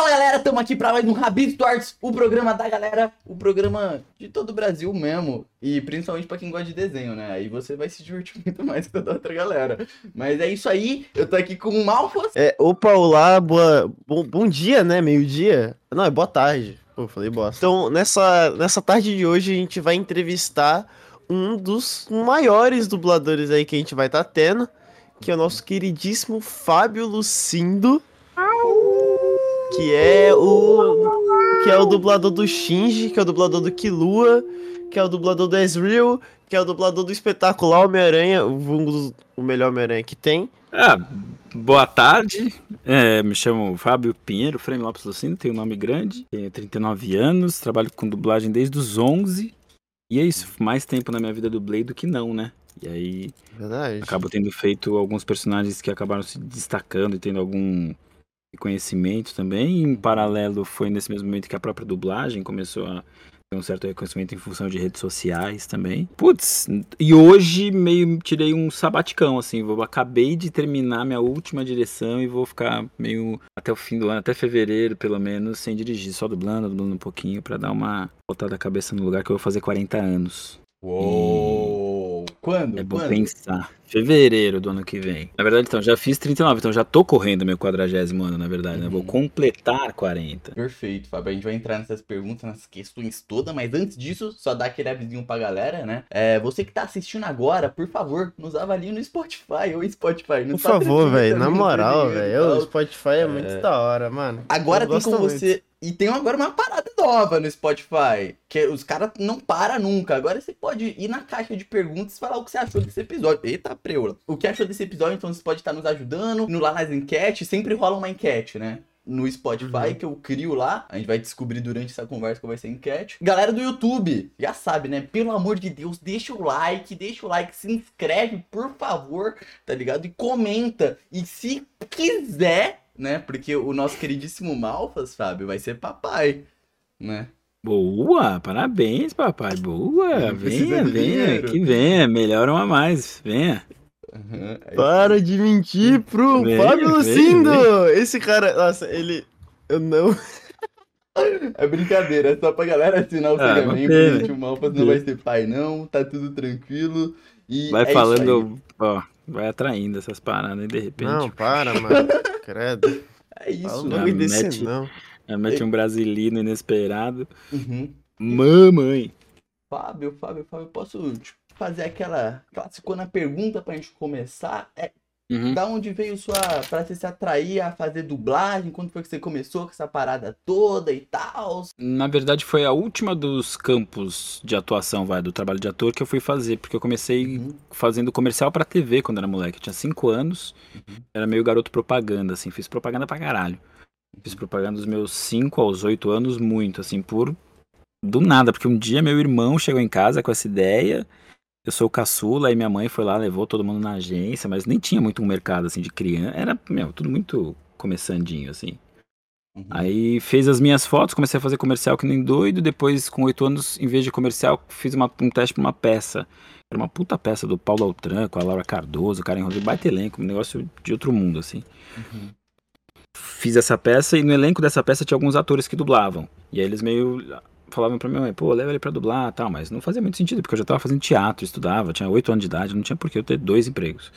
Fala galera, estamos aqui para mais um Rabito Torts, o programa da galera, o programa de todo o Brasil mesmo, e principalmente para quem gosta de desenho, né? Aí você vai se divertir muito mais que toda outra galera. Mas é isso aí, eu tô aqui com o Malfas. É, opa, olá, boa, bom, bom dia, né? Meio-dia? Não, é boa tarde. Pô, falei bosta. Então, nessa, nessa tarde de hoje, a gente vai entrevistar um dos maiores dubladores aí que a gente vai estar tá tendo, que é o nosso queridíssimo Fábio Lucindo que é o que é o dublador do Shinji, que é o dublador do Killua, que é o dublador do Ezreal, que é o dublador do espetacular Homem-Aranha, o, o melhor Homem-Aranha que tem. Ah, boa tarde, é, me chamo Fábio Pinheiro, Frame Lopes Lucino, tenho um nome grande, tenho 39 anos, trabalho com dublagem desde os 11, e é isso, mais tempo na minha vida dublei do que não, né? E aí, Verdade. acabo tendo feito alguns personagens que acabaram se destacando e tendo algum reconhecimento também. Em paralelo, foi nesse mesmo momento que a própria dublagem começou a ter um certo reconhecimento em função de redes sociais também. Putz, e hoje meio tirei um sabaticão, assim. Vou, acabei de terminar minha última direção e vou ficar meio até o fim do ano, até fevereiro pelo menos, sem dirigir, só dublando, dublando um pouquinho para dar uma botada a cabeça no lugar que eu vou fazer 40 anos. Uou! Quando? É bom Quando? pensar. Fevereiro do ano que vem. Na verdade, então, já fiz 39, então já tô correndo meu quadragésimo ano, na verdade, né? Vou Uhum. completar 40. Perfeito, Fábio. A gente vai entrar nessas perguntas, nessas questões todas, mas antes disso, só dar aquele avisinho pra galera, né? É, você que tá assistindo agora, por favor, nos avalie no Spotify ou Spotify. Por favor, velho, na moral, velho, o Spotify é muito da hora, mano. Agora Eu tem como muito. você. E tem agora uma parada nova no Spotify. Que os caras não param nunca. Agora você pode ir na caixa de perguntas e falar o que você achou desse episódio. Eita, preula. O que achou desse episódio, então você pode estar nos ajudando. No lá nas enquetes, sempre rola uma enquete, né? No Spotify, Uhum. que eu crio lá. A gente vai descobrir durante essa conversa que vai ser enquete. Galera do YouTube, já sabe, né? Pelo amor de Deus, deixa o like, deixa o like, se inscreve, por favor, tá ligado? E comenta. E se quiser, né? Porque o nosso queridíssimo Malfas, Fábio, vai ser papai, né? Boa, parabéns, papai. Boa, venha, venha, dinheiro. que venha, melhor uma mais, venha. Uhum, é Para de mentir pro Vem, Fábio Lucindo! Esse cara, nossa, ele. Eu não. É brincadeira, é só pra galera assinar o Ah, pagamento. gente, o Malfas não vai ser pai, não, tá tudo tranquilo. E Vai é isso aí. falando, ó, vai atraindo essas paradas e de repente Não, para, mano. Credo. É isso, Fala bagulho mete- desse, não. já mete um brasilino inesperado. Uhum. Mamãe. Fábio, Fábio, Fábio, posso te fazer aquela classicona pergunta pra gente começar? É, Uhum. da onde veio sua. pra você se atrair a fazer dublagem? Quando foi que você começou com essa parada toda e tal? Na verdade, foi a última dos campos de atuação, vai, do trabalho de ator que eu fui fazer, porque eu comecei Uhum. fazendo comercial pra TV quando era moleque. Eu tinha 5 anos, era meio garoto propaganda, assim, fiz propaganda pra caralho. Fiz propaganda dos meus 5 aos 8 anos, muito, assim, por. Do nada, porque um dia meu irmão chegou em casa com essa ideia. Eu sou o caçula, aí minha mãe foi lá, levou todo mundo na agência, mas nem tinha muito um mercado, assim, de criança. Era, meu, tudo muito começandinho, assim. Uhum. Aí fez as minhas fotos, comecei a fazer comercial que nem doido. Depois, com oito anos, em vez de comercial, fiz uma- um teste pra uma peça. Era uma puta peça do Paulo Altran, com a Laura Cardoso, o cara enrolou baita elenco, um negócio de outro mundo, assim. Uhum. Fiz essa peça e no elenco dessa peça tinha alguns atores que dublavam. E aí eles meio falavam pra minha mãe, pô, leva ele pra dublar tal, mas não fazia muito sentido, porque eu já tava fazendo teatro, estudava, tinha oito anos de idade, não tinha por que eu ter dois empregos.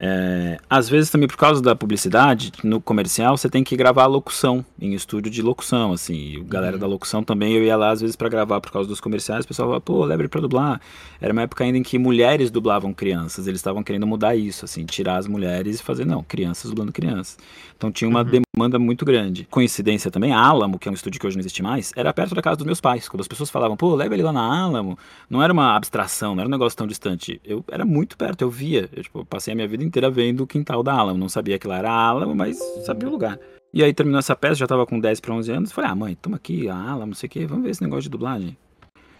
É, às vezes também por causa da publicidade, no comercial você tem que gravar a locução em estúdio de locução, assim. E a galera Uhum. da locução também eu ia lá às vezes pra gravar por causa dos comerciais, o pessoal falava, pô, leva ele pra dublar. Era uma época ainda em que mulheres dublavam crianças, eles estavam querendo mudar isso, assim, tirar as mulheres e fazer, não, crianças dublando crianças. Então tinha uma Uhum. demanda muito grande. Coincidência também, a Alamo, que é um estúdio que hoje não existe mais, era perto da casa dos meus pais. Quando as pessoas falavam, pô, leva ele lá na Alamo, não era uma abstração, não era um negócio tão distante. Eu era muito perto, eu via. Eu tipo, passei a minha vida inteira vendo o quintal da Alamo. Não sabia que lá era a Alamo, mas sabia o lugar. E aí terminou essa peça, já tava com 10 para 11 anos. Falei, ah, mãe, toma aqui, a Alamo, não sei o quê, vamos ver esse negócio de dublagem.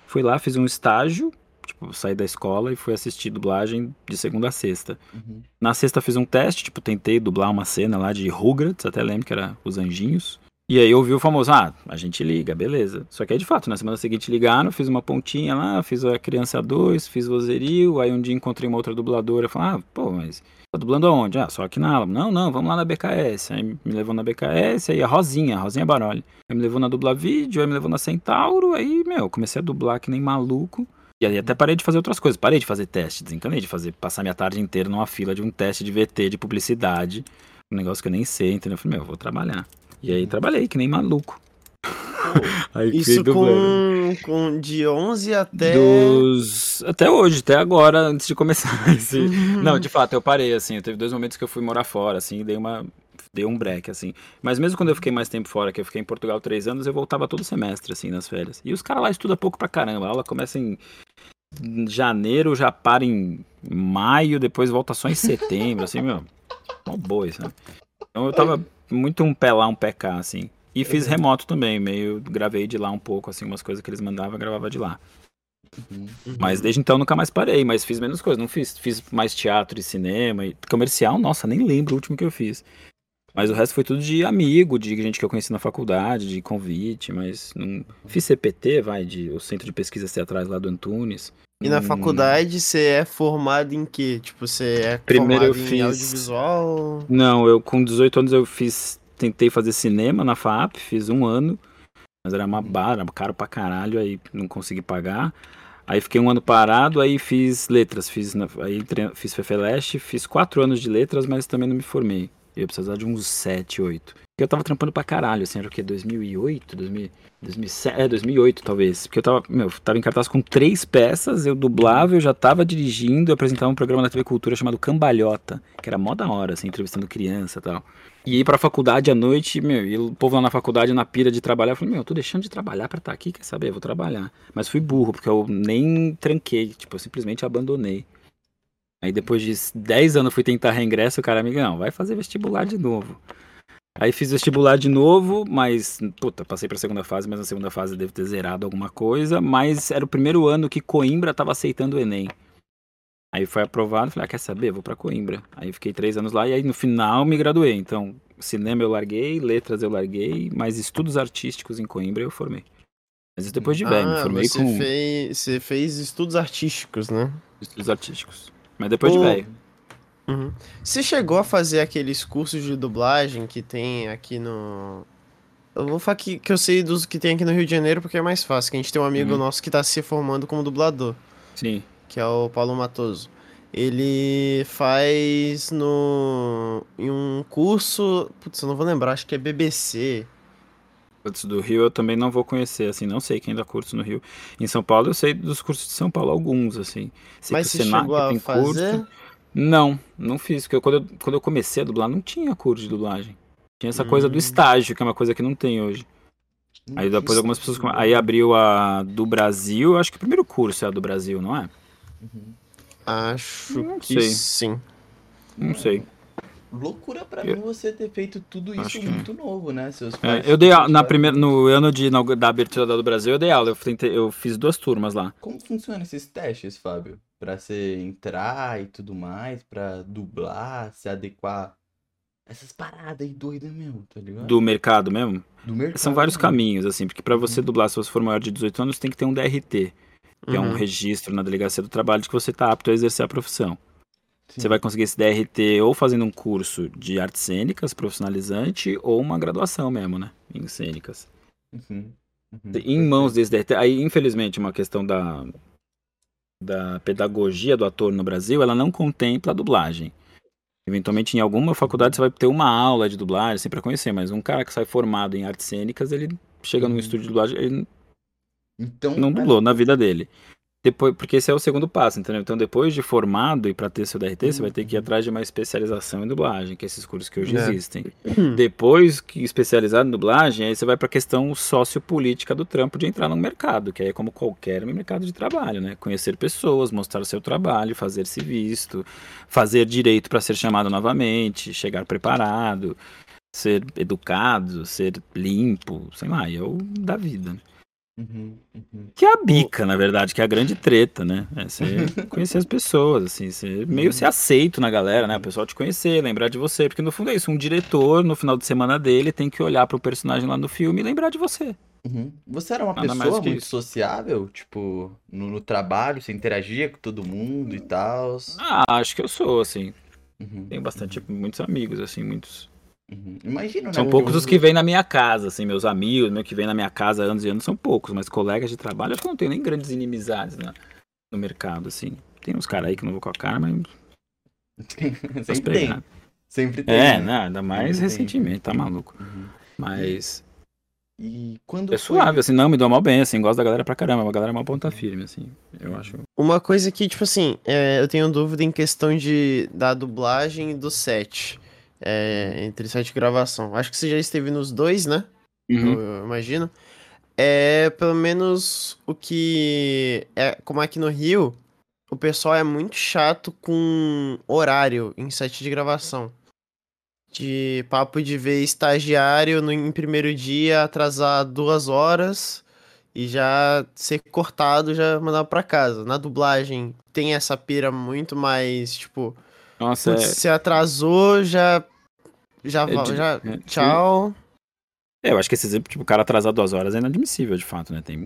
Fui lá, fiz um estágio, tipo, saí da escola e fui assistir dublagem de segunda a sexta. Uhum. Na sexta fiz um teste, tipo, tentei dublar uma cena lá de Rugrats, até lembro que era Os Anjinhos. E aí ouvi o famoso, ah, a gente liga, beleza. Só que aí de fato, na semana seguinte ligaram, fiz uma pontinha lá, fiz a Criança 2, fiz vozerio, aí um dia encontrei uma outra dubladora, falei, ah, pô, mas tá dublando aonde? Ah, só aqui na Alamo. Não, não, vamos lá na BKS. Aí me levou na BKS, aí a Rosinha, a Rosinha Baroli. Aí me levou na Dubla Vídeo, aí me levou na Centauro, aí, meu, comecei a dublar que nem maluco. E aí até parei de fazer outras coisas, parei de fazer teste, desencanei de fazer, passar minha tarde inteira numa fila de um teste de VT, de publicidade, um negócio que eu nem sei, entendeu? Eu falei, meu, eu vou trabalhar. E aí trabalhei, que nem maluco. Aí Isso com, com de 11 até. Dos... Até hoje, até agora, antes de começar. Esse... Uhum. Não, de fato, eu parei, assim. Teve dois momentos que eu fui morar fora, assim, dei uma. Dei um break, assim. Mas mesmo quando eu fiquei mais tempo fora, que eu fiquei em Portugal três anos, eu voltava todo semestre, assim, nas férias. E os caras lá estudam pouco pra caramba. A aula começa em janeiro, já para em maio, depois volta só em setembro, assim, meu. Uma boa, sabe? Então eu tava muito um pé lá, um pé cá, assim. E fiz remoto também, meio gravei de lá um pouco, assim, umas coisas que eles mandavam, gravava de lá. Uhum. Mas desde então nunca mais parei, mas fiz menos coisas, não fiz, fiz mais teatro e cinema e comercial, nossa, nem lembro o último que eu fiz. Mas o resto foi tudo de amigo, de gente que eu conheci na faculdade, de convite, mas não fiz CPT, vai, de o Centro de Pesquisa Teatrais lá do Antunes. E na hum. faculdade você é formado em quê? Tipo, você é Primeiro formado eu em fiz... audiovisual? Não, eu com 18 anos eu fiz, tentei fazer cinema na FAP, fiz um ano, mas era uma barra, caro pra caralho, aí não consegui pagar. Aí fiquei um ano parado, aí fiz letras, fiz, aí fiz FEFELESH, fiz quatro anos de letras, mas também não me formei. Eu ia precisar de uns 7, 8. Eu tava trampando pra caralho, assim, era o que? 2008? 2000, 2007, é, 2008 talvez. Porque eu tava, meu, tava em cartaz com três peças, eu dublava, eu já tava dirigindo, eu apresentava um programa na TV Cultura chamado Cambalhota, que era mó da hora, assim, entrevistando criança e tal. E ir pra faculdade à noite, meu, e o povo lá na faculdade, na pira de trabalhar, eu falei, meu, eu tô deixando de trabalhar pra estar tá aqui, quer saber? Eu vou trabalhar. Mas fui burro, porque eu nem tranquei, tipo, eu simplesmente abandonei. Aí depois de 10 anos fui tentar reingresso, o cara me não, vai fazer vestibular de novo. Aí fiz vestibular de novo, mas, puta, passei pra segunda fase, mas na segunda fase devo ter zerado alguma coisa. Mas era o primeiro ano que Coimbra tava aceitando o Enem. Aí foi aprovado, falei, ah, quer saber? Vou pra Coimbra. Aí fiquei três anos lá e aí no final me graduei. Então, cinema eu larguei, letras eu larguei, mas estudos artísticos em Coimbra eu formei. Mas depois de velho, ah, me formei você com. Fez, você fez estudos artísticos, né? Estudos artísticos. Mas depois de velho. Uhum. Você chegou a fazer aqueles cursos de dublagem que tem aqui no. Eu vou falar que, que eu sei dos que tem aqui no Rio de Janeiro porque é mais fácil. Que a gente tem um amigo uhum. nosso que tá se formando como dublador. Sim. Que é o Paulo Matoso. Ele faz no. em um curso. Putz, eu não vou lembrar, acho que é BBC. Putz, do Rio eu também não vou conhecer, assim, não sei quem dá curso no Rio. Em São Paulo eu sei dos cursos de São Paulo, alguns, assim. Sei Mas você chegou a fazer? Curso. Não, não fiz, porque eu, quando, eu, quando eu comecei a dublar não tinha curso de dublagem. Tinha essa hum. coisa do hum. estágio, que é uma coisa que não tem hoje. Hum, aí depois algumas pessoas. Aí abriu a do Brasil, acho que o primeiro curso é a do Brasil, não é? Uhum. Acho não que sei. sim. Não sei. Loucura pra eu... mim você ter feito tudo isso que... muito novo, né? Seus é, pais, é, eu dei aula, na primeira, no ano de, na, da abertura do Brasil, eu dei aula. Eu, tentei, eu fiz duas turmas lá. Como funcionam esses testes, Fábio? Pra você entrar e tudo mais, pra dublar, se adequar. Essas paradas aí doidas mesmo, tá ligado? Do mercado mesmo? Do mercado. São vários mesmo. caminhos, assim, porque para você uhum. dublar, se você for maior de 18 anos, tem que ter um DRT, que uhum. é um uhum. registro na delegacia do trabalho de que você tá apto a exercer a profissão. Sim. Você vai conseguir esse DRT ou fazendo um curso de artes cênicas profissionalizante ou uma graduação mesmo, né? Em cênicas. Uhum. Uhum. Em mãos desse DRT. Aí, infelizmente, uma questão da, da pedagogia do ator no Brasil, ela não contempla a dublagem. Eventualmente, em alguma faculdade, você vai ter uma aula de dublagem, assim, para conhecer, mas um cara que sai formado em artes cênicas, ele chega num uhum. estúdio de dublagem, ele então, não dublou na vida dele. Depois, porque esse é o segundo passo, entendeu? Então, depois de formado e para ter seu DRT, você vai ter que ir atrás de uma especialização em dublagem, que é esses cursos que hoje é. existem. Depois que especializado em dublagem, aí você vai para a questão sociopolítica do trampo de entrar no mercado, que aí é como qualquer mercado de trabalho, né? Conhecer pessoas, mostrar o seu trabalho, fazer-se visto, fazer direito para ser chamado novamente, chegar preparado, ser educado, ser limpo, sei lá, é o da vida. Uhum, uhum. Que é a bica, na verdade, que é a grande treta, né? É você conhecer as pessoas, assim, você meio ser aceito na galera, né? O pessoal te conhecer, lembrar de você. Porque no fundo é isso, um diretor, no final de semana dele, tem que olhar pro personagem lá no filme e lembrar de você. Uhum. Você era uma Nada pessoa muito isso. sociável? Tipo, no, no trabalho, você interagia com todo mundo e tal? Ah, acho que eu sou, assim. Uhum, Tenho bastante, muitos amigos, assim, muitos. Uhum. Imagino, né? São poucos os que vêm na minha casa, assim, meus amigos, meu que vêm na minha casa há anos e anos são poucos, mas colegas de trabalho, acho que eu não tenho nem grandes inimizades na- no mercado, assim. Tem uns caras aí que eu não vou com a cara, mas Sempre tem. pegar. Sempre tem. É, né? né? Ainda mais Sempre tem. recentemente, tá maluco. Uhum. Mas E quando é foi- suave, assim, não, me dou mal bem, assim, gosto da galera pra caramba, a galera é uma ponta firme, assim, eu acho. Uma coisa que, tipo assim, é, eu tenho dúvida em questão de da dublagem e do set. É, entre set e gravação. Acho que você já esteve nos dois, né? Uhum. Eu, eu imagino. É pelo menos o que. É, como aqui no Rio, o pessoal é muito chato com horário em set de gravação. De papo de ver estagiário no, em primeiro dia atrasar duas horas e já ser cortado, já mandar pra casa. Na dublagem tem essa pira muito mais, tipo, Nossa, putz, é, se atrasou, já. Já, É de- já é, tchau. É, eu acho que esse exemplo, tipo, o cara atrasar duas horas é inadmissível, de fato, né? Tem,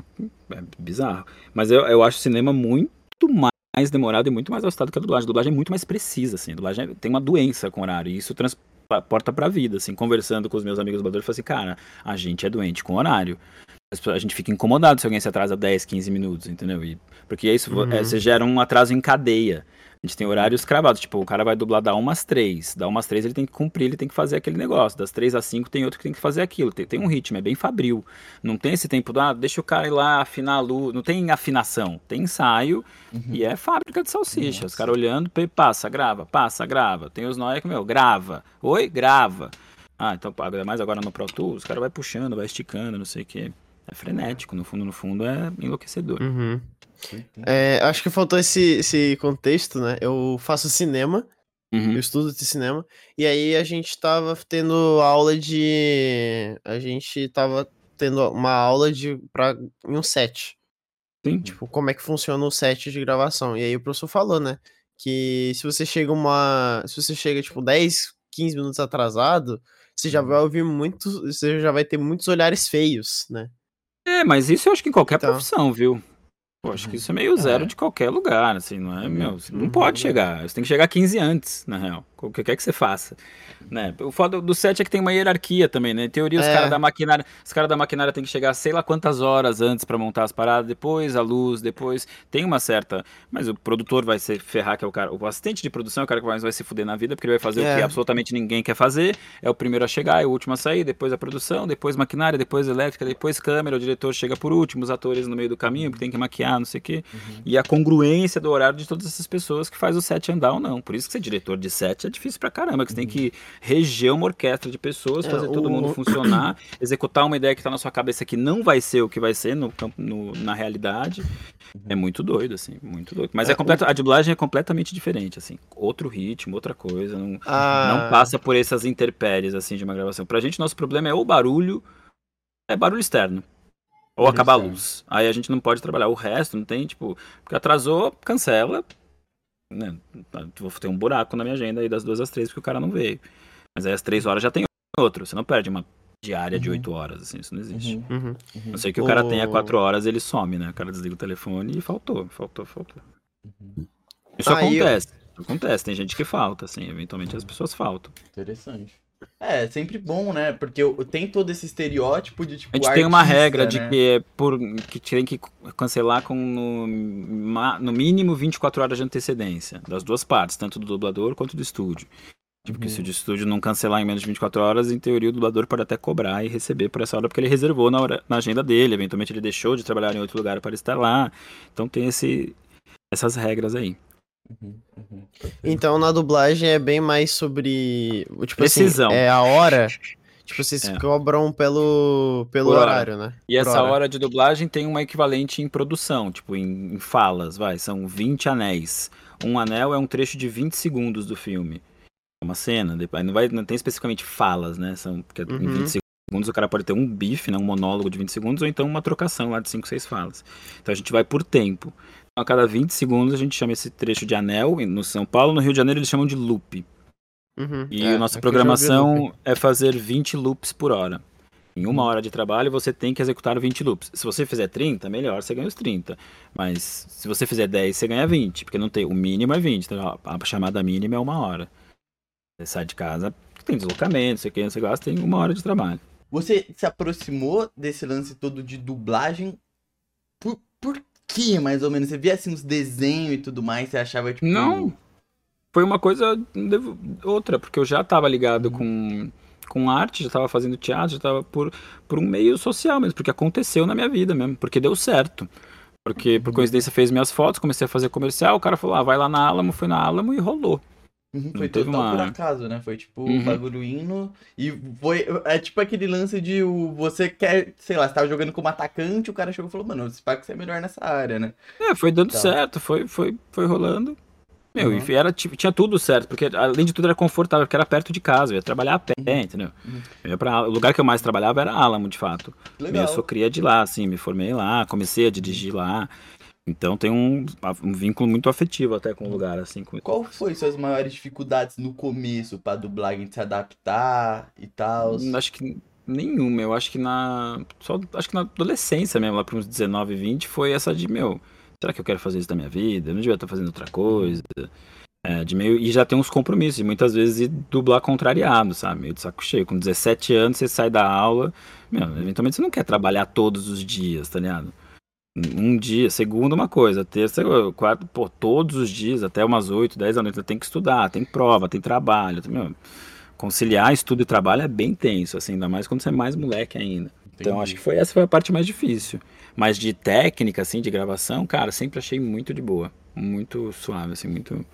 é bizarro. Mas eu, eu acho o cinema muito mais demorado e muito mais ajustado que a dublagem. A dublagem é muito mais precisa, assim. A dublagem é- tem uma doença com horário. E isso transporta pra vida, assim. Conversando com os meus amigos dubladores, eu falei assim, cara, a gente é doente com horário. A gente fica incomodado se alguém se atrasa 10, 15 minutos, entendeu? E, porque isso Uhum. é, você gera um atraso em cadeia. A gente tem horários cravados, tipo, o cara vai dublar da 1 às 3. Da 1 às 3 ele tem que cumprir, ele tem que fazer aquele negócio. Das 3 às 5 tem outro que tem que fazer aquilo. Tem, tem um ritmo, é bem fabril. Não tem esse tempo do, ah, deixa o cara ir lá afinar a luz. Não tem afinação. Tem ensaio Uhum. e é fábrica de salsicha. Os Nossa. caras olhando, passa, grava, passa, grava. Tem os nóia que, meu, grava. Oi, grava. Ah, então, mais agora no Pro Tools, os caras vai puxando, vai esticando, não sei o quê. É frenético, no fundo, no fundo é enlouquecedor. Uhum. É, acho que faltou esse, esse contexto, né? Eu faço cinema, Uhum. eu estudo de cinema, e aí a gente tava tendo aula de. A gente tava tendo uma aula de pra, em um set. Sim. Tipo, como é que funciona o set de gravação. E aí o professor falou, né? Que se você chega uma. Se você chega, tipo, 10, 15 minutos atrasado, você já Uhum. vai ouvir muitos. Você já vai ter muitos olhares feios, né? É, mas isso eu acho que em qualquer Então. profissão, viu? Eu acho que isso é meio zero É. de qualquer lugar, assim, não é, meu? Você não Uhum. pode chegar. Você tem que chegar 15 antes, na real. O que quer que você faça. Né? O foda do set é que tem uma hierarquia também, né? Em teoria, os É. caras da maquinária. Os caras da maquinária têm que chegar sei lá quantas horas antes pra montar as paradas, depois a luz, depois. Tem uma certa. Mas o produtor vai se ferrar, que é o cara. O assistente de produção é o cara que mais vai se fuder na vida, porque ele vai fazer o É. que absolutamente ninguém quer fazer. É o primeiro a chegar, é o último a sair, depois a produção, depois maquinária, depois elétrica, depois câmera, o diretor chega por último, os atores no meio do caminho, porque tem que maquiar, não sei o quê. Uhum. E a congruência do horário de todas essas pessoas que faz o set andar ou não. Por isso que ser diretor de set é difícil pra caramba, que você tem que reger uma orquestra de pessoas, É, fazer todo o- mundo funcionar, executar uma ideia que tá na sua cabeça que não vai ser o que vai ser no, campo- no- na realidade. É muito doido, assim, muito doido. Mas É, é, completo, a dublagem é completamente diferente, assim. Outro ritmo, outra coisa. Não, Ah, não passa por essas intempéries, assim, de uma gravação. Pra gente, nosso problema é o barulho, é barulho externo. Ou acabar a luz. Aí a gente não pode trabalhar. O resto não tem, tipo, porque atrasou, cancela. Né? Vou ter um buraco na minha agenda aí das duas às três, porque o cara não veio. Mas aí às três horas já tem outro. Você não perde uma diária de Uhum. oito horas, assim, isso não existe. Uhum, Uhum. A não ser que o cara tenha quatro horas, ele some, né? O cara desliga o telefone e faltou, faltou, faltou. Uhum. Isso Ah, e eu- acontece. Acontece, tem gente que falta, assim, eventualmente as pessoas faltam. Interessante. É, é sempre bom, né? Porque eu- tem todo esse estereótipo de tipo. A gente tem uma artista, regra de né? que é por que tem que cancelar com no, no mínimo 24 horas de antecedência, das duas partes, tanto do dublador quanto do estúdio. Tipo, que Uhum. se o de estúdio não cancelar em menos de 24 horas, em teoria o dublador pode até cobrar e receber por essa hora, porque ele reservou na, hora- na agenda dele, eventualmente ele deixou de trabalhar em outro lugar para estar lá. Então tem esse, essas regras aí. Uhum, uhum. Então na dublagem é bem mais sobre. Tipo Precisão. assim, é a hora. Tipo, vocês É. cobram pelo, pelo Por hora. horário, né? E Por essa hora. de dublagem tem uma equivalente em produção, tipo em, em falas, vai, são 20 anéis. Um anel é um trecho de 20 segundos do filme. É uma cena, depois não vai não tem especificamente falas, né? São porque em Uhum. 20 segundos segundos, o cara pode ter um bife, né, um monólogo de 20 segundos, ou então uma trocação lá de 5, 6 falas. Então a gente vai por tempo. A cada 20 segundos a gente chama esse trecho de anel, no São Paulo, no Rio de Janeiro eles chamam de loop. Uhum. E É, a nossa programação é fazer 20 loops por hora. Em uma hora de trabalho, você tem que executar 20 loops. Se você fizer 30, melhor, você ganha os 30. Mas se você fizer 10, você ganha 20, porque não tem, o mínimo é 20. Então, a chamada mínima é uma hora. Você sai de casa, tem deslocamento, você quer, você gasta, tem uma hora de trabalho. Você se aproximou desse lance todo de dublagem por, por quê, mais ou menos? Você via assim os desenhos e tudo mais, você achava tipo. Não. Foi uma coisa outra, porque eu já estava ligado com, com arte, já estava fazendo teatro, já estava por, por um meio social mesmo, porque aconteceu na minha vida mesmo, porque deu certo. Porque, por coincidência, fez minhas fotos, comecei a fazer comercial, o cara falou, ah, vai lá na Alamo, foi na Alamo e rolou. Uhum, foi total uma- por acaso, né? Foi tipo Uhum. bagulho indo. E foi. É tipo aquele lance de o, você quer, sei lá, você tava jogando como atacante, o cara chegou e falou, mano, esse que você é melhor nessa área, né? É, foi dando Tá. certo, foi, foi, foi rolando. Meu, Uhum. e era, tipo, tinha tudo certo, porque além de tudo era confortável, porque era perto de casa, eu ia trabalhar a pé, Uhum. entendeu? Uhum. Eu ia pra, o lugar que eu mais trabalhava era Alamo, de fato. Legal. Eu sou cria de lá, assim, me formei lá, comecei a dirigir lá. Então tem um, um vínculo muito afetivo até com o lugar, assim. Com... Qual foi suas maiores dificuldades no começo pra dublagem se adaptar e tal? Hum, Acho que nenhuma, eu acho que na. Só acho que na adolescência mesmo, lá para uns 19, 20, foi essa de, meu, será que eu quero fazer isso da minha vida? Eu não devia estar fazendo outra coisa. É, de meio, e já tem uns compromissos, e muitas vezes ir dublar contrariado, sabe? Meio de saco cheio. Com 17 anos, você sai da aula, meu, eventualmente você não quer trabalhar todos os dias, tá ligado? Um dia, segunda uma coisa, terça, quarta, pô, todos os dias, até umas 8, 10 da noite, tem que estudar, tem prova, tem trabalho, meu, conciliar estudo e trabalho é bem tenso, assim, ainda mais quando você é mais moleque ainda. Então Entendi. acho que foi essa foi a parte mais difícil. Mas de técnica, assim, de gravação, cara, sempre achei muito de boa. Muito suave, assim, muito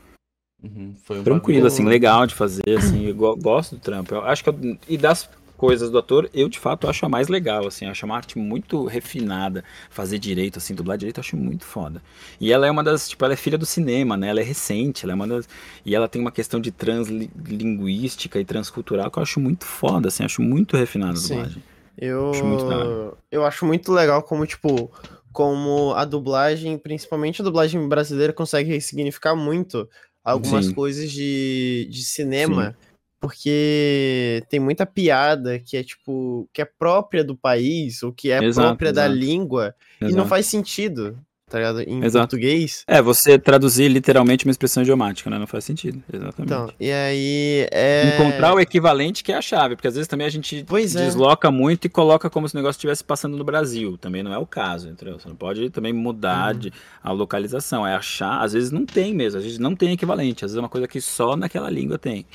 Uhum, foi um tranquilo, bagulho- assim, legal de fazer, assim, eu go- gosto do trampo. Eu acho que eu- e das coisas do ator, eu de fato acho a mais legal, assim, acho uma arte muito refinada, fazer direito, assim, dublar direito, eu acho muito foda. E ela é uma das, tipo, ela é filha do cinema, né? Ela é recente, ela é uma das e ela tem uma questão de translinguística e transcultural que eu acho muito foda, assim, acho muito refinada a Sim. dublagem. Eu, Acho muito hora. eu acho muito legal como, tipo, como a dublagem, principalmente a dublagem brasileira, consegue ressignificar muito algumas Sim. coisas de, de cinema. Porque tem muita piada que é, tipo, que é própria do país, ou que é Exato, própria da exato. língua, e não Exato. faz sentido, tá ligado? Em Exato. português. É, você traduzir literalmente uma expressão idiomática, né? Não faz sentido. Exatamente. Então, e aí é. Encontrar o equivalente que é a chave, porque às vezes também a gente Pois é. desloca muito e coloca como se o negócio estivesse passando no Brasil. Também não é o caso, entendeu? Você não pode também mudar Uhum. de, a localização. É achar, às vezes não tem mesmo, às vezes não tem equivalente, às vezes é uma coisa que só naquela língua tem.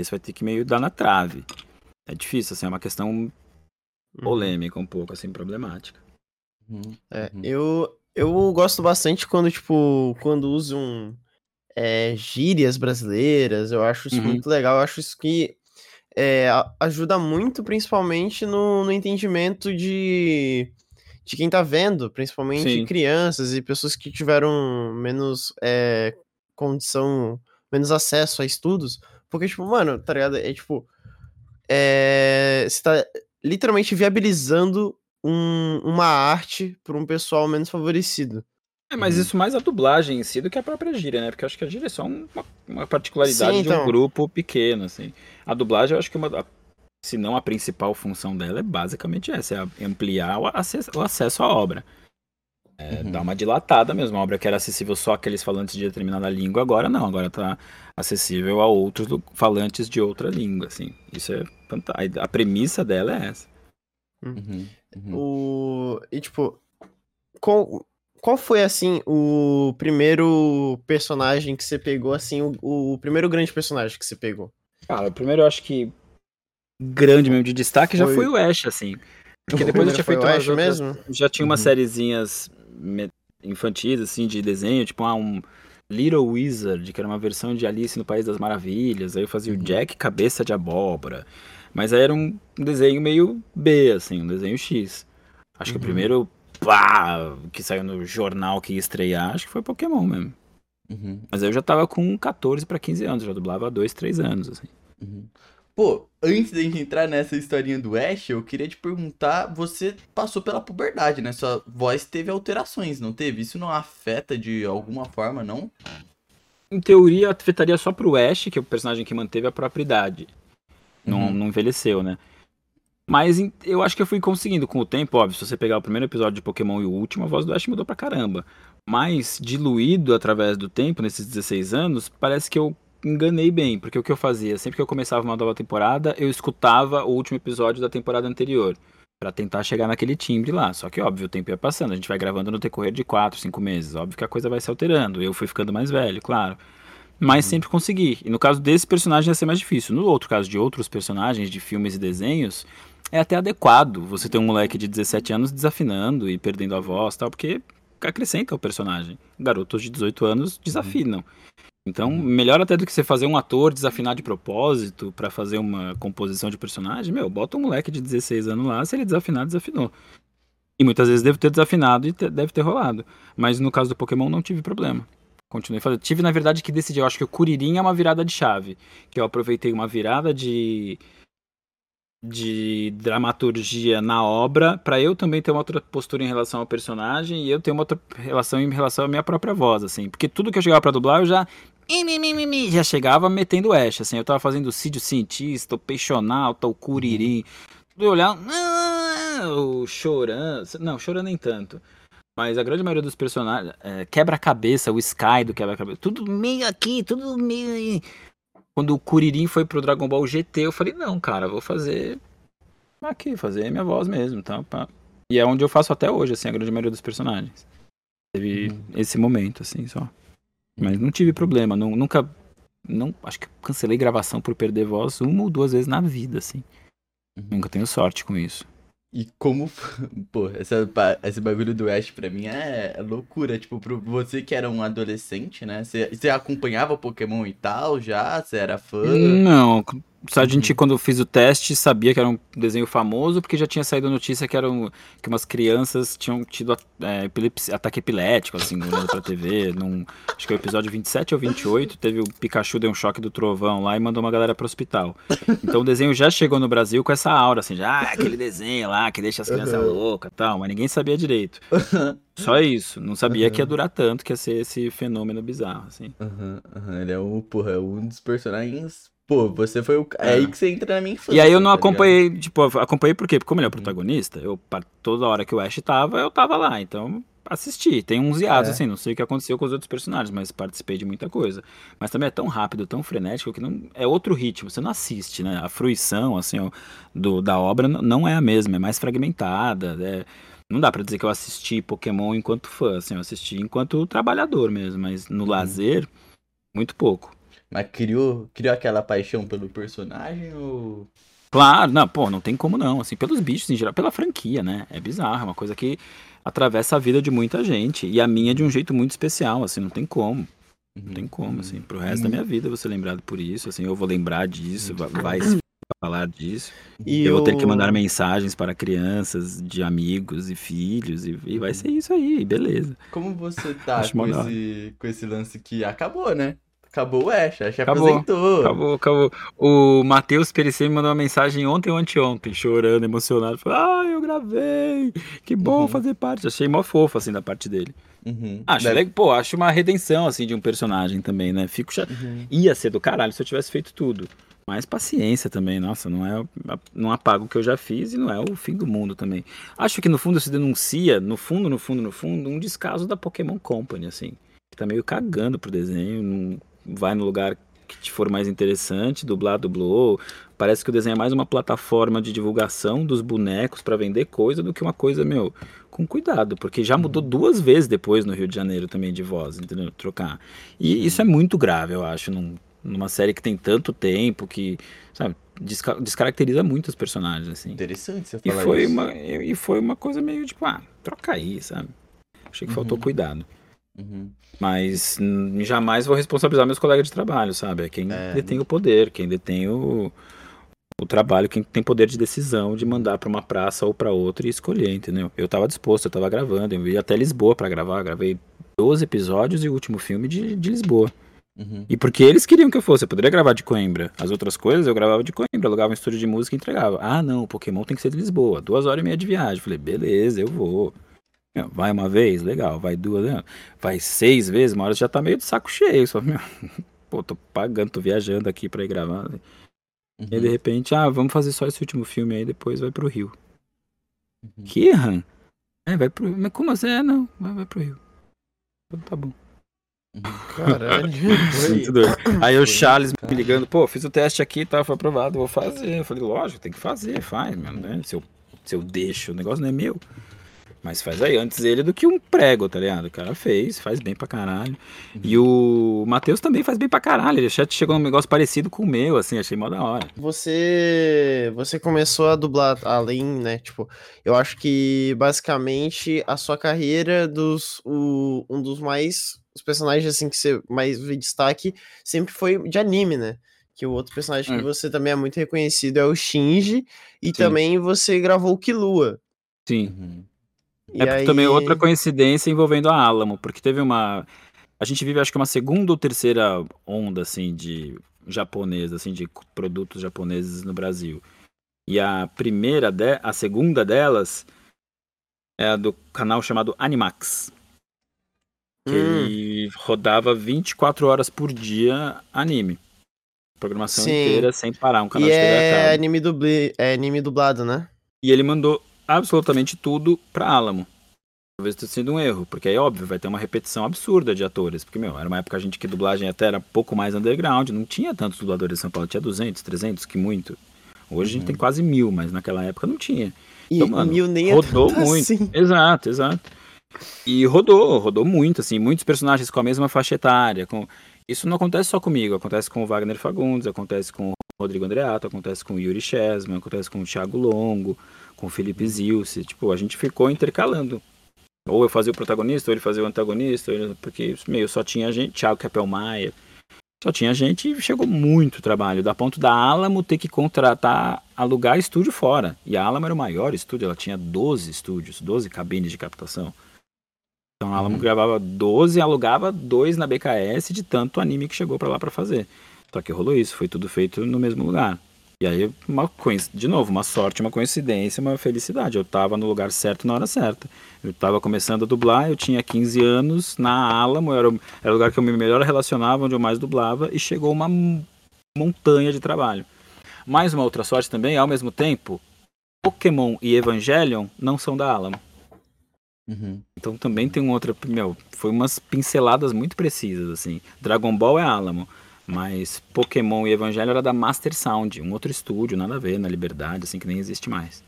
Esse vai ter que meio dar na trave. É difícil, assim, é uma questão Uhum. polêmica um pouco, assim, problemática. Uhum, É, uhum. eu, eu gosto bastante quando, tipo, quando usam é, gírias brasileiras, eu acho isso Uhum. muito legal, eu acho isso que é, ajuda muito, principalmente no, no entendimento de, de quem tá vendo, principalmente Sim. crianças e pessoas que tiveram menos é, condição, menos acesso a estudos, porque, tipo, mano, tá ligado? É tipo, é, você tá literalmente viabilizando um- uma arte para um pessoal menos favorecido. É, mas Uhum. isso mais a dublagem em si do que a própria gíria, né? Porque eu acho que a gíria é só um- uma, uma particularidade Sim, de um então. grupo pequeno, assim. A dublagem, eu acho que uma, a- se não a principal função dela é basicamente essa, é ampliar o acesso, o acesso à obra. É, Uhum. Dar uma dilatada mesmo. A obra que era acessível só àqueles falantes de determinada língua, agora não. Agora tá acessível a outros falantes de outra língua, assim. Isso é fantástico. A premissa dela é essa. Uhum, uhum. O... E, tipo, qual, qual foi, assim, o primeiro personagem que você pegou, assim, o, o primeiro grande personagem que você pegou? Cara, primeiro eu acho que grande mesmo de destaque já Foi- foi o Ash, assim. Porque depois eu tinha feito umas outras- mesmo? Já tinha umas Uhum. sériezinhas infantis, assim, de desenho, tipo ah, um Little Wizard, que era uma versão de Alice no País das Maravilhas. Aí eu fazia Uhum. o Jack Cabeça de Abóbora. Mas aí era um desenho meio B, assim, um desenho X. Acho que o Uhum. primeiro pá, que saiu no jornal que ia estrear, acho que foi Pokémon mesmo. Uhum, Mas aí eu já tava com 14 pra 15 anos, já dublava há 2, 3 anos, assim. uhum. pô, antes da gente entrar nessa historinha do Ash, eu queria te perguntar, você passou pela puberdade, né? Sua voz teve alterações, não teve? Isso não afeta de alguma forma, não? Em teoria, afetaria só pro Ash, que é o personagem que manteve a própria idade. Não, Uhum. não envelheceu, né? Mas eu acho que eu fui conseguindo com o tempo, óbvio, se você pegar o primeiro episódio de Pokémon e o último, a voz do Ash mudou pra caramba. Mas diluído através do tempo, nesses 16 anos, parece que eu enganei bem, porque o que eu fazia, sempre que eu começava uma nova temporada, eu escutava o último episódio da temporada anterior. Pra tentar chegar naquele timbre lá. Só que, óbvio, o tempo ia passando. A gente vai gravando no decorrer de 4, 5 meses. Óbvio que a coisa vai se alterando. Eu fui ficando mais velho, claro. Mas sempre consegui. E no caso desse personagem ia ser mais difícil. No outro caso de outros personagens de filmes e desenhos, é até adequado você ter um moleque de 17 anos desafinando e perdendo a voz tal, porque acrescenta o personagem. Garotos de 18 anos desafinam. Então, melhor até do que você fazer um ator desafinar de propósito pra fazer uma composição de personagem, meu, bota um moleque de 16 anos lá, se ele desafinar, desafinou. E muitas vezes devo ter desafinado e te- deve ter rolado. Mas no caso do Pokémon não tive problema. Continuei fazendo. Tive, na verdade, que decidir. Eu acho que o Kuririn é uma virada de chave. Que eu aproveitei uma virada de. de dramaturgia na obra, pra eu também ter uma outra postura em relação ao personagem e eu ter uma outra relação em relação à minha própria voz, assim. Porque tudo que eu chegava pra dublar, eu já. Já chegava metendo Ash, assim. Eu tava fazendo o Cídio Cientista, o Peixonauta, o Kuririn. Tudo eu olhava. "Ah", O Choran. Não, Choran nem tanto. Mas a grande maioria dos personagens. é, quebra-cabeça, o Sky do quebra-cabeça. Tudo meio aqui, tudo meio aí. Quando o Kuririn foi pro Dragon Ball GT, eu falei, não, cara, vou fazer aqui, fazer minha voz mesmo, tá? Pá. E é onde eu faço até hoje, assim, a grande maioria dos personagens. Teve Uhum. esse momento, assim, só. Mas não tive problema, não, nunca. Não, acho que cancelei gravação por perder voz uma ou duas vezes na vida, assim. Uhum. Nunca tenho sorte com isso. E como. Pô, essa, esse bagulho do Ash pra mim é, é loucura. Tipo, pro você que era um adolescente, né? Você, você acompanhava Pokémon e tal já? Você era fã? Não, só a Uhum. gente, quando eu fiz o teste, sabia que era um desenho famoso, porque já tinha saído a notícia que, eram, que umas crianças tinham tido é, epilepsia- ataque epilético, assim, olhando pra TV. Num, acho que é o episódio 27 ou 28, teve o Pikachu deu um choque do trovão lá e mandou uma galera pro hospital. Então o desenho já chegou no Brasil com essa aura, assim, já, ah, aquele desenho lá que deixa as crianças Uhum. loucas e tal, mas ninguém sabia direito. Só isso, não sabia que ia Uhum. durar tanto, que ia ser esse fenômeno bizarro, assim. Aham, ele é um, porra, é um dos personagens. Pô, você foi o. É É. aí que você entra na minha infância. E aí eu não tá ligado? acompanhei, tipo, eu acompanhei por quê? Porque como ele é o protagonista, eu, toda hora que o Ash tava, eu tava lá, então assisti. Tem uns hiatos, É. assim, não sei o que aconteceu com os outros personagens, mas participei de muita coisa. Mas também é tão rápido, tão frenético, que não é outro ritmo, você não assiste, né? A fruição, assim, ó, do, da obra não é a mesma, é mais fragmentada, é- Não dá pra dizer que eu assisti Pokémon enquanto fã, assim, eu assisti enquanto trabalhador mesmo, mas no Uhum. lazer, muito pouco. Mas criou, criou aquela paixão pelo personagem ou. Claro, não, pô, não tem como não, assim, pelos bichos em geral, pela franquia, né? É bizarro, é uma coisa que atravessa a vida de muita gente e a minha de um jeito muito especial, assim, não tem como, não tem como, assim, pro resto da minha vida eu vou ser lembrado por isso, assim, eu vou lembrar disso, va- vai se falar disso, E eu vou ter que mandar mensagens para crianças, de amigos e filhos e, e vai ser isso aí, beleza. Como você tá com esse, com esse lance que acabou, né? Acabou o Ash, Ash Acabou, aposentou. Acabou, acabou. O Matheus Perecer me mandou uma mensagem ontem ou anteontem, chorando, emocionado. Falou, ah, eu gravei. Que bom Uhum. fazer parte. Achei mó fofo, assim, da parte dele. Uhum. Acho, Deve- pô, acho uma redenção, assim, de um personagem também, né? Fico. Uhum. Ia ser do caralho se eu tivesse feito tudo. Mas paciência também, nossa, não é não apago o que eu já fiz e não é o fim do mundo também. Acho que no fundo se denuncia, no fundo, no fundo, no fundo, um descaso da Pokémon Company, assim. Que tá meio cagando pro desenho, não vai no lugar que te for mais interessante, dublar, dublou. Parece que o desenho é mais uma plataforma de divulgação dos bonecos pra vender coisa do que uma coisa, meu, com cuidado, porque já mudou duas vezes depois no Rio de Janeiro também de voz, entendeu? Trocar. E isso é muito grave, eu acho, num- numa série que tem tanto tempo, que, sabe, desca- descaracteriza muito os personagens, assim. Interessante você E falar foi, isso. uma, e foi uma coisa meio tipo, ah, troca aí, sabe? Achei que faltou Uhum. cuidado. Uhum. Mas jamais vou responsabilizar meus colegas de trabalho, sabe? É quem É. detém o poder, quem detém o, o trabalho, quem tem poder de decisão de mandar pra uma praça ou pra outra e escolher, entendeu? Eu tava disposto, eu tava gravando, eu ia até Lisboa pra gravar, gravei 12 episódios e o último filme de, de Lisboa. Uhum. E porque eles queriam que eu fosse, eu poderia gravar de Coimbra. As outras coisas eu gravava de Coimbra, alugava um estúdio de música e entregava. Ah, não, o Pokémon tem que ser de Lisboa, duas horas e meia de viagem. Falei, beleza, eu vou. Vai uma vez, legal. Vai duas, né? vai seis vezes, uma hora já tá meio de saco cheio. Só, meu, pô, tô pagando, tô viajando aqui pra ir gravar. Uhum. E aí, de repente, ah, vamos fazer só esse último filme aí, depois vai pro Rio. Uhum. Que, Han? É, vai pro Mas como assim? É, não, vai, vai pro Rio. Então tá bom. Caralho. Aí o Charles me ligando, pô, fiz o teste aqui, tá, foi aprovado, vou fazer. Eu falei, lógico, tem que fazer, faz, mano, né? Se eu, se eu deixo, o negócio não é meu. Mas faz aí, antes ele do que um prego, tá ligado? O cara fez, faz bem pra caralho. E o Matheus também faz bem pra caralho. Ele já chegou num negócio parecido com o meu, assim, achei mó da hora. Você você começou a dublar além, né? Tipo, eu acho que basicamente a sua carreira dos o, um dos mais os personagens assim que você mais vê destaque sempre foi de anime, né? Que o outro personagem que Hum. você também é muito reconhecido é o Shinji e Sim. também você gravou o Killua. Sim. E é porque aí... também outra coincidência envolvendo a Alamo, porque teve uma. A gente vive, acho que uma segunda ou terceira onda, assim, de japonesa, assim, de produtos japoneses no Brasil. E a primeira, de... a segunda delas é a do canal chamado Animax. Que Hum. ele rodava 24 horas por dia anime. Programação Sim. inteira sem parar, um canal E de TV é anime, dublê, é anime dublado, né? E ele mandou absolutamente tudo pra Alamo. Talvez tenha sido um erro, porque aí, óbvio, vai ter uma repetição absurda de atores. Porque, meu, era uma época a gente que dublagem até era pouco mais underground, não tinha tantos dubladores em São Paulo, tinha 200, 300, que muito. Hoje a gente Uhum. tem quase mil, mas naquela época não tinha. E, Então, mano, mil nem é rodou tanto muito. assim. Exato, exato. E rodou, rodou muito, assim, muitos personagens com a mesma faixa etária. Com... Isso não acontece só comigo, acontece com o Wagner Fagundes, acontece com o Rodrigo Andreato, acontece com o Yuri Chesman, acontece com o Thiago Longo, com o Felipe Zilce. Tipo, a gente ficou intercalando. Ou eu fazia o protagonista, ou ele fazia o antagonista, ele- porque, meio, só tinha gente, Thiago Capel Maia. Só tinha gente e chegou muito trabalho, da ponto da Alamo ter que contratar, alugar estúdio fora. E a Alamo era o maior estúdio, ela tinha 12 estúdios, 12 cabines de captação. Então a Alamo Uhum. gravava 12 e alugava dois na BKS de tanto anime que chegou pra lá pra fazer. Só que rolou isso, foi tudo feito no mesmo lugar. E aí, uma de novo, uma sorte, uma coincidência, uma felicidade. Eu tava no lugar certo na hora certa. Eu tava começando a dublar, eu tinha 15 anos, na Alamo, era o, era o lugar que eu me melhor relacionava, onde eu mais dublava, e chegou uma montanha de trabalho. Mais uma outra sorte também, ao mesmo tempo, Pokémon e Evangelion não são da Alamo. Uhum. Então também tem um outro. Meu, foi umas pinceladas muito precisas, assim. Dragon Ball é Alamo, mas Pokémon e Evangelho era da Master Sound, um outro estúdio, nada a ver, na Liberdade, assim, que nem existe mais.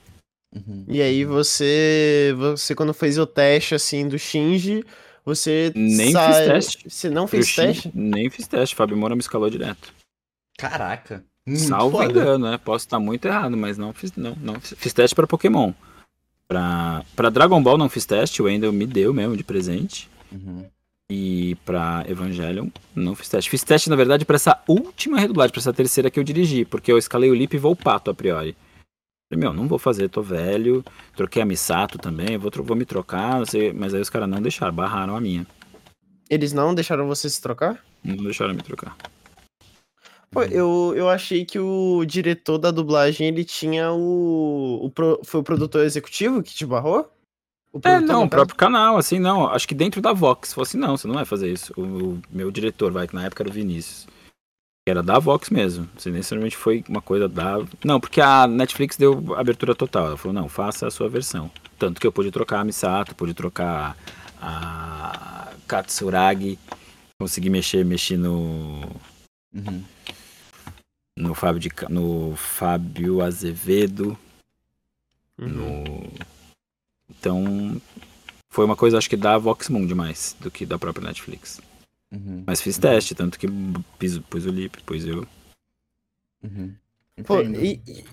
Uhum. E aí você, você quando fez o teste assim do Shinji, você Nem sa- fiz teste. Você não fez Shin, teste? Nem fiz teste, Fábio Moura me escalou direto. Caraca. Muito Salvo foda. engano, né? Posso estar muito errado, mas não fiz, não, não fiz, fiz teste pra Pokémon. Pra, pra Dragon Ball não fiz teste, o Wendel me deu mesmo de presente. Uhum. E pra Evangelion, não fiz teste. Fiz teste, na verdade, pra essa última redublagem, pra essa terceira que eu dirigi, porque eu escalei o Lip e Volpato a priori. Falei, meu, não vou fazer, tô velho. Troquei a Misato também, vou, vou me trocar, não sei, mas aí os caras não deixaram, barraram a minha. Eles não deixaram você se trocar? Não deixaram me trocar. Pô, eu, eu achei que o diretor da dublagem, ele tinha o, o pro- foi o produtor executivo que te barrou? É, produtor, não, no o próprio canal, assim, não. Acho que dentro da Vox, fosse não, você não vai fazer isso. O, o meu diretor, vai, que na época era o Vinícius. Que era da Vox mesmo. Assim, necessariamente foi uma coisa da. Não, porque a Netflix deu abertura total. Ela falou, não, faça a sua versão. Tanto que eu pude trocar a Misato, pude trocar a Katsuragi, consegui mexer, mexer no. Uhum. No Fábio, de, no Fábio Azevedo. Uhum. No... Então, foi uma coisa, acho que da Vox Mundi mais do que da própria Netflix. Uhum. Mas fiz teste, tanto que pus, pus o Lip, pus eu. Uhum. Pô, e, e,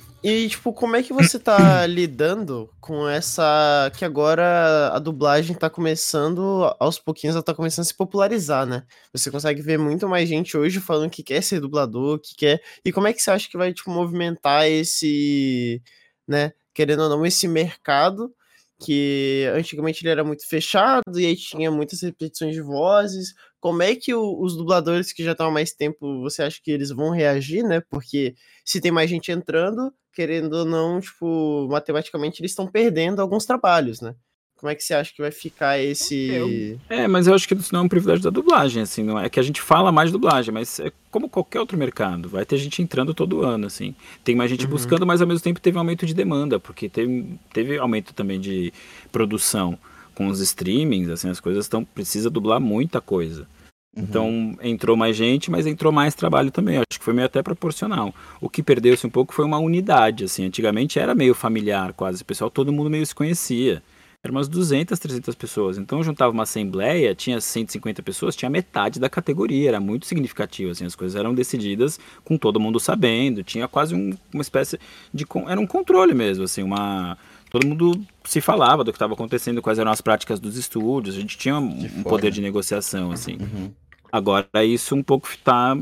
e, tipo, como é que você tá lidando com essa. Que agora a dublagem tá começando, aos pouquinhos, ela tá começando a se popularizar, né? Você consegue ver muito mais gente hoje falando que quer ser dublador, que quer. E como é que você acha que vai, tipo, movimentar esse. né? Querendo ou não, esse mercado que antigamente ele era muito fechado e aí tinha muitas repetições de vozes. como é que o- os dubladores que já estão há mais tempo, você acha que eles vão reagir, né? Porque se tem mais gente entrando, querendo ou não, tipo, matematicamente eles estão perdendo alguns trabalhos, né? Como é que você acha que vai ficar esse. É, mas eu acho que isso não é um privilégio da dublagem, assim, não é que a gente fala mais de dublagem, mas é como qualquer outro mercado, vai ter gente entrando todo ano, assim. Tem mais gente Uhum. buscando, mas ao mesmo tempo teve um aumento de demanda, porque teve, teve aumento também de produção com os streamings, assim, as coisas estão precisa dublar muita coisa. Uhum. Então entrou mais gente, mas entrou mais trabalho também. Acho que foi meio até proporcional. O que perdeu-se um pouco foi uma unidade, assim. Antigamente era meio familiar, quase. O pessoal, todo mundo meio se conhecia. Eram umas 200, 300 pessoas. Então juntava uma assembleia, tinha 150 pessoas, tinha metade da categoria. Era muito significativo, assim. As coisas eram decididas com todo mundo sabendo. Tinha quase um- uma espécie de... Era um controle mesmo, assim. Uma... Todo mundo se falava do que estava acontecendo, quais eram as práticas dos estúdios. A gente tinha um, um poder de negociação, assim. Uhum. Agora isso um pouco tá.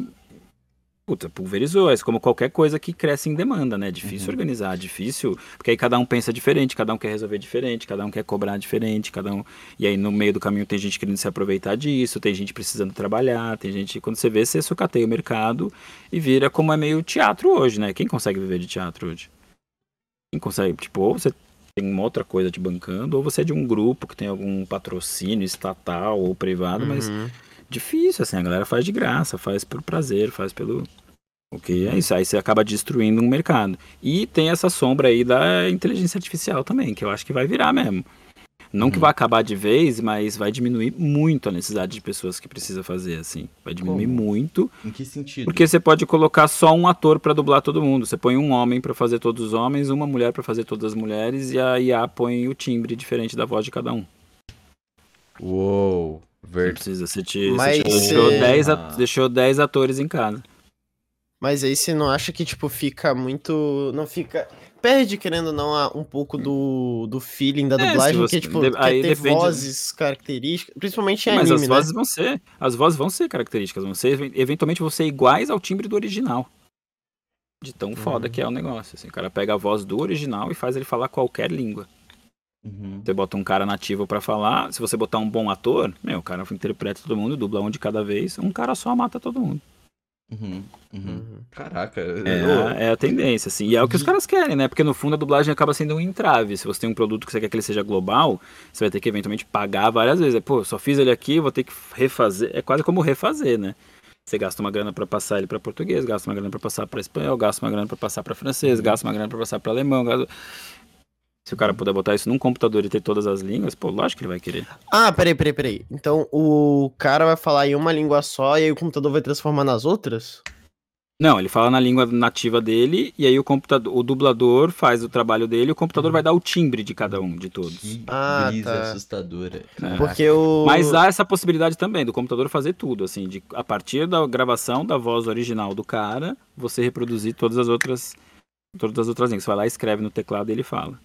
Puta, pulverizou. É como qualquer coisa que cresce em demanda, né? Difícil Uhum. organizar, difícil. Porque aí cada um pensa diferente, cada um quer resolver diferente, cada um quer cobrar diferente, cada um. E aí no meio do caminho tem gente querendo se aproveitar disso, tem gente precisando trabalhar, tem gente. Quando você vê, você sucateia o mercado e vira como é meio teatro hoje, né? Quem consegue viver de teatro hoje? Quem consegue? Tipo, ou você tem uma outra coisa te bancando, ou você é de um grupo que tem algum patrocínio estatal ou privado, mas Uhum. Difícil, assim, a galera faz de graça, faz pelo prazer, faz pelo. O que é isso, aí você acaba destruindo um mercado. E tem essa sombra aí da inteligência artificial também, que eu acho que vai virar mesmo. Não que Uhum. vai acabar de vez, mas vai diminuir muito a necessidade de pessoas que precisa fazer, assim. Vai diminuir Como? muito, Em que sentido? porque você pode colocar só um ator pra dublar todo mundo. Você põe um homem pra fazer todos os homens, uma mulher pra fazer todas as mulheres, e a IA põe o timbre diferente da voz de cada um. Uou, Não verdade. precisa, você, te, Mas você te deixou, é- 10 Ah. deixou 10 atores em casa. Mas aí você não acha que, tipo, fica muito. Não fica. Perde, querendo ou não, um pouco do, do feeling da É, dublagem, você- porque, tipo, de- quer aí ter depende- vozes características, principalmente em Mas anime, as né? vozes vão ser, as vozes vão ser características, vão ser, eventualmente vão ser iguais ao timbre do original. De tão foda Uhum. que é o negócio. Assim, o cara pega a voz do original e faz ele falar qualquer língua. Uhum. Você bota um cara nativo pra falar, se você botar um bom ator, meu, o cara interpreta todo mundo, dubla um de cada vez, um cara só mata todo mundo. Uhum. Uhum. Uhum. Caraca. É, a- é a tendência, assim. E é o que os caras querem, né? Porque no fundo a dublagem acaba sendo um entrave. Se você tem um produto que você quer que ele seja global, você vai ter que eventualmente pagar várias vezes. É, Pô, eu só fiz ele aqui, vou ter que refazer. É quase como refazer, né? Você gasta uma grana pra passar ele pra português, gasta uma grana pra passar pra espanhol, gasta uma grana pra passar pra francês, gasta uma grana pra passar pra alemão. gasta- Se o cara puder botar isso num computador e ter todas as línguas, pô, lógico que ele vai querer. Ah, peraí, peraí, peraí. Então o cara vai falar em uma língua só e aí o computador vai transformar nas outras? Não, ele fala na língua nativa dele e aí o computador, o dublador faz o trabalho dele, e o computador vai dar o timbre de cada um, de todos. Que Ah, brisa tá. assustadora. É. Porque o. Mas há essa possibilidade também do computador fazer tudo, assim, de a partir da gravação da voz original do cara, você reproduzir todas as outras todas as outras línguas. Você vai lá, escreve no teclado e ele fala.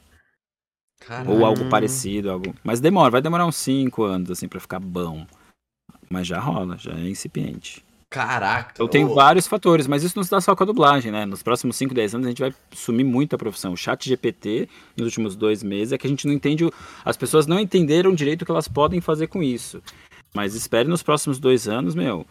Ou algo parecido, algo. Mas demora, vai demorar uns 5 anos assim pra ficar bom. Mas já rola, já é incipiente. Caraca. Então tem vários fatores, mas isso não se dá só com a dublagem, né? Nos próximos 5, 10 anos a gente vai sumir muito a profissão. O chat GPT, nos últimos dois meses, é que a gente não entende. o- As pessoas não entenderam direito o que elas podem fazer com isso. Mas espere nos próximos dois anos, meu.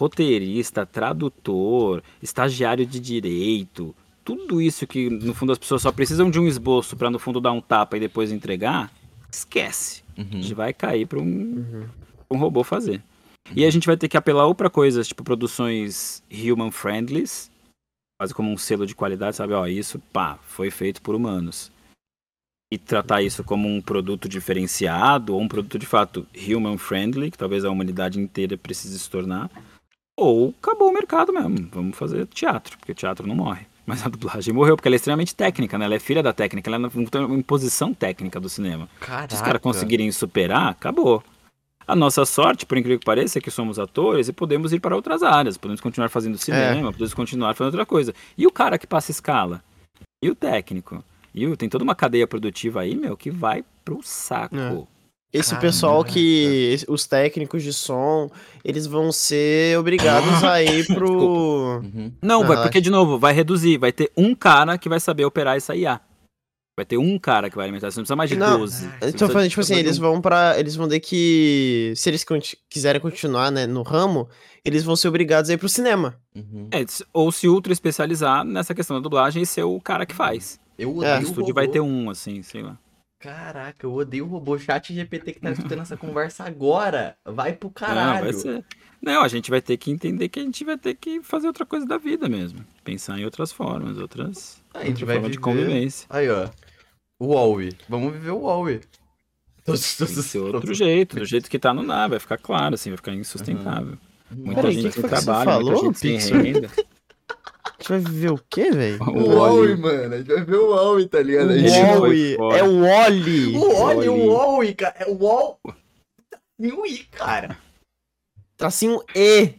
Roteirista, tradutor, estagiário de direito, tudo isso que no fundo as pessoas só precisam de um esboço pra no fundo dar um tapa e depois entregar, esquece. A Uhum. gente vai cair pra um, Uhum. um robô fazer. E a gente vai ter que apelar ou para coisas tipo produções human friendly, quase como um selo de qualidade, sabe? Ó, isso, pá, foi feito por humanos. E tratar isso como um produto diferenciado ou um produto de fato human friendly, que talvez a humanidade inteira precise se tornar. Ou acabou o mercado mesmo. Vamos fazer teatro, porque teatro não morre. Mas a dublagem morreu, porque ela é extremamente técnica, né? Ela é filha da técnica, ela é uma imposição técnica do cinema. Caraca. Se os caras conseguirem superar, acabou. A nossa sorte, por incrível que pareça, é que somos atores e podemos ir para outras áreas. Podemos continuar fazendo cinema, podemos continuar fazendo outra coisa. E o cara que passa escala? E o técnico? E o, tem toda uma cadeia produtiva aí, meu, que vai pro saco. É. Esse pessoal que. Os técnicos de som, eles vão ser obrigados a ir pro. Uhum. Não, vai, Ah, porque, de novo, vai reduzir. Vai ter um cara que vai saber operar essa IA. Vai ter um cara que vai alimentar, você não precisa mais de Não, 12. Você Eu tô precisa falando, de- tipo assim, eles vão para Eles vão ter que. Se eles conti- quiserem continuar, né, no ramo, eles vão ser obrigados a ir pro cinema. Uhum. É, ou se ultra especializar nessa questão da dublagem e ser o cara que faz. Eu É. odeio O o estúdio vai ter um, assim, sei lá. Caraca, eu odeio o robô. Chat GPT que tá escutando essa conversa agora. Vai pro Não, caralho. vai ser. Não, a gente vai ter que entender que a gente vai ter que fazer outra coisa da vida mesmo. Pensar em outras formas, outras. A gente outra vai forma de viver- convivência. Aí, ó. O Huawei. Vamos viver o Huawei. Tem que ser outro jeito, do jeito que tá não dá, vai ficar claro, assim, vai ficar insustentável. Muita Peraí, gente que que sem trabalho, muita falou, gente sem Pixel? renda. A gente vai viver o quê, velho? O O Oli. mano. A gente vai ver o Huawei, tá ligado? Foi Wally, fora. é o Wally. O Oli, o Oli. Huawei, cara. É o Huawei. E o I, cara. Tracinho E.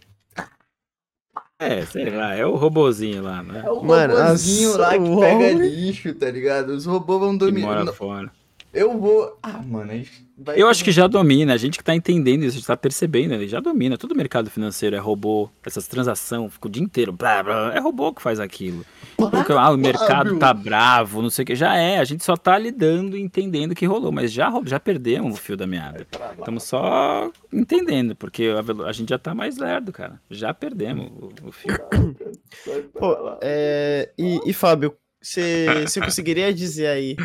É, sei lá, é o robozinho lá, né? É o Mano, robôzinho as- lá que o pega lixo, tá ligado? Os robôs vão Que dominar. mora fora. Eu vou. Ah, mano. a gente vai Eu acho que já domina, a gente que tá entendendo isso, a gente tá percebendo, ele já domina. Todo mercado financeiro é robô, essas transações, fica o dia inteiro, blá, blá, é robô que faz aquilo. Porque, ah, o mercado tá bravo, não sei o que. Já é, a gente só tá lidando e entendendo que rolou, mas já, já perdemos o fio da meada. Estamos só entendendo, porque a gente já tá mais lerdo, cara. Já perdemos o, o fio. Pô, é, e, e Fábio, você você conseguiria dizer aí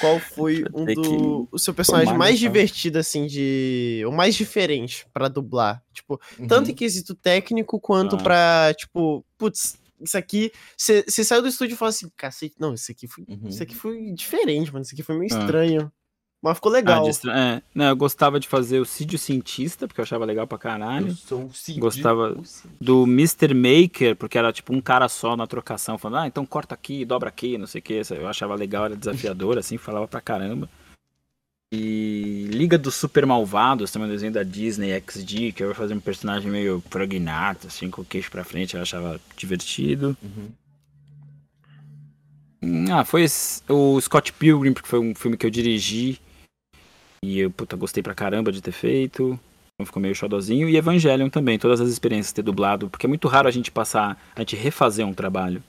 qual foi um do o seu personagem tomar mais noção. divertido, assim, de. O mais diferente pra dublar? Tipo, Uhum. tanto em quesito técnico quanto Ah. pra, tipo, putz, isso aqui. Você saiu do estúdio e falou assim, cacete, não, isso aqui foi. Uhum. Isso aqui foi diferente, mano. Isso aqui foi meio Ah. estranho. Mas ficou Ah, legal. estra- é, não, eu gostava de fazer o Cídio Cientista, porque eu achava legal pra Eu caralho. sou o Cid. Gostava o Cid. do Mr. Maker, porque era tipo um cara só na trocação, falando, ah, então corta aqui, dobra aqui, não sei o que. Eu achava legal, era desafiador, assim, falava pra caramba. E Liga dos Super Malvados, também um desenho da Disney XD, que eu ia fazer um personagem meio prognato, assim, com o queixo pra frente, eu achava divertido. Uhum. Hum, Ah, foi esse- o Scott Pilgrim, porque foi um filme que eu dirigi. E eu, puta, gostei pra caramba de ter feito. Então ficou meio xodozinho. E Evangelion também, todas as experiências ter dublado. Porque é muito raro a gente passar, a gente refazer um trabalho.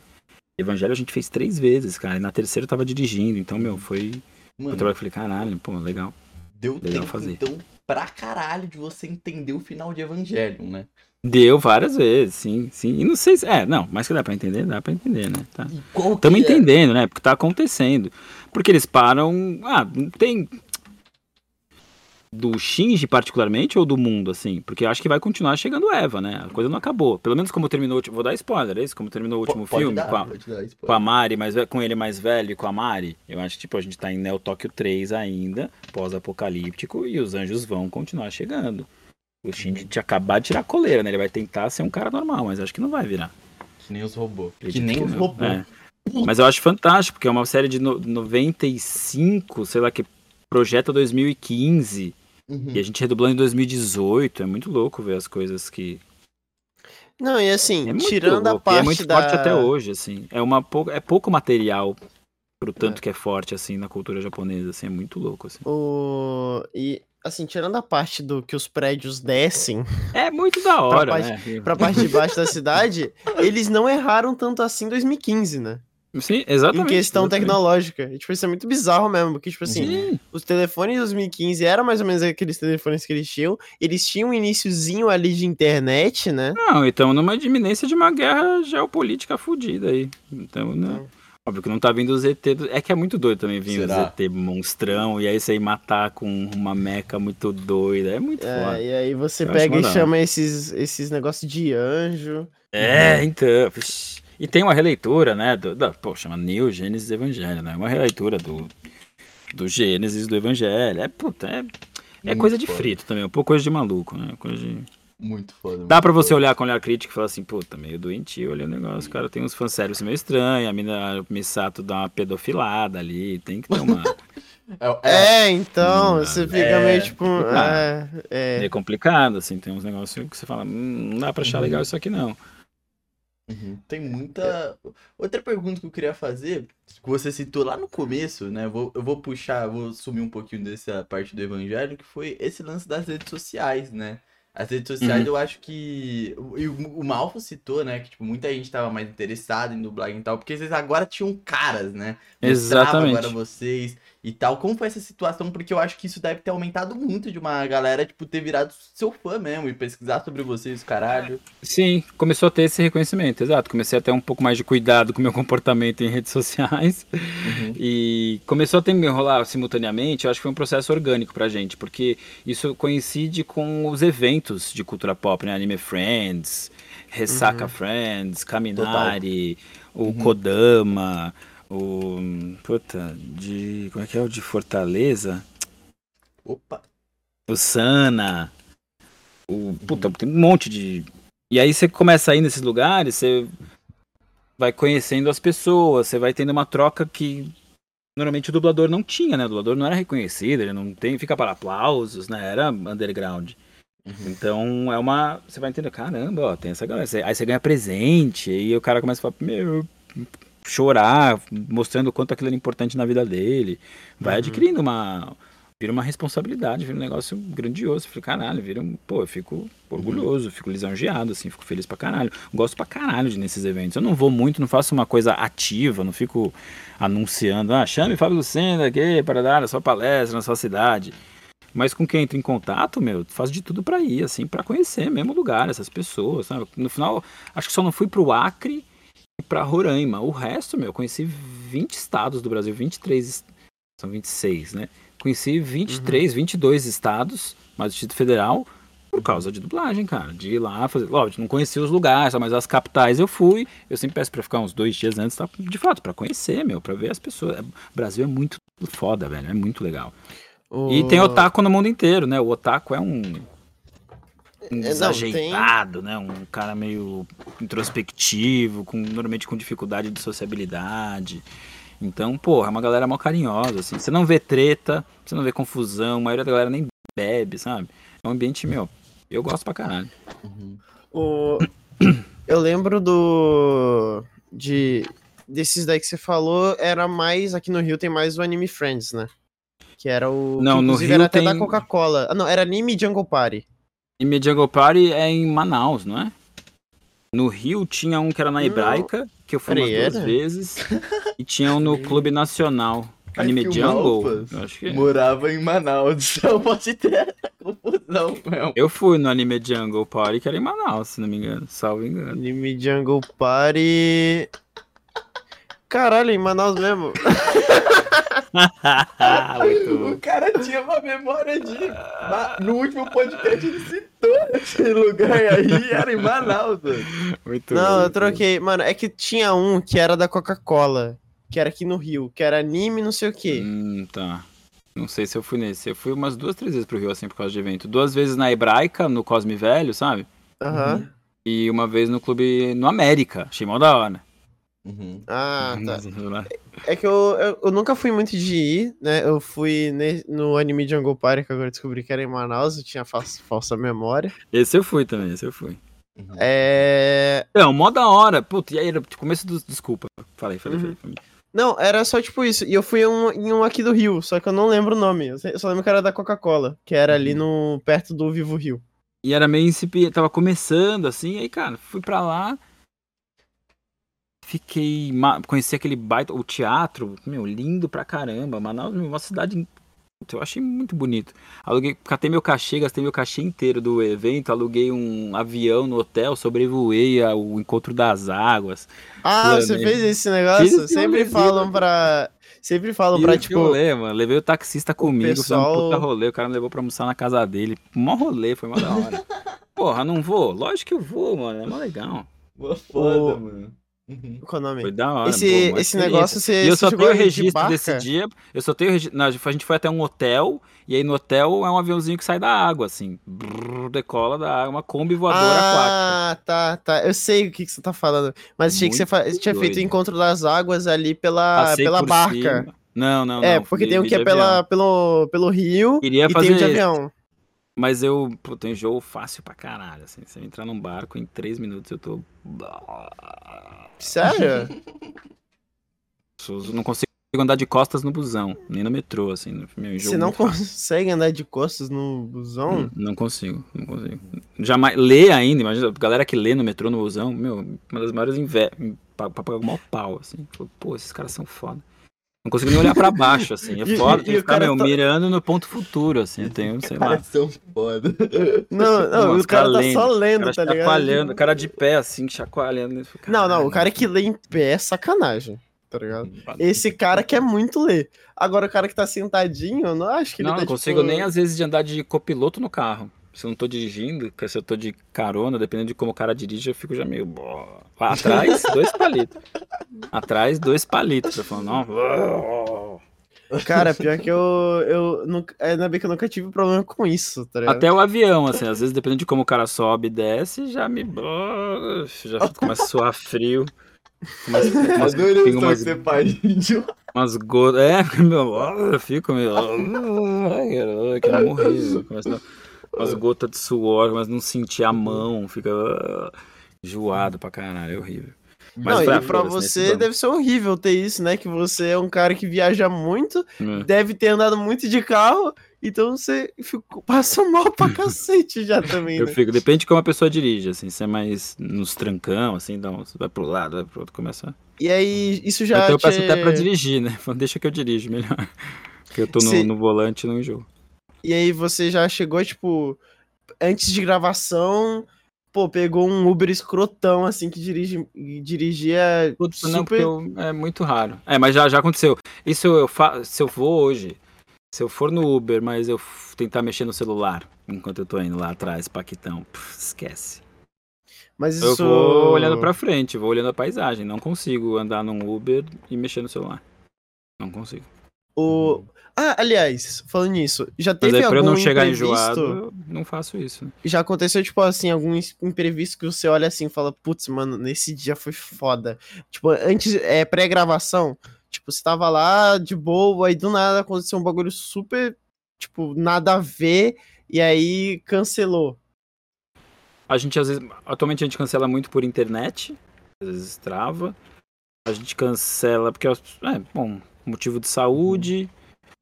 Evangelho a gente fez três vezes, cara. E na terceira eu tava dirigindo. Então, meu, foi. Mano, trabalho que eu falei, caralho, pô, legal. deu legal tempo, fazer. então, pra caralho de você entender o final de Evangelion, né? Deu várias vezes, sim, sim. E não sei se. É, não, mas que dá pra entender, dá pra entender, né? Tá. Estamos é? entendendo, né? Porque tá acontecendo. Porque eles param. Ah, tem. Do Shinji, particularmente, ou do mundo, assim? Porque eu acho que vai continuar chegando Eva, né? A coisa não acabou. Pelo menos como terminou. o último- Vou dar spoiler, é isso? Como terminou o último pode filme dar, com, a, com a Mari, mais, ve- com ele mais velho e com a Mari. Eu acho que, tipo, a gente tá em Neo Tóquio 3 ainda, pós-apocalíptico, e os anjos vão continuar chegando. O Shinji tinha acabado de tirar a coleira, né? Ele vai tentar ser um cara normal, mas acho que não vai virar. Que nem os robôs. Que nem os robôs. É. Mas eu acho fantástico, porque é uma série de no- 95, sei lá, que projeta 2015. Uhum. E a gente redublando em 2018. É muito louco ver as coisas que. Não, e assim, É tirando a louco, e parte é muito da... forte até hoje, assim. É, uma pou... é pouco material pro tanto que é forte, assim, na cultura japonesa, assim. É muito louco, assim. O... E, assim, tirando a parte do que os prédios descem É muito da hora, parte- né? pra parte de baixo da cidade, eles não erraram tanto assim em 2015, né? Sim, exatamente. em questão exatamente. tecnológica. E, tipo, isso é muito bizarro mesmo, porque, tipo assim, Sim, os telefones de 2015 eram mais ou menos aqueles telefones que eles tinham. Eles tinham um iniciozinho ali de internet, né? não, então numa iminência de uma guerra geopolítica fodida aí. Então, né? Então. Óbvio que não tá vindo os ET. do- É que é muito doido também vir os Será? ET monstrão e aí você ir matar com uma meca muito doida. É muito É, foda. e aí você Eu pega e chama esses, esses negócios de anjo. É, então. vixi. E tem uma releitura, né? Do, da, pô, chama Neo Gênesis Evangelho, né? Uma releitura do, do Gênesis do Evangelho. É, puta, é, é coisa de foda. frito também, um pouco coisa de maluco, né? Coisa de... Muito foda. Dá muito pra você foda. olhar com olhar crítico e falar assim, puta, meio doentio ali o negócio, cara, tem uns fanservice meio estranho, a mina Misato dá uma pedofilada ali, tem que ter uma... É, é, É, então, Hum, você fica é, meio tipo. É, é. meio complicado, assim, tem uns negócios que você fala, hum, não dá pra achar Uhum. legal isso aqui não. Uhum. Tem muita. Outra pergunta que eu queria fazer, que você citou lá no começo, né? Vou, eu vou puxar, vou sumir um pouquinho dessa parte do evangelho, que foi esse lance das redes sociais, né? As redes sociais, Uhum. eu acho que. E o, o Malfo citou, né? Que tipo, muita gente tava mais interessada em dublagem e tal, porque vocês agora tinham caras, né? Exatamente. agora vocês e tal. Como foi essa situação? Porque eu acho que isso deve ter aumentado muito de uma galera, tipo, ter virado seu fã mesmo e pesquisar sobre vocês, caralho. Sim, começou a ter esse reconhecimento, exato. Comecei a ter um pouco mais de cuidado com o meu comportamento em redes sociais. Uhum. E começou a ter me rolar simultaneamente, eu acho que foi um processo orgânico pra gente, porque isso coincide com os eventos de cultura pop, né? Anime Friends, Ressaca Friends, Kaminari, o Uhum. Kodama, o. Puta, de. Como é que é o de Fortaleza? Opa. O Sana. O. Puta, tem um monte de. E aí você começa a ir nesses lugares, você vai conhecendo as pessoas, você vai tendo uma troca que normalmente o dublador não tinha, né? O dublador não era reconhecido, ele não tem, fica para aplausos, né? Era underground. Uhum. Então é uma. Você vai entender, caramba, ó, tem essa galera. Aí você ganha presente, e o cara começa a falar, meu, chorar, mostrando o quanto aquilo era importante na vida dele. Vai Uhum. adquirindo uma. Vira uma responsabilidade, vira um negócio grandioso. Fica, caralho, vira um. Pô, eu fico orgulhoso, fico lisonjeado, assim, fico feliz pra caralho. Gosto pra caralho de nesses eventos. Eu não vou muito, não faço uma coisa ativa, não fico anunciando, ah, chame Fábio Lucena aqui para dar a sua palestra na sua cidade. Mas com quem entra em contato, meu, faz de tudo pra ir, assim, pra conhecer mesmo o lugar, essas pessoas, sabe? No final, acho que só não fui pro Acre e pra Roraima. O resto, meu, conheci 20 estados do Brasil, 23, est- são 26, né? Conheci 23, 22 estados, mas o Distrito Federal, por causa de dublagem, cara. De ir lá fazer. Lógico, não conhecia os lugares, mas as capitais eu fui. Eu sempre peço pra ficar uns dois dias antes, tá? de fato, pra conhecer, meu, pra ver as pessoas. O Brasil é muito foda, velho, é muito legal. E O- tem otaku no mundo inteiro, né? O otaku é um. Um É, desajeitado, né? Um cara meio introspectivo, com, normalmente com dificuldade de sociabilidade. Então, porra, é uma galera mal carinhosa, assim. Você não vê treta, você não vê confusão, a maioria da galera nem bebe, sabe? É um ambiente, meu, eu gosto pra caralho. Uhum. O... Eu lembro do. De. Desses daí que você falou, era mais. Aqui no Rio tem mais o Anime Friends, né? Que era o. Não, que, no Rio era até tem- da Coca-Cola. Ah, não, era Anime Jungle Party. E Mediago Party é em Manaus, não é? No Rio tinha um que era na Não. Hebraica, que eu fui Peraí, duas vezes. E tinha um no Clube Nacional. Anime Jungle? Eu acho que é. Morava em Manaus, então pode ter essa confusão mesmo. Eu fui no Anime Jungle Party, que era em Manaus, se não me engano. Salvo engano. Anime Jungle Party. Caralho, em Manaus mesmo. Muito bom. O cara tinha uma memória de. No último podcast ele citou esse lugar aí, era em Manaus. mano. Muito Não, bom, eu troquei. Mano, é que tinha um que era da Coca-Cola. Que era aqui no Rio. Que era anime não sei o quê. Hum, tá. Não sei se eu fui nesse. Eu fui umas duas, três vezes pro Rio, assim, por causa de evento. Duas vezes na Hebraica, no Cosme Velho, sabe? Aham. E uma vez no clube no América. Achei mó da hora. Uhum. Ah, tá. É que eu, eu, eu nunca fui muito de ir, né? Eu fui ne- no Anime Jungle Party, que agora eu descobri que era em Manaus, eu tinha fa- falsa memória. Esse eu fui também, esse eu fui. Uhum. É. Não, mó da hora. Puta, e aí, era começo do. Desculpa. Falei, falei, Uhum. falei. Não, era só tipo isso. E eu fui em um, em um aqui do Rio, só que eu não lembro o nome. Eu só lembro que era da Coca-Cola, que era ali no perto do Vivo Rio. E era meio incipiente, tava começando assim, aí, cara, fui pra lá. Fiquei. Conheci aquele baita. O teatro, meu, lindo pra caramba. Manaus, meu, uma cidade. Eu achei muito bonito. Aluguei, catei meu cachê, gastei meu cachê inteiro do evento, aluguei um avião no hotel, sobrevoei ao encontro das águas. Ah, Planejei. você fez esse negócio? Fiz esse Sempre rolezinho, falam né? pra. Sempre falam E pra, tipo. rolê, mano. Levei o taxista comigo, pessoal- fizemos um puta rolê. O cara me levou pra almoçar na casa dele. Mó rolê, foi mó da hora. Porra, não vou? Lógico que eu vou, mano. É mó legal. Boa foda, O- mano. Uhum. Qual é o nome? Foi da hora. Esse, uma esse negócio você. E eu só tenho o de registro barca? desse dia. Eu só tenho o registro. A gente foi até um hotel. E aí no hotel é um aviãozinho que sai da água, assim. Brrr, decola da água, uma Kombi voadora aquática. Ah, tá, tá. Eu sei o que, que você tá falando. Mas achei que você, Muito fa- você tinha feito o encontro das águas ali pela, Passei pela barca. cima. Não, não, É, não. porque fui- tem um que é de pela, pelo, pelo rio Queria e fazer tem o de avião. Mas eu, pô, tenho jogo fácil pra caralho, assim. Se eu entrar num barco, em três minutos eu tô... Sério? Não consigo andar de costas no busão, nem no metrô, assim. Meu, Você não consegue andar de costas no busão? Não, não, consigo, não consigo. Jamais. Ler ainda, imagina, a galera que lê no metrô, no busão, meu, uma das maiores invejas. Pra, pra pagar o maior pau, assim. Pô, esses caras são foda. Não consigo nem olhar pra baixo, assim. É foda, tem que ficar, meu, tá... mirando no ponto futuro, assim. Eu tenho, sei lá. são foda. Não, não, o cara, tá só lendo, cara tá ligado? Chacoalhando, o cara de pé, assim, chacoalhando. Não, não, o cara que lê em pé é sacanagem tá ligado? Esse cara quer muito ler. Agora, o cara que tá sentadinho, eu não acho que ele não, tá, Não, consigo tipo... nem às vezes de andar de copiloto no carro. Se eu não tô dirigindo, se eu tô de carona, dependendo de como o cara dirige, eu fico já meio. Lá atrás, dois palitos. Atrás, dois palitos. Eu falo, não. Cara, pior que eu. eu nunca, ainda bem que eu nunca tive problema com isso, tá ligado? Até o avião, assim, às vezes, dependendo de como o cara sobe e desce, já me. Já começa a suar frio. Mas, mas Adorei umas, ser pai umas gotas. É, meu, eu fico meio. Ai, que não morri. Começa umas gotas de suor, mas não sentir a mão, fica uh, enjoado pra caralho, é horrível. Mas não, e pra você deve ser horrível ter isso, né? Que você é um cara que viaja muito, é. deve ter andado muito de carro, então você passa mal pra cacete já também. Eu né? fico, depende de como a pessoa dirige, assim, se é mais nos trancão, assim, dá um, vai pro lado, vai pro outro, começa. E aí, isso já. Então eu peço até pra dirigir, né? Deixa que eu dirijo melhor. Porque eu tô no, no volante e não enjoo. E aí você já chegou, tipo, antes de gravação, pô, pegou um Uber escrotão, assim, que dirige, dirigia Putz, super... Não, eu, é muito raro. É, mas já, já aconteceu. Isso eu fa... se eu vou hoje, se eu for no Uber, mas eu tentar mexer no celular enquanto eu tô indo lá atrás, Paquitão, puf, esquece. Mas isso... Eu vou olhando pra frente, vou olhando a paisagem. Não consigo andar num Uber e mexer no celular. Não consigo. O... Ah, aliás, falando nisso, já teve Mas aí, pra algum eu não chegar enjoado, não faço isso. Já aconteceu, tipo assim, algum imprevisto que você olha assim e fala, putz, mano, nesse dia foi foda. Tipo, antes, é pré-gravação, tipo, você tava lá de boa, e do nada aconteceu um bagulho super, tipo, nada a ver, e aí cancelou. A gente, às vezes, atualmente a gente cancela muito por internet, às vezes trava. A gente cancela porque, é, bom, motivo de saúde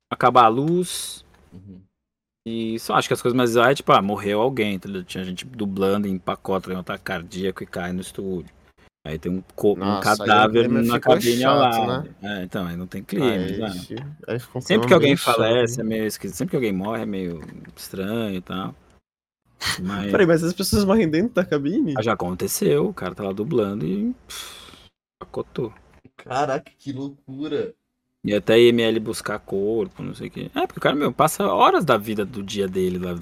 acabar a luz. Uhum. E só acho que as coisas mais é tipo, ah, morreu alguém, entendeu? Tinha gente dublando em pacote, um ataque cardíaco e cai no estúdio. Aí tem um, Nossa, um cadáver na cabine ao lado. Né? É, então, aí não tem clima. Aí, né? sempre que alguém falece, é meio esquisito. Sempre que alguém morre é meio estranho e tal. Mas... Peraí, mas as pessoas morrem dentro da cabine? Ah, já aconteceu, o cara tá lá dublando e. Pff, pacotou. Caraca, que loucura. E até IML buscar corpo, não sei o quê. É, porque o cara, meu, passa horas da vida do dia dele lá,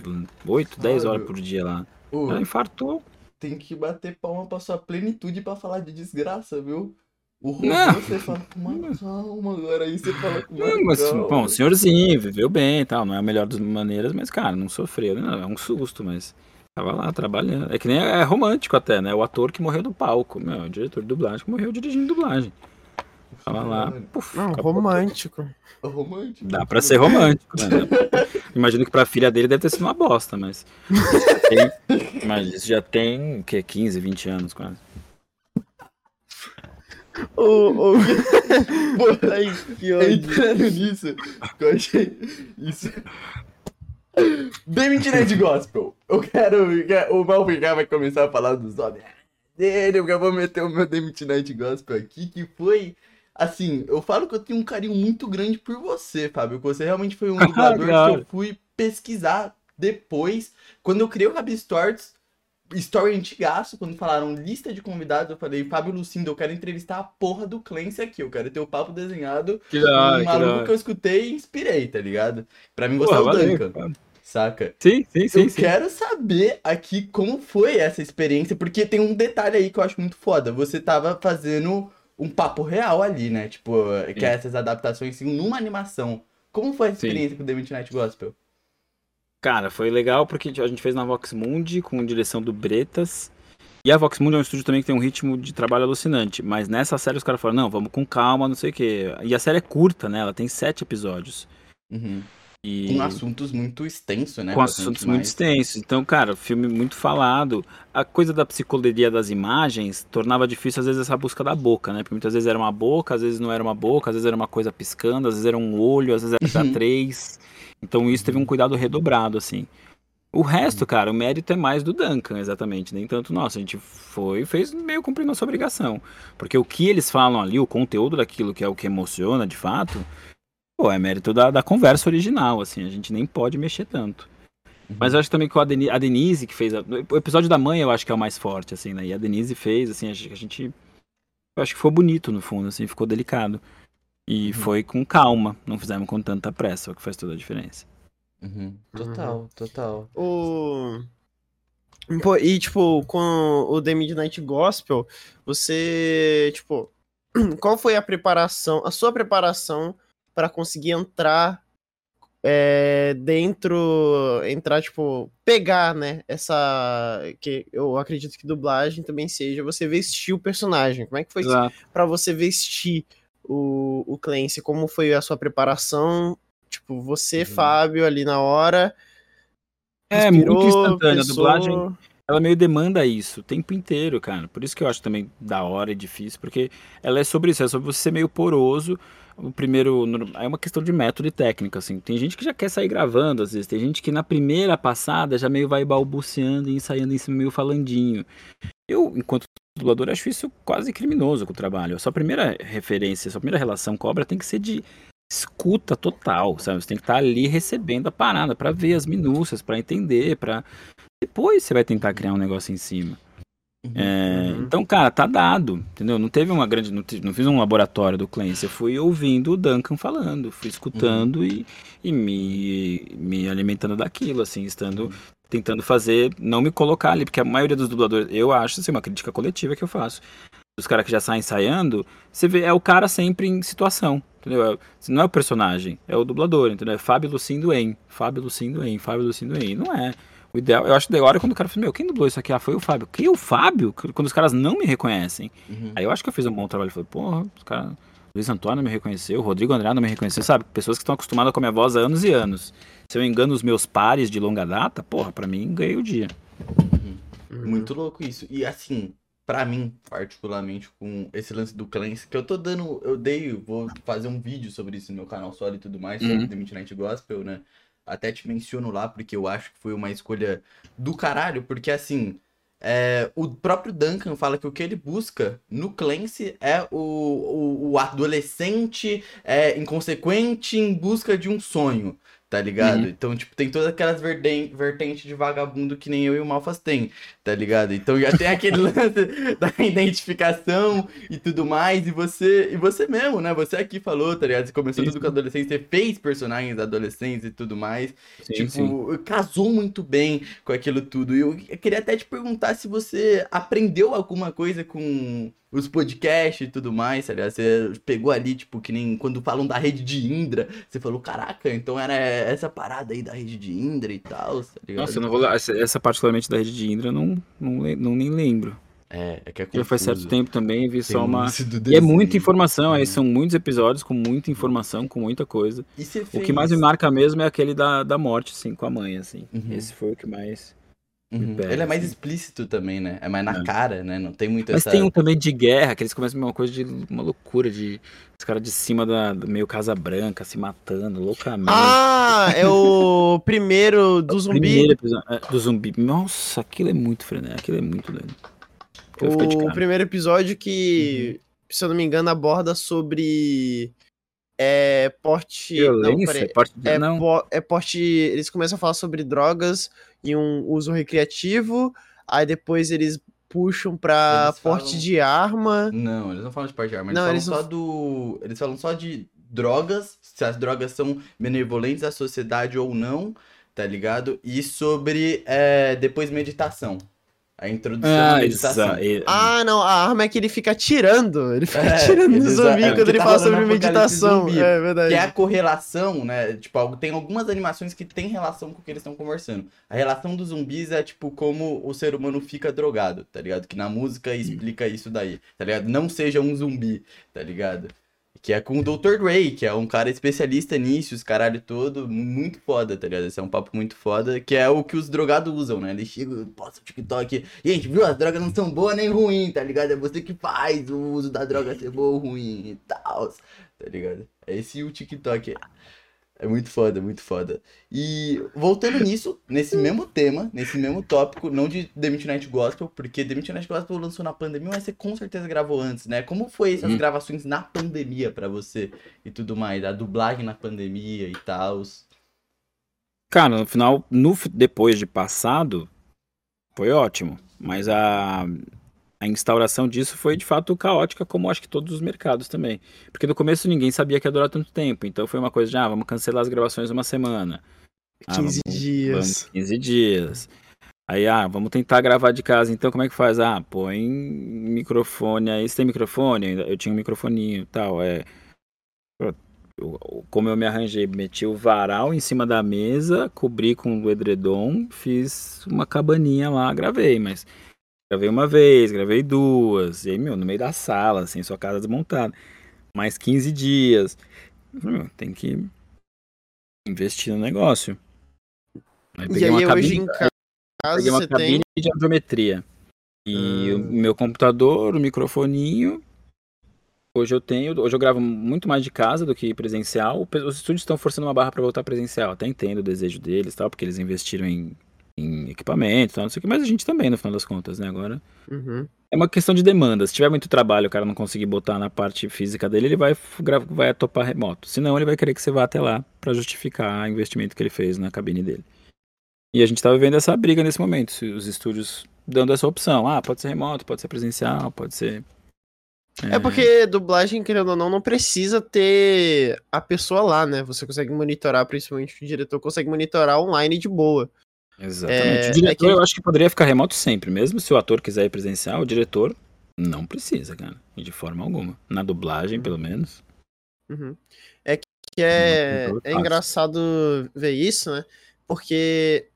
8, 10 horas por dia lá. Ela infartou. Tem que bater palma pra sua plenitude pra falar de desgraça, viu? O robô, não. você fala com uma calma, agora aí você fala com uma não, mas, calma. Bom, o senhorzinho viveu bem e tal, não é a melhor das maneiras, mas, cara, não sofreu, não, é um susto, mas tava lá trabalhando. É que nem é romântico até, né? O ator que morreu no palco, meu, o diretor de dublagem que morreu dirigindo dublagem. Tava lá. Puf, não, romântico. Romântico. Dá pra ser romântico, né? Imagino que pra filha dele deve ter sido uma bosta, mas. Tem, mas isso já tem o quê? 15, 20 anos quase. Ô, ô. Ai, que ódio. Entrando nisso, eu achei. Isso. Bem de gospel. Eu quero. O Malficar vai começar a falar dos homens dele, eu vou meter o meu Demit Night Gospel aqui, que foi assim, eu falo que eu tenho um carinho muito grande por você, Fábio. Que você realmente foi um dublador que eu fui pesquisar depois. Quando eu criei o Rabi Stories, story antigaço, quando falaram lista de convidados, eu falei, Fábio Lucindo, eu quero entrevistar a porra do Clancy aqui, eu quero ter o papo desenhado. Que da, um maluco que, que, eu escutei e inspirei, tá ligado? Pra mim gostar do Duncan. Saca? Sim, sim, sim. Eu sim. quero saber aqui como foi essa experiência, porque tem um detalhe aí que eu acho muito foda. Você tava fazendo um papo real ali, né? Tipo, que é essas adaptações assim, numa animação. Como foi a experiência Sim. com The Midnight Gospel? Cara, foi legal porque a gente fez na Vox Mundi com direção do Bretas. E a Vox Mundi é um estúdio também que tem um ritmo de trabalho alucinante. Mas nessa série os caras falaram, não, vamos com calma, não sei o quê. E a série é curta, né? Ela tem sete episódios. Uhum. E... Com assuntos muito extensos, né? com assuntos muito mais. extensos. Então, cara, filme muito falado. A coisa da psicologia das imagens tornava difícil, às vezes, essa busca da boca, né? Porque muitas vezes era uma boca, às vezes não era uma boca, às vezes era uma coisa piscando, às vezes era um olho, às vezes era Uhum. três. Então, isso teve um cuidado redobrado, assim. O resto, cara, o mérito é mais do Duncan, exatamente. Nem tanto nosso. A gente foi e fez meio cumprir nossa obrigação. Porque o que eles falam ali, o conteúdo daquilo que é o que emociona de fato, pô, é mérito da, da conversa original, assim. A gente nem pode mexer tanto. Uhum. Mas eu acho também que a Deni- a Denise que fez. a- o episódio da mãe eu acho que é o mais forte, assim, né? E a Denise fez, assim, a gente. Eu acho que foi bonito no fundo, assim, ficou delicado. E Uhum. foi com calma, não fizemos com tanta pressa, o que faz toda a diferença. Uhum. Total, total. O... Pô, e, tipo, com o The Midnight Gospel, você, tipo, qual foi a preparação, a sua preparação para conseguir entrar é, dentro, entrar, tipo, pegar, né, essa, que eu acredito que dublagem também seja você vestir o personagem. Como é que foi para você vestir o, o Clancy? Como foi a sua preparação? Tipo, você, Uhum. Fábio, ali na hora, É, muito instantânea. A pensou. dublagem, ela meio demanda isso o tempo inteiro, cara. Por isso que eu acho também da hora e difícil, porque ela é sobre isso, é sobre você ser meio poroso. O primeiro. É uma questão de método e técnica, assim. Tem gente que já quer sair gravando, às vezes. Tem gente que na primeira passada já meio vai balbuciando e ensaiando em cima, meio falandinho. Eu, enquanto dublador, acho isso quase criminoso com o trabalho. A sua primeira referência, a sua primeira relação com a obra tem que ser de escuta total, sabe? Você tem que estar ali recebendo a parada pra ver as minúcias, pra entender, pra depois você vai tentar criar um negócio em cima. É, Uhum. Então, cara, tá dado, entendeu? Não teve uma grande. Não, não fiz um laboratório do Clancy, eu fui ouvindo o Duncan falando, fui escutando e, e me, me alimentando daquilo, assim, estando. Tentando fazer, não me colocar ali, porque a maioria dos dubladores, eu acho, assim, uma crítica coletiva que eu faço. Os caras que já saem ensaiando, você vê, é o cara sempre em situação, entendeu? É- não é o personagem, é o dublador, entendeu? É Fábio Lucindo em, Fábio Lucindo em, Fábio Lucindo em. Não é. O ideal, eu acho da hora quando o cara fala, meu, quem dublou isso aqui? Ah, foi o Fábio. Quem é o Fábio? Quando os caras não me reconhecem. Uhum. Aí eu acho que eu fiz um bom trabalho. Falei, porra, os caras. Luiz Antônio não me reconheceu, Rodrigo André não me reconheceu, sabe? Pessoas que estão acostumadas com a minha voz há anos e anos. Se eu engano os meus pares de longa data, porra, pra mim ganhei o dia. Uhum. Muito louco isso. E assim, pra mim, particularmente, com esse lance do Clancy, que eu tô dando. Eu dei, vou fazer um vídeo sobre isso no meu canal solo e tudo mais, sobre Uhum. The Midnight Gospel, né? Até te menciono lá, porque eu acho que foi uma escolha do caralho, porque assim. é, o próprio Duncan fala que o que ele busca no Clancy é o, o, o adolescente é, inconsequente em busca de um sonho, tá ligado? Uhum. Então, tipo, tem todas aquelas verten- vertentes de vagabundo que nem eu e o Malfas tem, tá ligado? Então já tem aquele lance da identificação e tudo mais, e você, e você mesmo, né? Você aqui falou, tá ligado? Você começou Sim, tudo com adolescência, você fez personagens adolescentes e tudo mais. Sim, tipo, sim. casou muito bem com aquilo tudo. E eu queria até te perguntar se você aprendeu alguma coisa com os podcasts e tudo mais, tá ligado? Você pegou ali, tipo, que nem quando falam da rede de Indra, você falou, caraca, então era essa parada aí da rede de Indra e tal, tá ligado? Nossa, eu não vou. lá- Essa, essa particularmente da rede de Indra, eu não, não, não nem lembro. É, é que é Já faz certo confuso. tempo também, vi Tem só uma. E é muita informação, aí Uhum. são muitos episódios com muita informação, com muita coisa. E O que mais me marca mesmo é aquele da, da morte, assim, com a mãe, assim. Uhum. Esse foi o que mais. Uhum. Ele é mais assim. explícito também, né? É mais na É. cara, né? Não tem muito Mas essa... tem um também de guerra, que eles começam uma coisa de uma loucura, de os caras de cima da do meio Casa Branca se matando loucamente. Ah, é o primeiro do O zumbi. Primeiro episódio é, do zumbi. Nossa, aquilo é muito frenético, aquilo é muito doido. O primeiro episódio que, se eu não me engano, aborda sobre é, porte. Não, Violência, peraí. parte de... É, não. po- é porte. Eles começam a falar sobre drogas e um uso recreativo. Aí depois eles puxam pra Eles porte falam- de arma. Não, eles não falam de parte de arma, eles Não, falam eles não só do. Eles falam só de drogas, se as drogas são benevolentes à sociedade ou não, tá ligado? E sobre é, depois meditação. A introdução à Ah, meditação. exa- e- Ah, não, a arma é que ele fica atirando. Ele fica É, atirando no zumbi é, quando ele tá fala sobre meditação. zumbi. É verdade. Que é a correlação, né? Tipo, tem algumas animações que tem relação com o que eles estão conversando. A relação dos zumbis é, tipo, como o ser humano fica drogado, tá ligado? Que na música explica isso daí, tá ligado? Não seja um zumbi, tá ligado? Que é com o Dr. Dre, que é um cara especialista nisso, os caralho todo, muito foda, tá ligado? Esse é um papo muito foda, que é o que os drogados usam, né? Eles chegam, posta o TikTok, gente, viu? As drogas não são boas nem ruins, tá ligado? É você que faz o uso da droga ser boa ou ruim e tal, tá ligado? É esse o TikTok. É muito foda, muito foda. E voltando nisso, nesse mesmo tema, nesse mesmo tópico, não de The Midnight Gospel, porque The Midnight Gospel lançou na pandemia, mas você com certeza gravou antes, né? Como foi essas Hum. gravações na pandemia pra você e tudo mais? A dublagem na pandemia e tal. Cara, no final, no, depois de passado, foi ótimo. Mas a, a instauração disso foi de fato caótica, como acho que todos os mercados também. Porque no começo ninguém sabia que ia durar tanto tempo. Então foi uma coisa de, ah, vamos cancelar as gravações uma semana. Ah, 15 vamos- dias. Vamos, 15 dias. Aí, ah, vamos tentar gravar de casa. Então, como é que faz? Ah, põe microfone aí. Você tem microfone? Eu tinha um microfoninho e tal. É. Como eu me arranjei, meti o varal em cima da mesa, cobri com o edredom, fiz uma cabaninha lá, gravei, mas gravei uma vez, gravei duas, e aí, meu, no meio da sala, assim, sua casa desmontada. Mais 15 dias. Meu, tem que investir no negócio. Aí E aí hoje em casa peguei uma você cabine tem. de audiometria. E Ah. o meu computador, o microfoninho. Hoje eu tenho, hoje eu gravo muito mais de casa do que presencial. Os estúdios estão forçando uma barra para voltar presencial. Até entendo o desejo deles, tal, porque eles investiram em, em equipamento, tal, não sei o que, mas a gente também, no final das contas, né? Agora Uhum. é uma questão de demanda. Se tiver muito trabalho, o cara não conseguir botar na parte física dele, ele vai, vai topar remoto. Senão, ele vai querer que você vá até lá para justificar o investimento que ele fez na cabine dele. E a gente tá vivendo essa briga nesse momento. se Os estúdios dando essa opção. Ah, pode ser remoto, pode ser presencial, pode ser. É porque dublagem, querendo ou não, não precisa ter a pessoa lá, né? Você consegue monitorar, principalmente o diretor consegue monitorar online de boa. Exatamente. É, o diretor, é que- eu acho que poderia ficar remoto sempre. Mesmo se o ator quiser ir presencial, o diretor não precisa, cara. E de forma alguma. Na dublagem, pelo menos. Uhum. É que é, é fácil. engraçado ver isso, né? Porque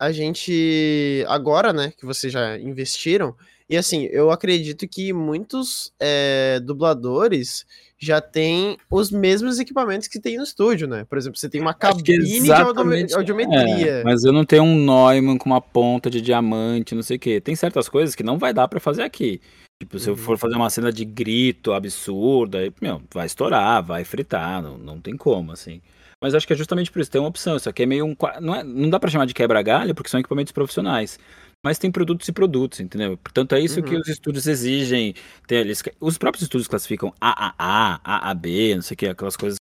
a gente, agora, né, que vocês já investiram, e assim, eu acredito que muitos é, dubladores já têm os mesmos equipamentos que tem no estúdio, né? Por exemplo, você tem uma cabine de audiometria. É, mas eu não tenho um Neumann com uma ponta de diamante, não sei o quê. Tem certas coisas que não vai dar pra fazer aqui. Tipo, se eu Uhum. for fazer uma cena de grito absurda, aí, meu, vai estourar, vai fritar, não, não tem como, assim. Mas acho que é justamente por isso, tem uma opção. Isso aqui é meio um. Não, é, não dá pra chamar de quebra-galho, porque são equipamentos profissionais. Mas tem produtos e produtos, entendeu? Portanto, é isso que Uhum. os estúdios exigem. Tem, eles, os próprios estúdios classificam AAA, AAB, não sei o que, aquelas coisas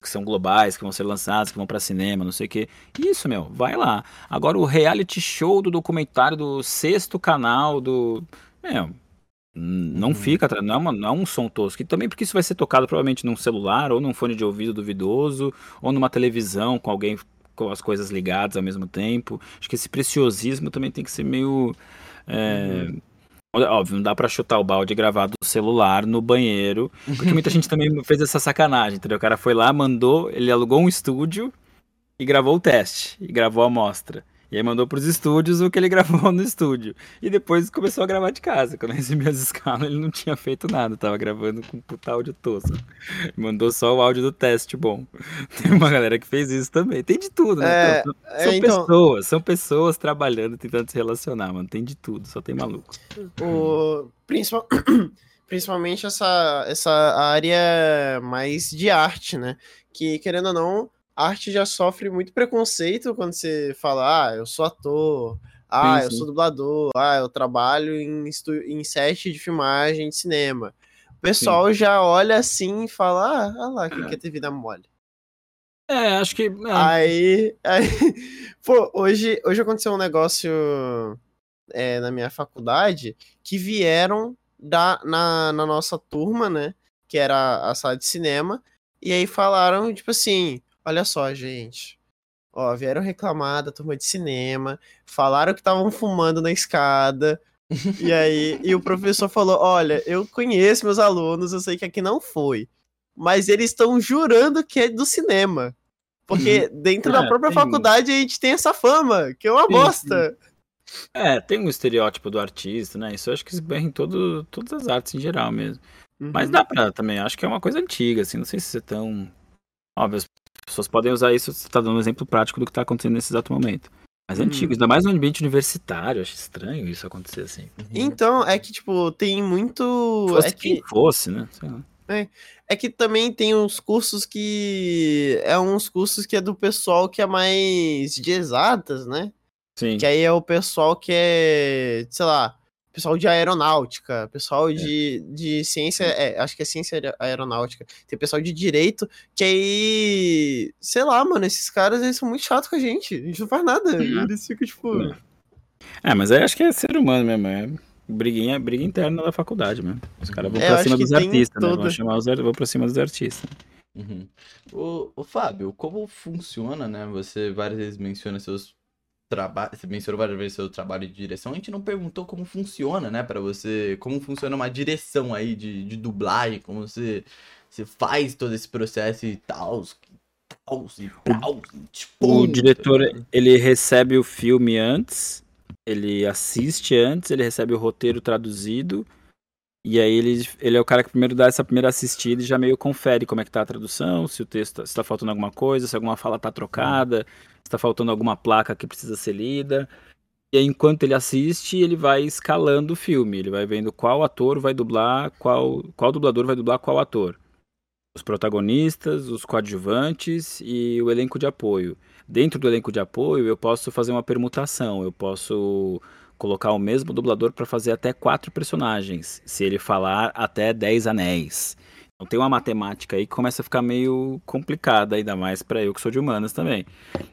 que são globais, que vão ser lançadas, que vão pra cinema, não sei o que. Isso, meu, vai lá. Agora o reality show do documentário do sexto canal do. Meu, não Uhum. fica, não é, uma- não é um som tosco. E também porque isso vai ser tocado provavelmente num celular, ou num fone de ouvido duvidoso, ou numa televisão com alguém com as coisas ligadas ao mesmo tempo. Acho que esse preciosismo também tem que ser meio. é, Óbvio, não dá pra chutar o balde e gravar do celular no banheiro, porque muita gente também fez essa sacanagem, entendeu? O cara foi lá, mandou, ele alugou um estúdio e gravou o teste, e gravou a amostra. E aí mandou pros estúdios o que ele gravou no estúdio. E depois começou a gravar de casa. Quando eu recebi as escalas, ele não tinha feito nada, tava gravando com puta áudio tosco. Mandou só o áudio do teste bom. Tem uma galera que fez isso também. Tem de tudo, né? É, Então, é, são então- pessoas, são pessoas trabalhando, tentando se relacionar, mano. Tem de tudo, só tem maluco. O, principal, principalmente essa, essa área mais de arte, né? Que, querendo ou não, arte já sofre muito preconceito quando você fala, ah, eu sou ator, ah, Sim, eu sim. sou dublador, ah, eu trabalho em, em set de filmagem de cinema. O pessoal já olha assim e fala, ah, olha lá, quem quer ter vida mole. É, acho que. é, Aí, aí, pô, hoje, hoje aconteceu um negócio é, na minha faculdade que vieram da, na, na nossa turma, né? Que era a sala de cinema, e aí falaram, tipo assim: olha só, gente. Ó, vieram reclamar da turma de cinema, falaram que estavam fumando na escada. E aí, e o professor falou: Olha, eu conheço meus alunos, eu sei que aqui não foi. Mas eles estão jurando que é do cinema. Porque dentro da É, própria tem- faculdade a gente tem essa fama, que é uma Sim, bosta. É, tem um estereótipo do artista, né? Isso eu acho que esberra em todo, todas as artes em geral mesmo. Mas Uhum. dá pra também, acho que é uma coisa antiga, assim, não sei se é tão. Óbvio, as pessoas podem usar isso, você tá dando um exemplo prático do que tá acontecendo nesse exato momento. Mas é Uhum. antigo, ainda mais no ambiente universitário, acho estranho isso acontecer assim. Então, é que, tipo, tem muito. Fosse É quem que, fosse, né? Sei lá. é que também tem uns cursos que. É uns cursos que é do pessoal que é mais de exatas, né? Sim. Que aí é o pessoal que é, sei lá, pessoal de aeronáutica, pessoal de, de ciência, é, acho que é ciência aer- aeronáutica. Tem pessoal de direito, que aí, sei lá, mano, esses caras eles são muito chatos com a gente. A gente não faz nada. Uhum. Eles ficam, tipo. É. É, mas aí acho que é ser humano mesmo, é briguinha, briga interna da faculdade mesmo. Os caras vão É, pra cima dos artistas, né? Vão chamar os vão pra cima dos artistas. Uhum. Ô, ô, Fábio, como funciona, né? Você várias vezes menciona seus trabalhos, você mencionou várias vezes seu trabalho de direção. A gente não perguntou como funciona, né, Pra você, como funciona uma direção aí de, de dublagem, como você, você faz todo esse processo e tal, tal e tal. tipo, O diretor, ele recebe o filme antes, ele assiste antes, ele recebe o roteiro traduzido, e aí ele, ele é o cara que primeiro dá essa primeira assistida e já meio confere como é que tá a tradução, se o texto, tá- se tá faltando alguma coisa, se alguma fala tá trocada, se tá faltando alguma placa que precisa ser lida. E aí, enquanto ele assiste, ele vai escalando o filme, ele vai vendo qual ator vai dublar, qual, qual dublador vai dublar qual ator. Os protagonistas, os coadjuvantes e o elenco de apoio. Dentro do elenco de apoio, eu posso fazer uma permutação. Eu posso colocar o mesmo dublador para fazer até quatro personagens, se ele falar até 10 anéis. Então tem uma matemática aí que começa a ficar meio complicada, ainda mais para eu que sou de humanas também.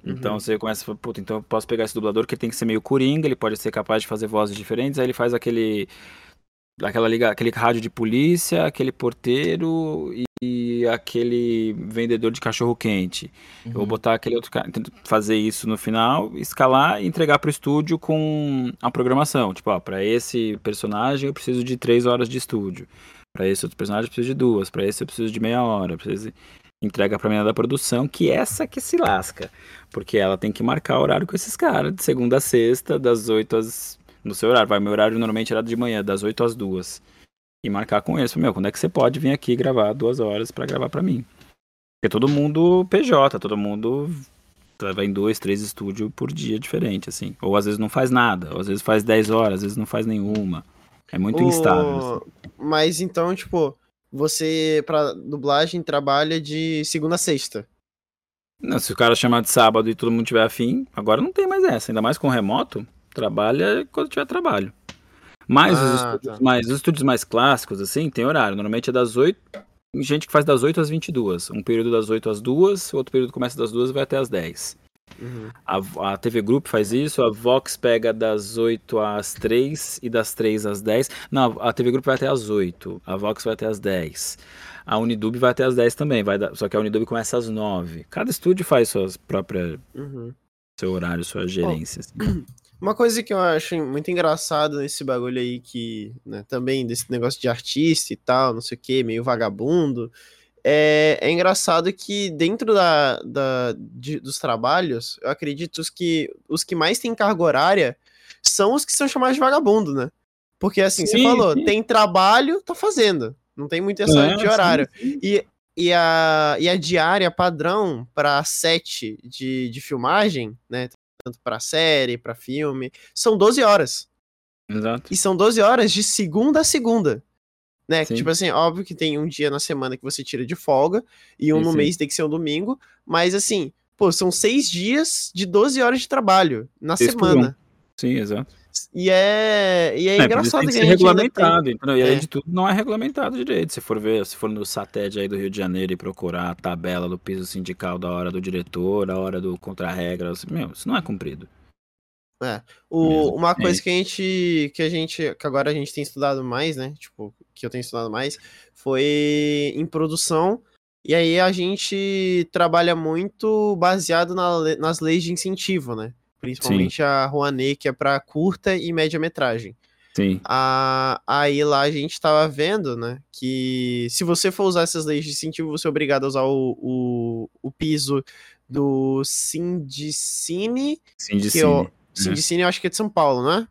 Então você começa a falar, puta, então eu posso pegar esse dublador que tem que ser meio coringa, ele pode ser capaz de fazer vozes diferentes, aí ele faz aquele aquela liga, aquele rádio de polícia, aquele porteiro e aquele vendedor de cachorro quente. Eu vou botar aquele outro cara, fazer isso no final, escalar e entregar pro estúdio com a programação. Tipo, ó, pra esse personagem eu preciso de três horas de estúdio. Pra esse outro personagem eu preciso de duas. Pra esse eu preciso de meia hora. eu Preciso... Entrega pra menina da produção, que é essa que se lasca. Porque ela tem que marcar horário com esses caras, de segunda a sexta, das 8 às. No seu horário. Vai, meu horário normalmente era de manhã, das 8 às 2. E marcar com eles. Meu, quando é que você pode vir aqui gravar duas horas pra gravar pra mim? Porque todo mundo PJ, todo mundo vai em dois, três estúdios por dia diferente, assim. Ou às vezes não faz nada, ou às vezes faz 10 horas, às vezes não faz nenhuma. É muito instável. assim. Mas então, tipo, você, pra dublagem, trabalha de segunda a sexta. Não, se o cara chamar de sábado e todo mundo tiver afim, agora não tem mais essa. Ainda mais com remoto, trabalha quando tiver trabalho. Mas, os, Ah, estúdios tá. mais os estúdios mais clássicos, assim, tem horário. Normalmente é das 8. Tem gente que faz das 8 às 22. Um período das 8 às 2, outro período começa das 2 e vai até às 10. Uhum. A, a TV Group faz isso, a Vox pega das 8 às 3 e das 3 às 10. Não, a TV Group vai até às 8, a Vox vai até às 10. A Unidub vai até às 10 também, vai dar- só que a Unidub começa às 9. Cada estúdio faz suas próprias, Uhum. seu horário, sua gerência. assim. Uma coisa que eu acho muito engraçado nesse bagulho aí, que, né, também desse negócio de artista e tal, não sei o que, meio vagabundo, é, é engraçado que dentro da, da, de- dos trabalhos, eu acredito que, os que mais têm carga horária são os que são chamados de vagabundo, né? Porque assim, você Sim, falou, sim. tem trabalho, tá fazendo. Não tem muito essa É, de horário. sim. E a, e a diária padrão para set de, de filmagem, né? Tanto para série, para filme, são 12 horas. Exato. E são 12 horas de segunda a segunda. Né? Sim. Tipo assim, óbvio que tem um dia na semana que você tira de folga, e um Sim, no sim. mês tem que ser um domingo, mas assim, pô, são seis dias de 12 horas de trabalho na por semana. Sim, exato. E é, e é, É, engraçado tem que, que ser ainda tem- regulamentado. entendeu? E além É. de tudo, não é regulamentado direito. Se for ver, se for no SATED aí do Rio de Janeiro e procurar a tabela do piso sindical da hora do diretor, a hora do contra-regra, assim, meu, isso não é cumprido. O- Mesmo. uma É coisa isso. que a gente que a gente que agora a gente tem estudado mais, né? Tipo, que eu tenho estudado mais, foi em produção. E aí a gente trabalha muito baseado na nas leis de incentivo, né? Principalmente a Rouanet, que é para curta e média metragem. Sim. A, aí lá a gente tava vendo, né, que se você for usar essas leis de incentivo, você é obrigado a usar o, o, o piso do Sindicine, Sim, de que eu, cine. Sindicine eu acho que é de São Paulo, né?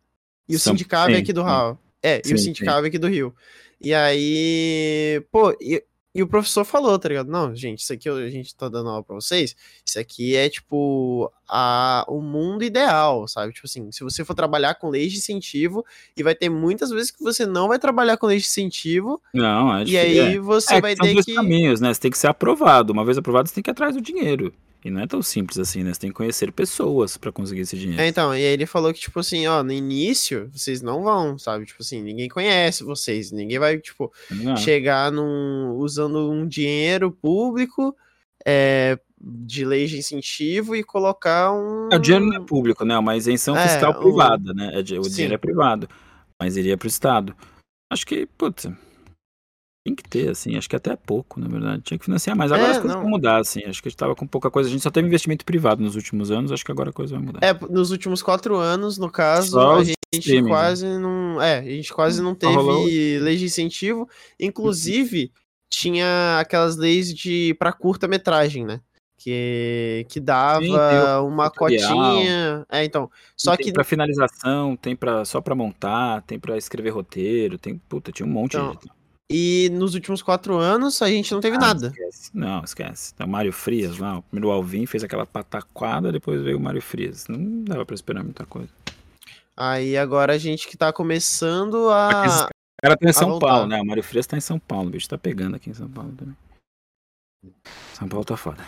E o São- Sindicave é sim, aqui do sim. Ral. É, e o Sim, Sindicave é aqui do Rio. E aí, pô, e, e o professor falou, tá ligado? Não, gente, isso aqui a gente tá dando aula pra vocês. Isso aqui é, tipo, a, o mundo ideal, sabe? Tipo assim, se você for trabalhar com leis de incentivo, e vai ter muitas vezes que você não vai trabalhar com leis de incentivo. Não, é E aí é. você É, vai ter que. caminhos, né? Você tem que ser aprovado. Uma vez aprovado, você tem que ir atrás do dinheiro. E não é tão simples assim, né? Você tem que conhecer pessoas pra conseguir esse dinheiro. É, então, e aí ele falou que, tipo assim, ó, no início, vocês não vão, sabe? Tipo assim, ninguém conhece vocês, ninguém vai, tipo, Não. chegar num, usando um dinheiro público é, de lei de incentivo e colocar um. É, o dinheiro não é público, né? É uma isenção É, fiscal o- privada, né? É O Sim. dinheiro é privado, mas iria pro Estado. Acho que, putz, tem que ter, assim. Acho que até é pouco, na verdade. Tinha que financiar mais. Agora É, as coisas não. vão mudar, assim. Acho que a gente tava com pouca coisa. A gente só teve investimento privado nos últimos anos. Acho que agora a coisa vai mudar. É, nos últimos quatro anos, no caso, Só a gente streaming, né? quase não. É, a gente quase não teve rolou- lei de incentivo. Inclusive, tinha aquelas leis de para curta-metragem, né? Que, que dava Sim, uma tutorial. cotinha. É, então. Só tem que pra finalização, tem pra, só pra montar, tem pra escrever roteiro, tem, puta, tinha um monte Então, de... E nos últimos quatro anos a gente não teve Ah, nada. Esquece. Não, esquece. O Mário Frias lá, o primeiro Alvin fez aquela pataquada, depois veio o Mário Frias. Não dava pra esperar muita coisa. Aí agora a gente que tá começando a. O cara tá em São. Paulo, né? O Mário Frias tá em São Paulo, o bicho tá pegando aqui em São Paulo também. São Paulo tá foda.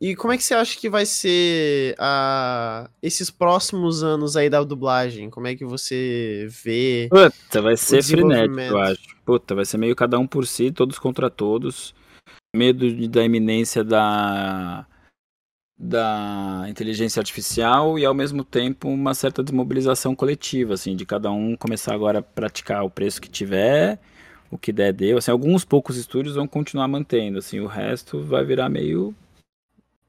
E como é que você acha que vai ser a... esses próximos anos aí da dublagem? Como é que você vê? Puta, vai ser frenético, eu acho. Puta, vai ser meio cada um por si, todos contra todos. Medo de- da iminência da da inteligência artificial e ao mesmo tempo uma certa desmobilização coletiva, assim, de cada um começar agora a praticar o preço que tiver, o que der deu. Assim, alguns poucos estúdios vão continuar mantendo, assim, o resto vai virar meio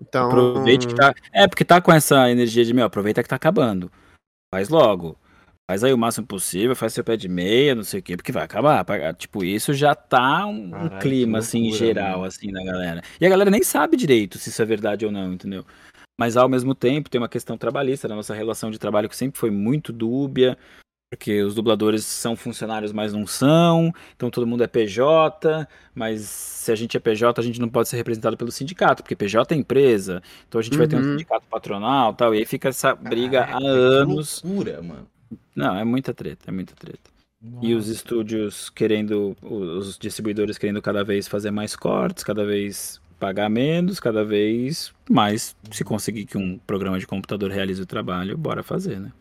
Então, Aproveite que tá. É, porque tá com essa energia de, meu, aproveita que tá acabando. Faz logo. Faz aí o máximo possível, faz seu pé de meia, não sei o quê, porque vai acabar. Tipo, isso já tá um, clima, que assim, loucura, geral, assim, da galera. E a galera nem sabe direito se isso é verdade ou não, entendeu? Mas ao mesmo tempo tem uma questão trabalhista na nossa relação de trabalho que sempre foi muito dúbia, porque os dubladores são funcionários, mas não são, então todo mundo é PJ, mas se a gente é PJ, a gente não pode ser representado pelo sindicato, porque PJ é empresa, então a gente vai ter um Uhum. sindicato patronal e tal, e aí fica essa briga Caraca, há anos. loucura, mano. Não, é muita treta, é muita treta. E os Nossa. estúdios querendo, os distribuidores querendo cada vez fazer mais cortes, cada vez pagar menos, cada vez mais se conseguir que um programa de computador realize o trabalho, bora fazer, né?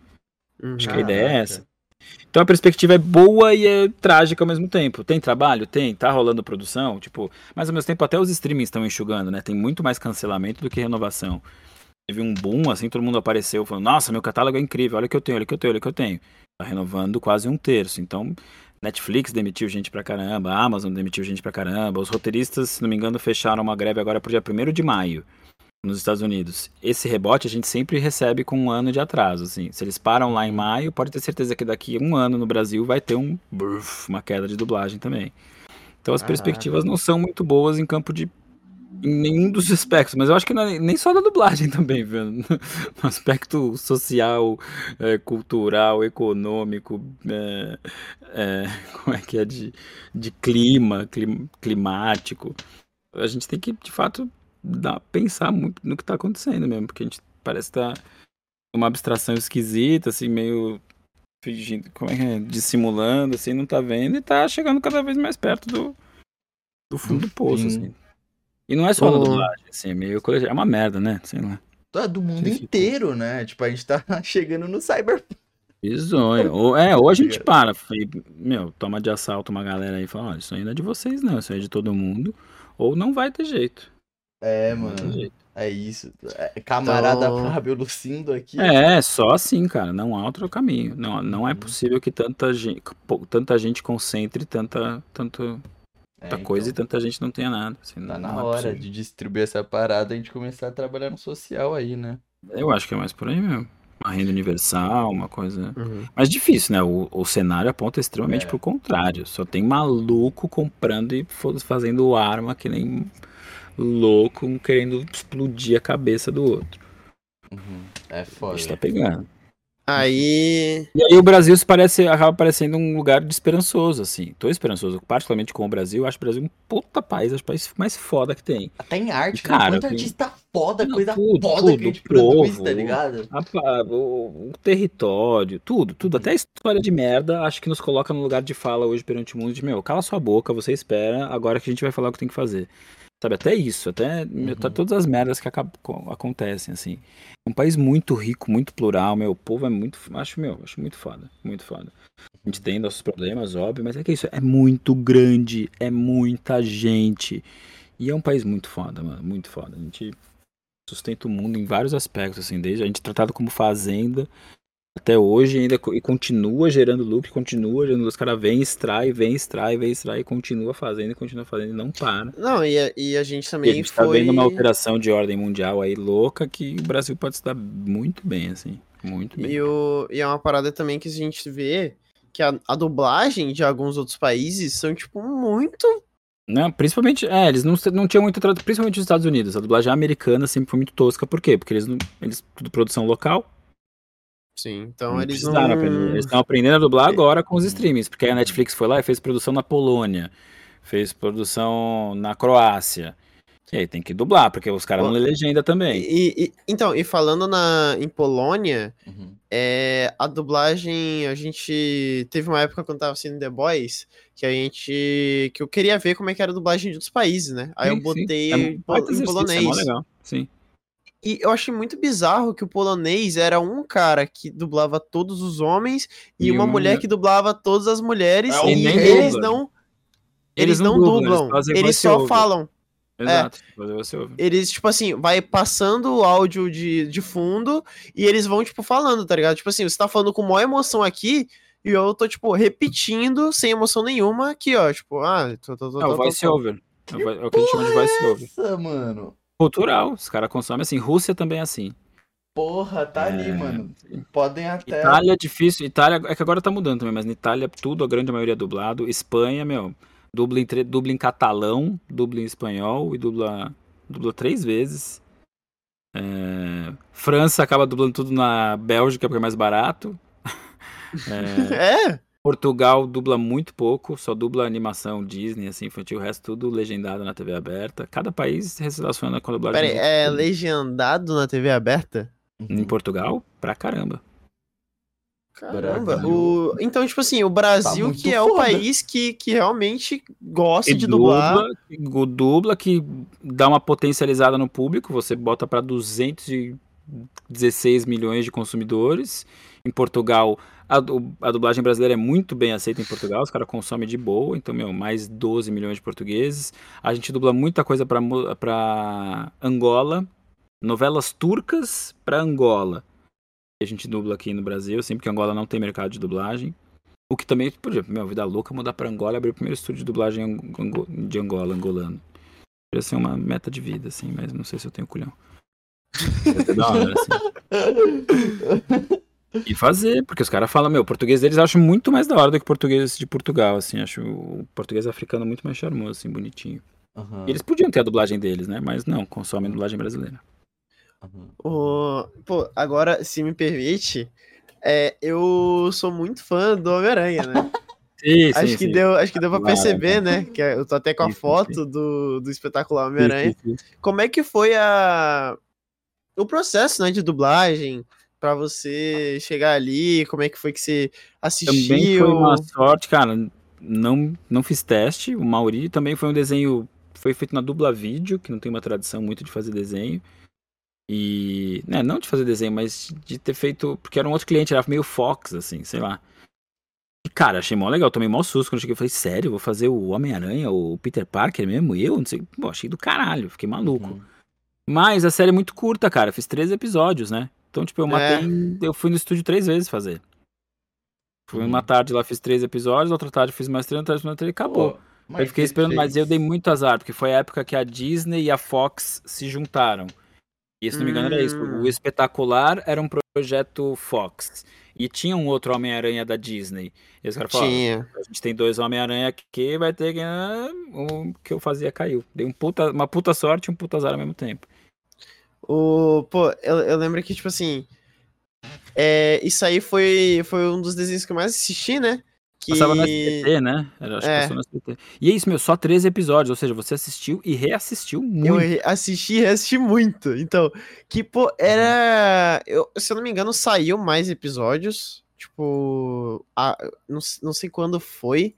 Uhum. Acho que a ideia é Caraca. essa. Então a perspectiva é boa e é trágica ao mesmo tempo. Tem trabalho? Tem. Tá rolando produção? Tipo, mas ao mesmo tempo até os streamings estão enxugando, né? Tem muito mais cancelamento do que renovação. Teve um boom, assim, todo mundo apareceu falando, nossa, meu catálogo é incrível, olha o que eu tenho, olha o que eu tenho, olha o que eu tenho. Tá renovando quase um terço. Então, Netflix demitiu gente pra caramba, Amazon demitiu gente pra caramba, os roteiristas, se não me engano, fecharam uma greve agora pro dia 1 de maio nos Estados Unidos. Esse rebote a gente sempre recebe com um ano de atraso, assim. Se eles param lá em maio, pode ter certeza que daqui a um ano no Brasil vai ter um bruf, uma queda de dublagem também. Então as Caraca. perspectivas não são muito boas em campo de em nenhum dos aspectos, mas eu acho que é nem só da dublagem também, viu? No aspecto social, é, cultural, econômico, é, é, como é que é de, de clima, clim- climático. A gente tem que, de fato, dar, pensar muito no que está acontecendo mesmo, porque a gente parece estar uma abstração esquisita, assim, meio fingindo, como é que é, dissimulando, assim, não tá vendo e tá chegando cada vez mais perto do, do fundo do poço, assim. E não é só na Ô. dublagem, assim, é meio coletivo. É uma merda, né? Sei lá. É do mundo sim. inteiro, né? Tipo, a gente tá chegando no cyber. Bizonho. Ou, é, ou a gente para e, meu, toma de assalto uma galera aí e fala, olha, isso aí não é de vocês não, isso aí é de todo mundo. Ou não vai ter jeito. É, mano. É isso. É, camarada Então- Fábio Lucindo aqui. É, só assim, cara. Não há outro caminho. Não, não é Uhum. possível que tanta gente, tanta gente concentre tanta, tanto, É, tanta coisa e então, tanta gente não tenha nada. assim, Tá não- na não é hora possível. de distribuir essa parada e a gente começar a trabalhar no social aí, né? Eu acho que é mais por aí mesmo. Uma renda universal, uma coisa. Uhum. Mas difícil, né? O, o cenário aponta extremamente É. pro contrário. Só tem maluco comprando e fazendo arma que nem louco, um querendo explodir a cabeça do outro. Uhum. É A foda. gente tá pegando. Aí. E aí o Brasil se parece, acaba parecendo um lugar de esperançoso, assim. Tô esperançoso, particularmente com o Brasil. Acho o Brasil um puta país, acho o país mais foda que tem. Até em arte, Cara, cara. Quanto tem- artista foda, Não, coisa tudo, foda tudo, que a gente o produz, povo, tá ligado? A o, o território, tudo, tudo. Até a história de merda, acho que nos coloca no lugar de fala hoje perante o mundo de, meu, cala sua boca, você espera, agora que a gente vai falar o que tem que fazer. Sabe, até isso, até tá Uhum. todas as merdas que acab- co- acontecem, assim. É um país muito rico, muito plural, meu, o povo é muito, acho, meu, acho muito foda, muito foda. A gente tem nossos problemas, óbvio, mas é que isso é muito grande, é muita gente. E é um país muito foda, mano, muito foda. A gente sustenta o mundo em vários aspectos, assim, desde a gente é tratado como fazenda até hoje ainda e continua gerando lucro, continua gerando lucro. Os caras vêm, extrai, vem, extrai, vem, extrai, e continua fazendo, continua fazendo não para. Não, e a, e a gente E a também gente tá foi. vendo uma alteração de ordem mundial aí louca que o Brasil pode dar muito bem, assim. Muito bem. E, o, e é uma parada também que a gente vê que a, a dublagem de alguns outros países são, tipo, muito. Não, principalmente, é, eles não, não tinham muito trato, principalmente nos Estados Unidos. A dublagem americana sempre foi muito tosca. Por quê? Porque eles. Eles, tudo produção local. Sim, então não eles não. aprender. Eles estão aprendendo a dublar agora com os streamings. Porque a Netflix foi lá e fez produção na Polônia. Fez produção na Croácia. E aí tem que dublar, porque os caras não lê legenda também. E, e- então, e falando na, em Polônia, Uhum. é, a dublagem, a gente teve uma época quando tava assistindo The Boys, que a gente, que eu queria ver como é que era a dublagem de outros países, né? Aí eu Sim, sim. botei É um em, pol- em É polonês. legal. Sim. E eu achei muito bizarro que o polonês era um cara que dublava todos os homens e, E uma mulher que dublava todas as mulheres É, e nem eles dubla. não eles, não dublam, eles, só falam. Exato. over. Eles, tipo assim, vai passando o áudio de, de fundo e eles vão, tipo, falando, tá ligado? Tipo assim, você tá falando com maior emoção aqui e eu tô, tipo, repetindo sem emoção nenhuma aqui, ó. Tipo, ah, tô, tô, tô, É o tô, tô, voice tô. É é o que a gente chama de voice over. Nossa, mano. Cultural. Os caras consomem assim. Rússia também é assim. Porra, tá ali, É, mano. Podem até. Itália é difícil. Itália é que agora tá mudando também, mas na Itália tudo, a grande maioria é dublado. Espanha, meu, dubla em, tre- dubla em catalão, dubla em espanhol e dubla, dubla três vezes. É, França acaba dublando tudo na Bélgica porque é mais barato. É, É, Portugal dubla muito pouco, só dubla animação Disney, assim, infantil, o resto tudo legendado na TV aberta. Cada país se relaciona com a dublagem. peraí, é legendado na TV aberta? Em Portugal, pra caramba. Caramba, o... então, tipo assim, o Brasil muito que é o foda. país que, que realmente gosta E de dublar. dubla, dubla, que dá uma potencializada no público, você bota pra 216 milhões de consumidores. Em Portugal, a, a dublagem brasileira é muito bem aceita em Portugal, os caras consomem de boa, então, meu, mais 12 milhões de portugueses. A gente dubla muita coisa pra Angola, novelas turcas pra Angola. que A gente dubla aqui no Brasil, assim, porque Angola não tem mercado de dublagem. O que também, por exemplo, minha vida louca mudar pra Angola e abrir o primeiro estúdio de dublagem de Angola, angolano. Podia ser uma meta de vida, assim, mas não sei se eu tenho culhão. Ia ser da hora, assim. E fazer, porque os caras falam, meu, o português deles eu acho muito mais da hora do que o português de Portugal, assim. Acho o português africano muito mais charmoso, assim, bonitinho. E eles podiam ter a dublagem deles, né? Mas não, consomem dublagem brasileira. aham. O... Pô, agora, se me permite, é, eu sou muito fã do Homem-Aranha, né? Sim, acho, que Deu, acho que deu pra perceber, né? Que eu tô até com a Sim, sim, foto do, do espetacular Homem-Aranha. Sim, sim, sim. Como é que foi a... o processo né, de dublagem pra você chegar ali? Como é que foi que você assistiu? Também foi uma sorte, cara. Não, não fiz teste. O Mauri também foi um desenho. Foi feito na dubla vídeo, que não tem uma tradição muito de fazer desenho. E. Né, não de fazer desenho, mas de ter feito. Porque era um outro cliente, era meio Fox, assim, sei lá. E, cara, achei mó legal. Tomei mó susto quando eu cheguei. Falei, sério, vou fazer o Homem-Aranha, o Peter Parker mesmo? E eu? Não sei. Pô, achei do caralho, fiquei maluco. Uhum. Mas a série é muito curta, cara. Fiz três episódios, né? Então, tipo, eu matei. É. Eu fui no estúdio três vezes fazer. Fui Uhum. uma tarde lá, fiz três episódios, outra tarde fiz mais três, outra tarde fiz mais três e acabou. Pô, eu mas fiquei que esperando, mas eu dei muito azar, porque foi a época que a Disney e a Fox se juntaram. E se não me engano era isso. Hum. O Espetacular era um projeto Fox. E tinha um outro Homem-Aranha da Disney. E os caras falaram: Tinha. a gente tem dois Homem-Aranha aqui, vai ter que. ah, O que eu fazia caiu. Dei um puta, uma puta sorte e um puta azar ao mesmo tempo. O, pô, eu, eu lembro que, tipo assim, É, isso aí foi, foi um dos desenhos que eu mais assisti, né? Que... Passava no SBT, né? Era, acho que É. passou no SBT. E é isso, meu, só 13 episódios. Ou seja, você assistiu e reassistiu muito. Eu assisti e reassisti muito. Então, que, pô, era. Eu, se eu não me engano, saiu mais episódios. Tipo. a- não, não sei quando foi.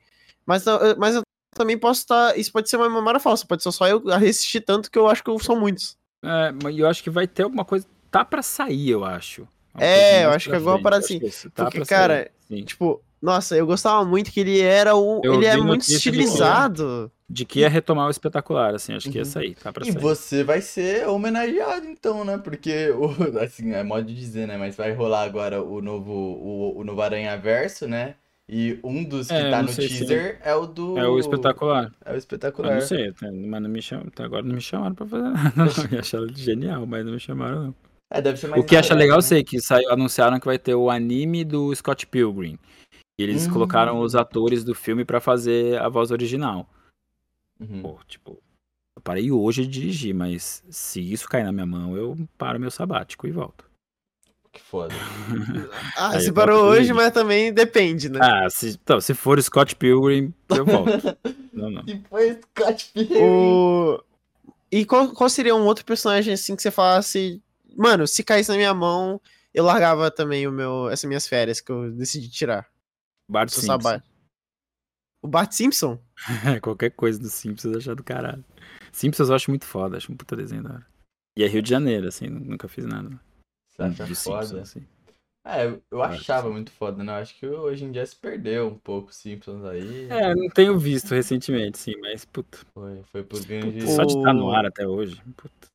Mas, eu- mas eu também posso estar. Isso pode ser uma memória falsa. Pode ser só eu reassistir tanto que eu acho que são muitos. É, mas eu acho que vai ter alguma coisa. Tá pra sair, eu acho. Uma É, coisa eu acho que frente, parada eu acho assim. que tá Porque, pra cara, sair. Tipo, nossa, eu gostava muito que ele era o. Eu ele é muito que- estilizado. De que ia retomar o espetacular, assim, acho que ia Uhum. sair, tá pra E sair. você vai ser homenageado, então, né? Porque, o, assim, é modo de dizer, né? Mas vai rolar agora o novo, o, o novo Aranha Verso, né? E um dos que É, tá no se- teaser é o do. É o espetacular. É o Eu espetacular. não sei, mas não me chamam, até agora não me chamaram pra fazer nada. Não, eu achei genial, mas não me chamaram, não. É, deve ser mais O que acha legal, eu né? sei que saiu, anunciaram que vai ter o anime do Scott Pilgrim. E eles Hum. colocaram os atores do filme pra fazer a voz original. Uhum. Pô, tipo, eu parei hoje de dirigir, mas se isso cair na minha mão, eu paro meu sabático e volto. Que foda. Ah, Aí você eu parou hoje, mas também depende, né? Ah, se, então, se for Scott Pilgrim, eu volto. não, não. E foi Scott Pilgrim. O... E qual, qual seria um outro personagem assim que você falasse. Mano, se caísse na minha mão, eu largava também o meu, essas minhas férias que eu decidi tirar. Bart Simpson. sabá- O Bart Simpson? Qualquer coisa do Simpsons eu achar do caralho. Simpsons eu acho muito foda, acho um puta desenho da hora. E é Rio de Janeiro, assim, nunca fiz nada. Você acha foda? Simpsons, assim. É, eu, achava muito foda, né? Eu acho que hoje em dia se perdeu um pouco Simpsons aí. É, não tenho visto recentemente, sim, mas puta. Foi, foi por grande. Só de estar no ar até hoje. Puta.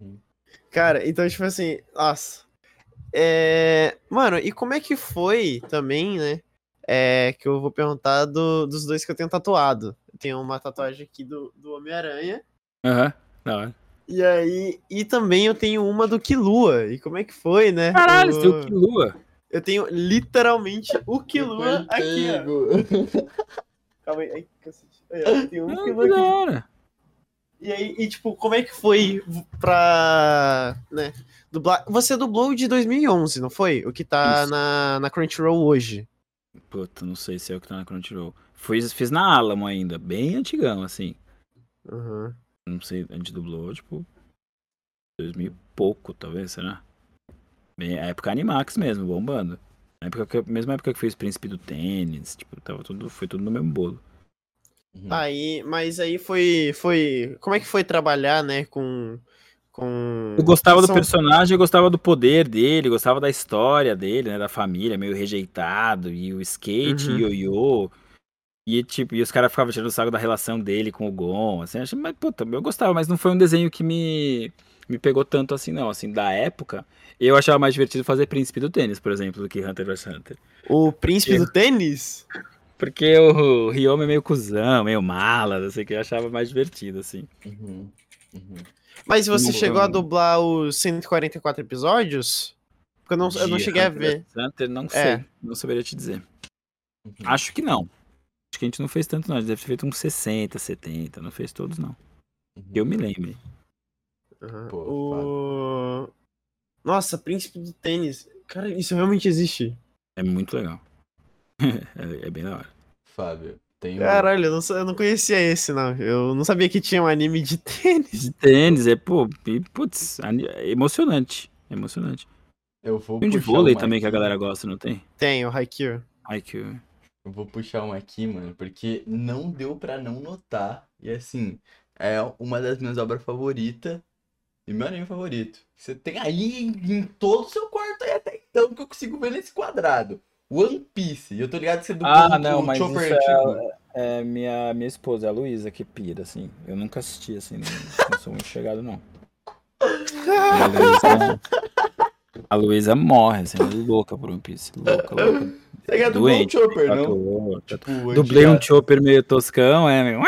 Uhum. Cara, então, tipo assim, nossa. É... Mano, e como é que foi também, né? É, que eu vou perguntar do- dos dois que eu tenho tatuado. Eu tenho uma tatuagem aqui do, do Homem-Aranha. Aham, da hora. E aí, e também eu tenho uma do Kilua. E como é que foi, né? Caralho, O- você tem o Kilua. Eu tenho literalmente o Kilua aqui, ó. Calma aí. Ai, cacete. Aí, ó, tem um Kilua aqui. hora. E aí, e, tipo, como é que foi pra, né, dublar? Você dublou de 2011, não foi? O que tá Isso. na, na Crunchyroll hoje. Puta, não sei se é o que tá na Crunchyroll. Fiz, fiz na Alamo ainda, bem antigão, assim. Uhum. Não sei, a gente dublou, tipo, 2000 e pouco, talvez, será? Bem, a época Animax mesmo, bombando. Na época que, mesma época que fez Príncipe do Tênis, tipo, tava tudo, foi tudo no mesmo bolo. Uhum. Aí, mas aí foi, foi, como é que foi trabalhar, né, com, com... Eu gostava do São- personagem, eu gostava do poder dele, gostava da história dele, né? Da família, meio rejeitado, e o skate, Uhum. ioiô. E, tipo, e os caras ficavam tirando o saco da relação dele com o Gon, assim, achei, mas, puta, eu gostava, mas não foi um desenho que me, me pegou tanto assim, não. Assim, da época, eu achava mais divertido fazer Príncipe do Tênis, por exemplo, do que Hunter vs Hunter. O príncipe Eu- do tênis? Porque o Ryoma é meio cuzão, meio mala, não sei o que, eu achava mais divertido, assim. Uhum. Uhum. Mas você Não, chegou a dublar os 144 episódios? Porque eu não, eu não cheguei a Hunter ver. vs Hunter, não sei, É. não saberia te dizer. Uhum. Acho que não. Que a gente não fez tanto, não. A gente deve ter feito uns 60, 70. Não fez todos, não. Uhum. Eu me lembre. Uhum. Pô, o... Nossa, príncipe do tênis. Cara, isso realmente existe. É muito legal. é, é bem da hora. Fábio, tem um. Caralho, eu não, eu não conhecia esse, não. Eu não sabia que tinha um anime de tênis. De tênis, é, pô, e, putz, é emocionante. É emocionante. Eu vou Tem um de vôlei também que a galera gosta, não tem? Tem, o Haikyuu. Ai, que. Eu vou puxar uma aqui, mano, porque não deu pra não notar. E assim, é uma das minhas obras favoritas e meu anime favorito. Você tem aí em todo o seu quarto aí até então que eu consigo ver nesse quadrado. One Piece. E eu tô ligado que você dublou Ah, o- não, mas Chopper isso antigo. é, é minha, minha esposa, a Luísa, que pira, assim. Eu nunca assisti, assim, não, não sou muito chegado, não. A Luísa, morre, assim, é louca por One Piece. Louca, louca. Você o Doente, Chopper, não? tatuou, Tipo, Dublei um chopper meio toscão, é, meio...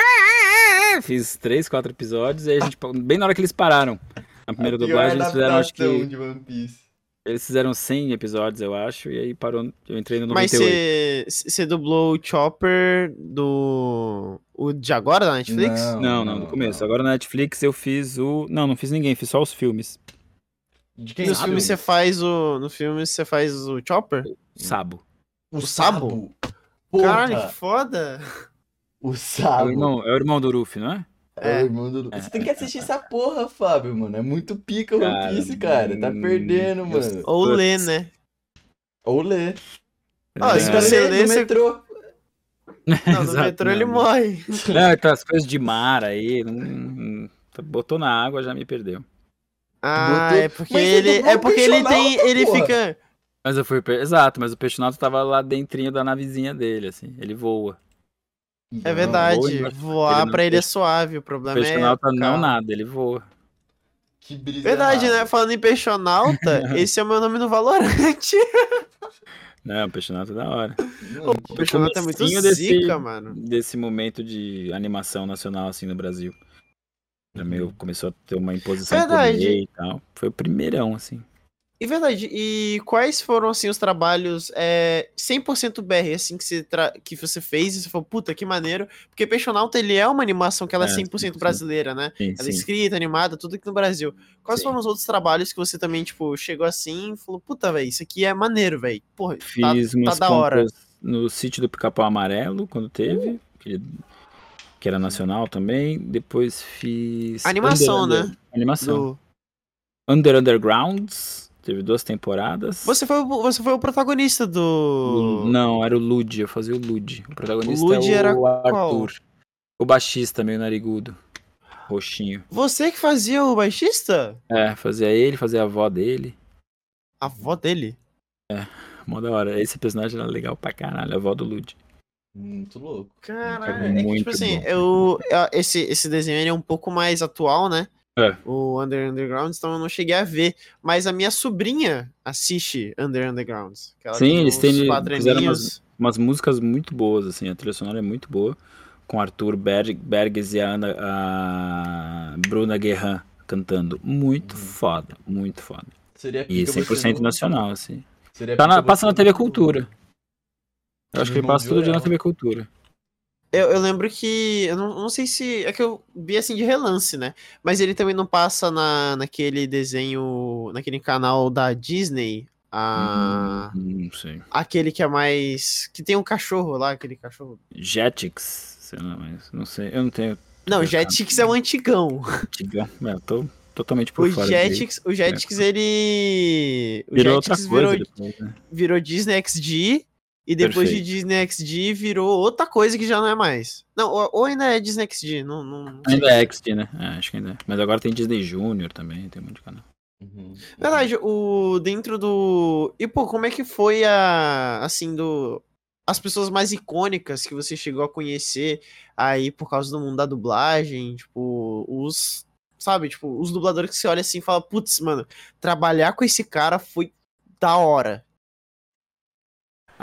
Fiz três, quatro episódios, e aí a gente, bem na hora que eles pararam. Na primeira dublagem, eles fizeram, acho que, de One Piece. eles fizeram 100 episódios, eu acho, e aí parou, eu entrei no Mas 98. você você dublou o Chopper do. O de agora da Netflix? Não, não, no começo. Agora na Netflix eu fiz o... Não, não fiz ninguém, fiz só os filmes. De quem No sabe? filme você faz o. No filme você faz o Chopper? Sabo. O o Sabo? Sabo. Porra, Caralho, que foda! o É Sabo. o, irmão, é o irmão do Ruffy, não é? É, É. o irmão do... Você tem que assistir essa porra, Fábio, mano. É muito pica o One Cara, Piece, cara. Tá hum, perdendo, mano. Ou lê, né? Ou lê. Ah, É. se você lê, no você- metrô. Não, no metrô ele morre. Não, então as coisas de mar aí, não- não- botou na água, já me perdeu. Ah, Botou- é porque Mas você ele. É o porque ele tem. Ele porra. fica. Mas eu fui. Exato, mas o peixonato tava lá dentrinho da navezinha dele, assim. Ele voa. É Não, verdade. voa, Voar ele não- pra ele é suave. O O problema é. peixonauta não carro. nada, ele voa. Que brisa Verdade, errada. né? Falando em peixonauta, esse é o meu nome no Valorante. Não, o peixonato é da hora. Mano, O peixonauta é muito comecinho desse- zica, mano. Desse momento de animação nacional, assim, no Brasil. Já meio começou a ter uma imposição por Verdade. lei e tal. Foi o primeirão, assim. E verdade, e quais foram, assim, os trabalhos é, 100% BR, assim, que você, tra- que você fez e você falou, puta, que maneiro, porque Peixonauta, ele é uma animação que ela é, É, 100% 100%. brasileira, né? Sim, Ela é escrita, animada, tudo aqui no Brasil. Quais Sim. foram os outros trabalhos que você também, tipo, chegou assim e falou, puta, velho, isso aqui é maneiro, velho. Porra, tá, Fiz tá umas da hora. no sítio do Pica-Pau Amarelo, quando teve, que, que era nacional também. Depois fiz... Animação, Under, né? Under- Animação. Do- Under Undergrounds, teve duas temporadas. Você, foi, o- você foi o protagonista do... Não, era o Lud, eu fazia o Lud. O protagonista O Lud é o era Arthur. O baixista, meio narigudo. Roxinho. Você que fazia o baixista? É, fazia ele, fazia a avó dele. A avó dele? Mó da hora. Esse personagem era legal pra caralho, a avó do Lud. Muito louco. Caralho, é que, tipo assim, bom. eu, eu- esse, esse desenho ele é um pouco mais atual, né? É. O Under Underground, então eu não cheguei a ver. Mas a minha sobrinha assiste Under Underground. Sim, eles têm- fizeram aninhos. Umas músicas muito boas, assim, a trilha sonora é muito boa. Com Arthur Berg, Berges e a, Ana, a Bruna Guerran cantando. Muito Uhum. foda, muito foda. Seria E pica você 100% não- nacional, assim. Seria Tá na- passa na TV não- Cultura. Eu acho que ele passa de todo dia na. TV Cultura. Eu, eu lembro que. Eu não, não sei se. É que eu vi assim de relance, né? Mas ele também não passa na, naquele desenho. Naquele canal da Disney. A, Hum, não sei. Aquele que é mais. Que tem um cachorro lá, aquele cachorro. Jetix, sei lá, mas não sei. Eu não tenho. Não, Jetix é o antigão. Antigão. É, eu tô totalmente por O fora. Jetix, o Jetix, ele. O Virou outra Jetix coisa virou, depois, né? virou Disney XD. E depois Perfeito. de Disney XD virou outra coisa que já não é mais. Não, ou, ainda é Disney XD, não, não. Ainda é XD, né? É, acho que ainda é. Mas agora tem Disney Junior também, tem um monte de canal. Uhum. Verdade, o dentro do. E pô, como é que foi a. Assim, do. As pessoas mais icônicas que você chegou a conhecer aí por causa do mundo da dublagem, tipo, os. Sabe, tipo, os dubladores que você olha assim e fala, putz, mano, trabalhar com esse cara foi da hora.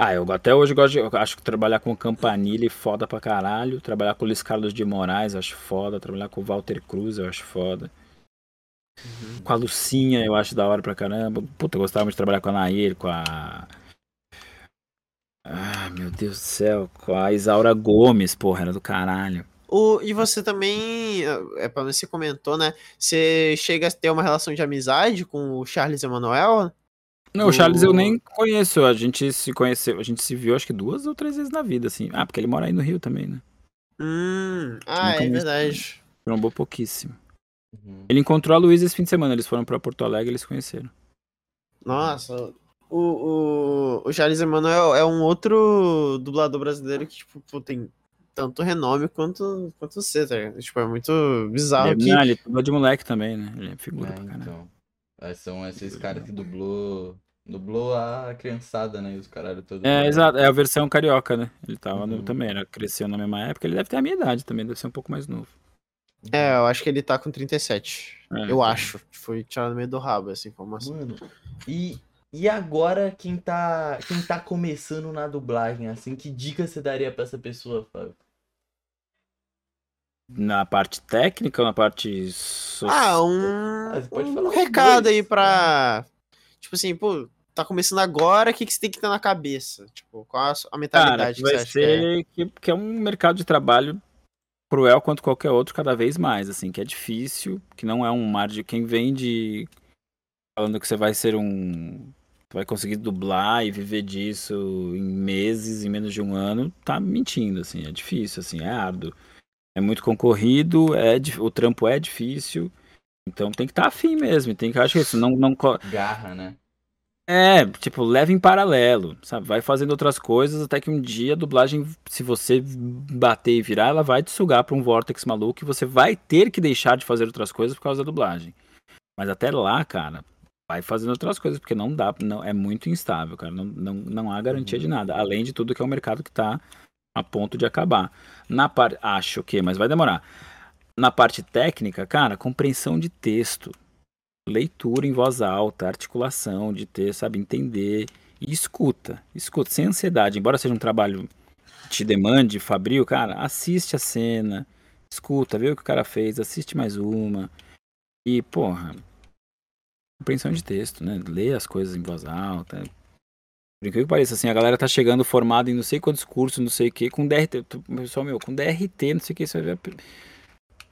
Ah, eu até hoje gosto de. acho que trabalhar com o Campanile é foda pra caralho. Trabalhar com Luiz Carlos de Moraes acho foda. Trabalhar com o Walter Cruz eu acho foda. Com a Lucinha eu acho da hora pra caramba. Puta, eu gostava muito de trabalhar com a Nair, com a. Ah, meu Deus do céu. Com a Isaura Gomes, porra, era do caralho. O, e você também, é pelo menos você comentou, né? Você chega a ter uma relação de amizade com o Charles Emanuel? Não, o Charles eu nem conheço. A gente se conheceu, a gente se viu acho que duas ou três vezes na vida, assim. Ah, porque ele mora aí no Rio também, né? Hum, ah, Nunca é verdade. Trombou pouquíssimo. Uhum. Ele encontrou a Luísa esse fim de semana, eles foram pra Porto Alegre e eles se conheceram. Nossa, o, o, o Charles Emanuel é um outro dublador brasileiro que, tipo, pô, tem tanto renome quanto, quanto você, tá ligado? Tipo, é muito bizarro ele, que... não, ele dublou de moleque também, né? Ele é figura É, pra caralho. então. É, são esses caras que dublou. Dublou a criançada, né? E os caralho todos. É, exato, é a versão carioca, né? Ele tava no- Uhum. também, era, cresceu na mesma época, ele deve ter a minha idade também, deve ser um pouco mais novo. É, eu acho que ele tá com 37. É. Eu acho. Foi tirado no meio do rabo essa informação. Mano, e, e agora quem tá, quem tá começando na dublagem, assim, que dica você daria pra essa pessoa, Fábio? Na parte técnica ou na parte social? Ah, um, Ah, um recado dois, aí pra... Tipo assim, pô, tá começando agora, o que, que você tem que ter na cabeça? Tipo, qual a, a Cara, mentalidade que que você vai acha que é? ser que, que é um mercado de trabalho cruel quanto qualquer outro, cada vez mais, assim, que é difícil, que não é um mar de quem vem de falando que você vai ser um. Vai conseguir dublar e viver disso em meses, em menos de um ano, tá mentindo, assim, é difícil, assim, é árduo. É muito concorrido, é, o trampo é difícil, então tem que estar tá afim mesmo, tem que, acho que isso, não, não... Garra, né? É, tipo, leva em paralelo, sabe? Vai fazendo outras coisas até que um dia a dublagem, se você bater e virar, ela vai te sugar pra um vortex maluco e você vai ter que deixar de fazer outras coisas por causa da dublagem. Mas até lá, cara, vai fazendo outras coisas, porque não dá, não, é muito instável, cara. Não, não, não há garantia de uhum. nada. Além de tudo que é um mercado que tá a ponto de acabar. Na parte. Acho que, mas vai demorar. Na parte técnica, cara, compreensão de texto leitura em voz alta, articulação de ter, sabe, entender e escuta, escuta, sem ansiedade, embora seja um trabalho que te demande, fabril, cara, assiste a cena, escuta, vê o que o cara fez, assiste mais uma e, porra, compreensão de texto, né, lê as coisas em voz alta, por que pareça, assim, a galera tá chegando formada em não sei quantos cursos, não sei o que, com DRT, pessoal meu, com DRT, não sei o que, isso vai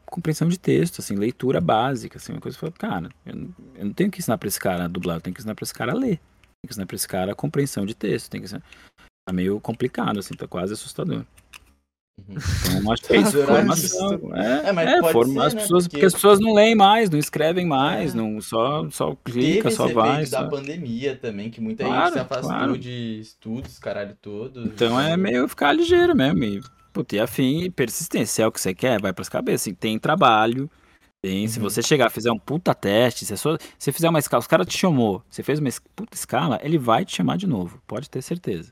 compreensão de texto, assim, leitura básica, assim, uma coisa que eu cara, eu não, eu não tenho que ensinar para esse cara a dublar, eu tenho que ensinar para esse cara a ler. Tenho que ensinar para esse cara a compreensão de texto, tem que ensinar... Tá meio complicado, assim, tá quase assustador. Uhum. Então, acho que é isso, formação. É, é, mas é forma, ser, as né, pessoas, porque... porque... as pessoas não leem mais, não escrevem mais, é. não só, só clica, Teve só vai. Só... da pandemia também, que muita claro, gente se afastou claro. de estudos, caralho, todo. Então é meio ficar ligeiro mesmo. E Puta, e afim e persistência. é o que você quer, vai pras cabeças. Assim, tem trabalho. Tem, uhum. Se você chegar, fizer um puta teste, se você fizer uma escala, os cara te chamou, você fez uma puta escala, ele vai te chamar de novo, pode ter certeza.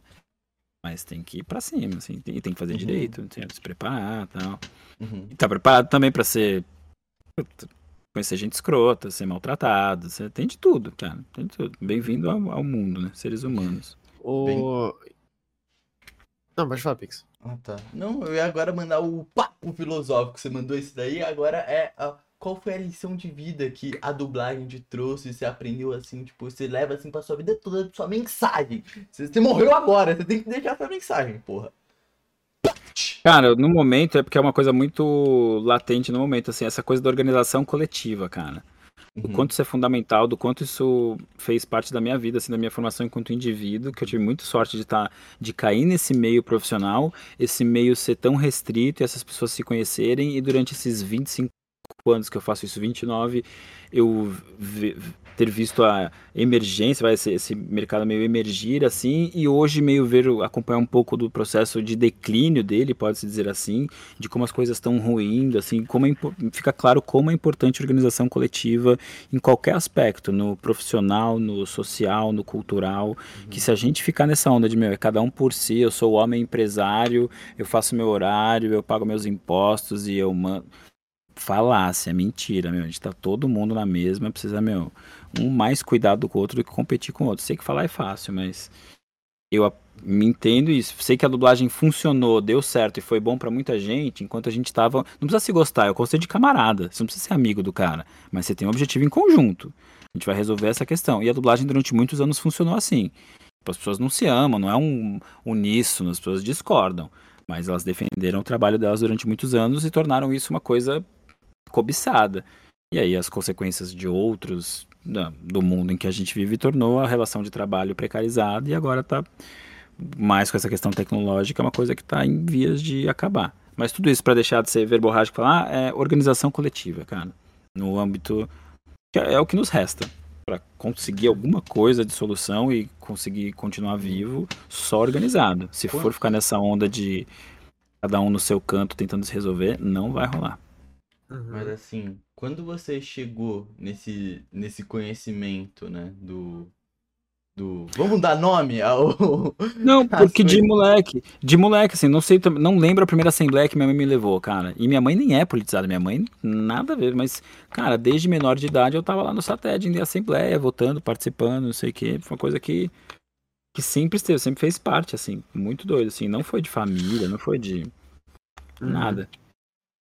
Mas tem que ir pra cima, assim, tem, tem que fazer uhum. direito, tem que se preparar e tal. Uhum. E tá preparado também pra ser. Conhecer gente escrota, ser maltratado, você tem de tudo, cara. Tem de tudo. Bem-vindo ao, ao, mundo, né? Seres humanos. O... Bem... Não, pode falar, Pix. Ah, tá. Não, eu ia agora mandar o papo filosófico. Você mandou esse daí, agora é a, qual foi a lição de vida que a dublagem te trouxe? Você aprendeu assim, tipo, você leva assim pra sua vida toda, sua mensagem. Você, você morreu agora, você tem que deixar sua mensagem, porra. Cara, no momento é porque é uma coisa muito latente no momento, assim, essa coisa da organização coletiva, cara. Uhum. O quanto isso é fundamental, do quanto isso fez parte da minha vida, assim, da minha formação enquanto indivíduo, que eu tive muita sorte de estar, tá, de cair nesse meio profissional, esse meio ser tão restrito e essas pessoas se conhecerem, e durante esses 25 anos que eu faço isso, 29, eu ter visto a emergência, vai esse, esse mercado meio emergir assim, e hoje meio ver, acompanhar um pouco do processo de declínio dele, pode-se dizer assim, de como as coisas estão ruindo, assim, como é, fica claro como é importante a organização coletiva em qualquer aspecto, no profissional, no social, no cultural, uhum. que se a gente ficar nessa onda de, meu, é cada um por si, eu sou o homem empresário, eu faço meu horário, eu pago meus impostos e eu mando falácia, mentira, meu. A gente tá todo mundo na mesma, precisa, meu, um mais cuidado com o outro do que competir com o outro. Sei que falar é fácil, mas eu me entendo isso. Sei que a dublagem funcionou, deu certo e foi bom para muita gente, enquanto a gente tava. Não precisa se gostar, eu conselho de camarada. Você não precisa ser amigo do cara, mas você tem um objetivo em conjunto. A gente vai resolver essa questão. E a dublagem durante muitos anos funcionou assim. As pessoas não se amam, não é um uníssono, as pessoas discordam. Mas elas defenderam o trabalho delas durante muitos anos e tornaram isso uma coisa cobiçada. E aí as consequências de outros do mundo em que a gente vive tornou a relação de trabalho precarizada e agora está mais com essa questão tecnológica, é uma coisa que está em vias de acabar. Mas tudo isso para deixar de ser verborrágico falar é organização coletiva, cara. No âmbito que é, é o que nos resta para conseguir alguma coisa de solução e conseguir continuar vivo, só organizado. Se for ficar nessa onda de cada um no seu canto tentando se resolver, não vai rolar. Uhum. Mas assim, quando você chegou nesse, nesse conhecimento, né, do, do... Vamos dar nome ao. Não, porque de moleque. De moleque, assim, não sei, não lembro a primeira assembleia que minha mãe me levou, cara. E minha mãe nem é politizada, minha mãe nada a ver, mas, cara, desde menor de idade eu tava lá no SATED em assembleia, votando, participando, não sei o quê. Foi uma coisa que. Que sempre esteve, sempre fez parte, assim, muito doido, assim. Não foi de família, não foi de. Uhum. Nada.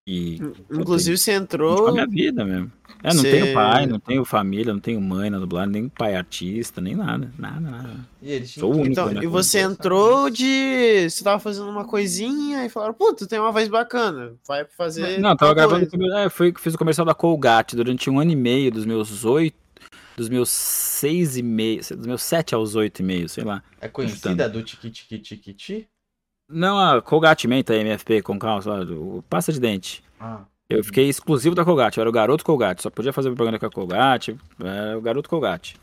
E, Inclusive, você entrou. A minha vida mesmo. É, não você... tenho pai, não tenho família, não tenho mãe na dublagem, nem pai artista, nem nada. Nada, nada. E Sou único, então, né? E você entrou de. Você tava fazendo uma coisinha e falaram, pô, tu tem uma voz bacana. Vai fazer. Não, tava gravando. É, foi, fiz o comercial da Colgate durante um ano e meio, dos meus oito. dos meus seis e meio, dos meus sete aos oito e meio, sei lá. É conhecida do Tiki Tiki Tiki Tiki? Não, a Colgate Menta MFP com calça, o pasta de dente. Ah. Eu fiquei exclusivo da Colgate, eu era o garoto Colgate, só podia fazer propaganda com a Colgate, era o garoto Colgate.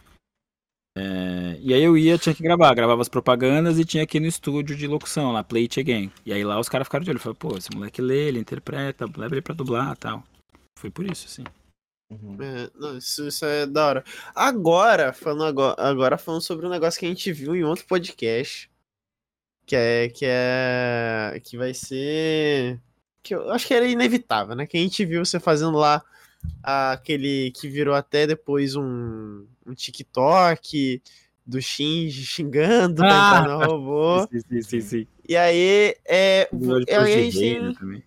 É, e aí eu ia, tinha que gravar, gravava as propagandas e tinha aqui no estúdio de locução, lá, Play It Again. E aí lá os caras ficaram de olho, falaram, pô, esse moleque lê, ele interpreta, leva ele pra dublar e tal. Foi por isso, assim. Uhum. É, não, isso, isso é da hora. Agora, falando agora, agora falando sobre um negócio que a gente viu em outro podcast. Que é. Que é. Que vai ser. Que eu acho que era inevitável, né? Que a gente viu você fazendo lá aquele que virou até depois um, um TikTok do Shinji xingando Ah! pra entrar no robô. Sim, sim, sim, sim. E aí, é, aí a gente, né, também.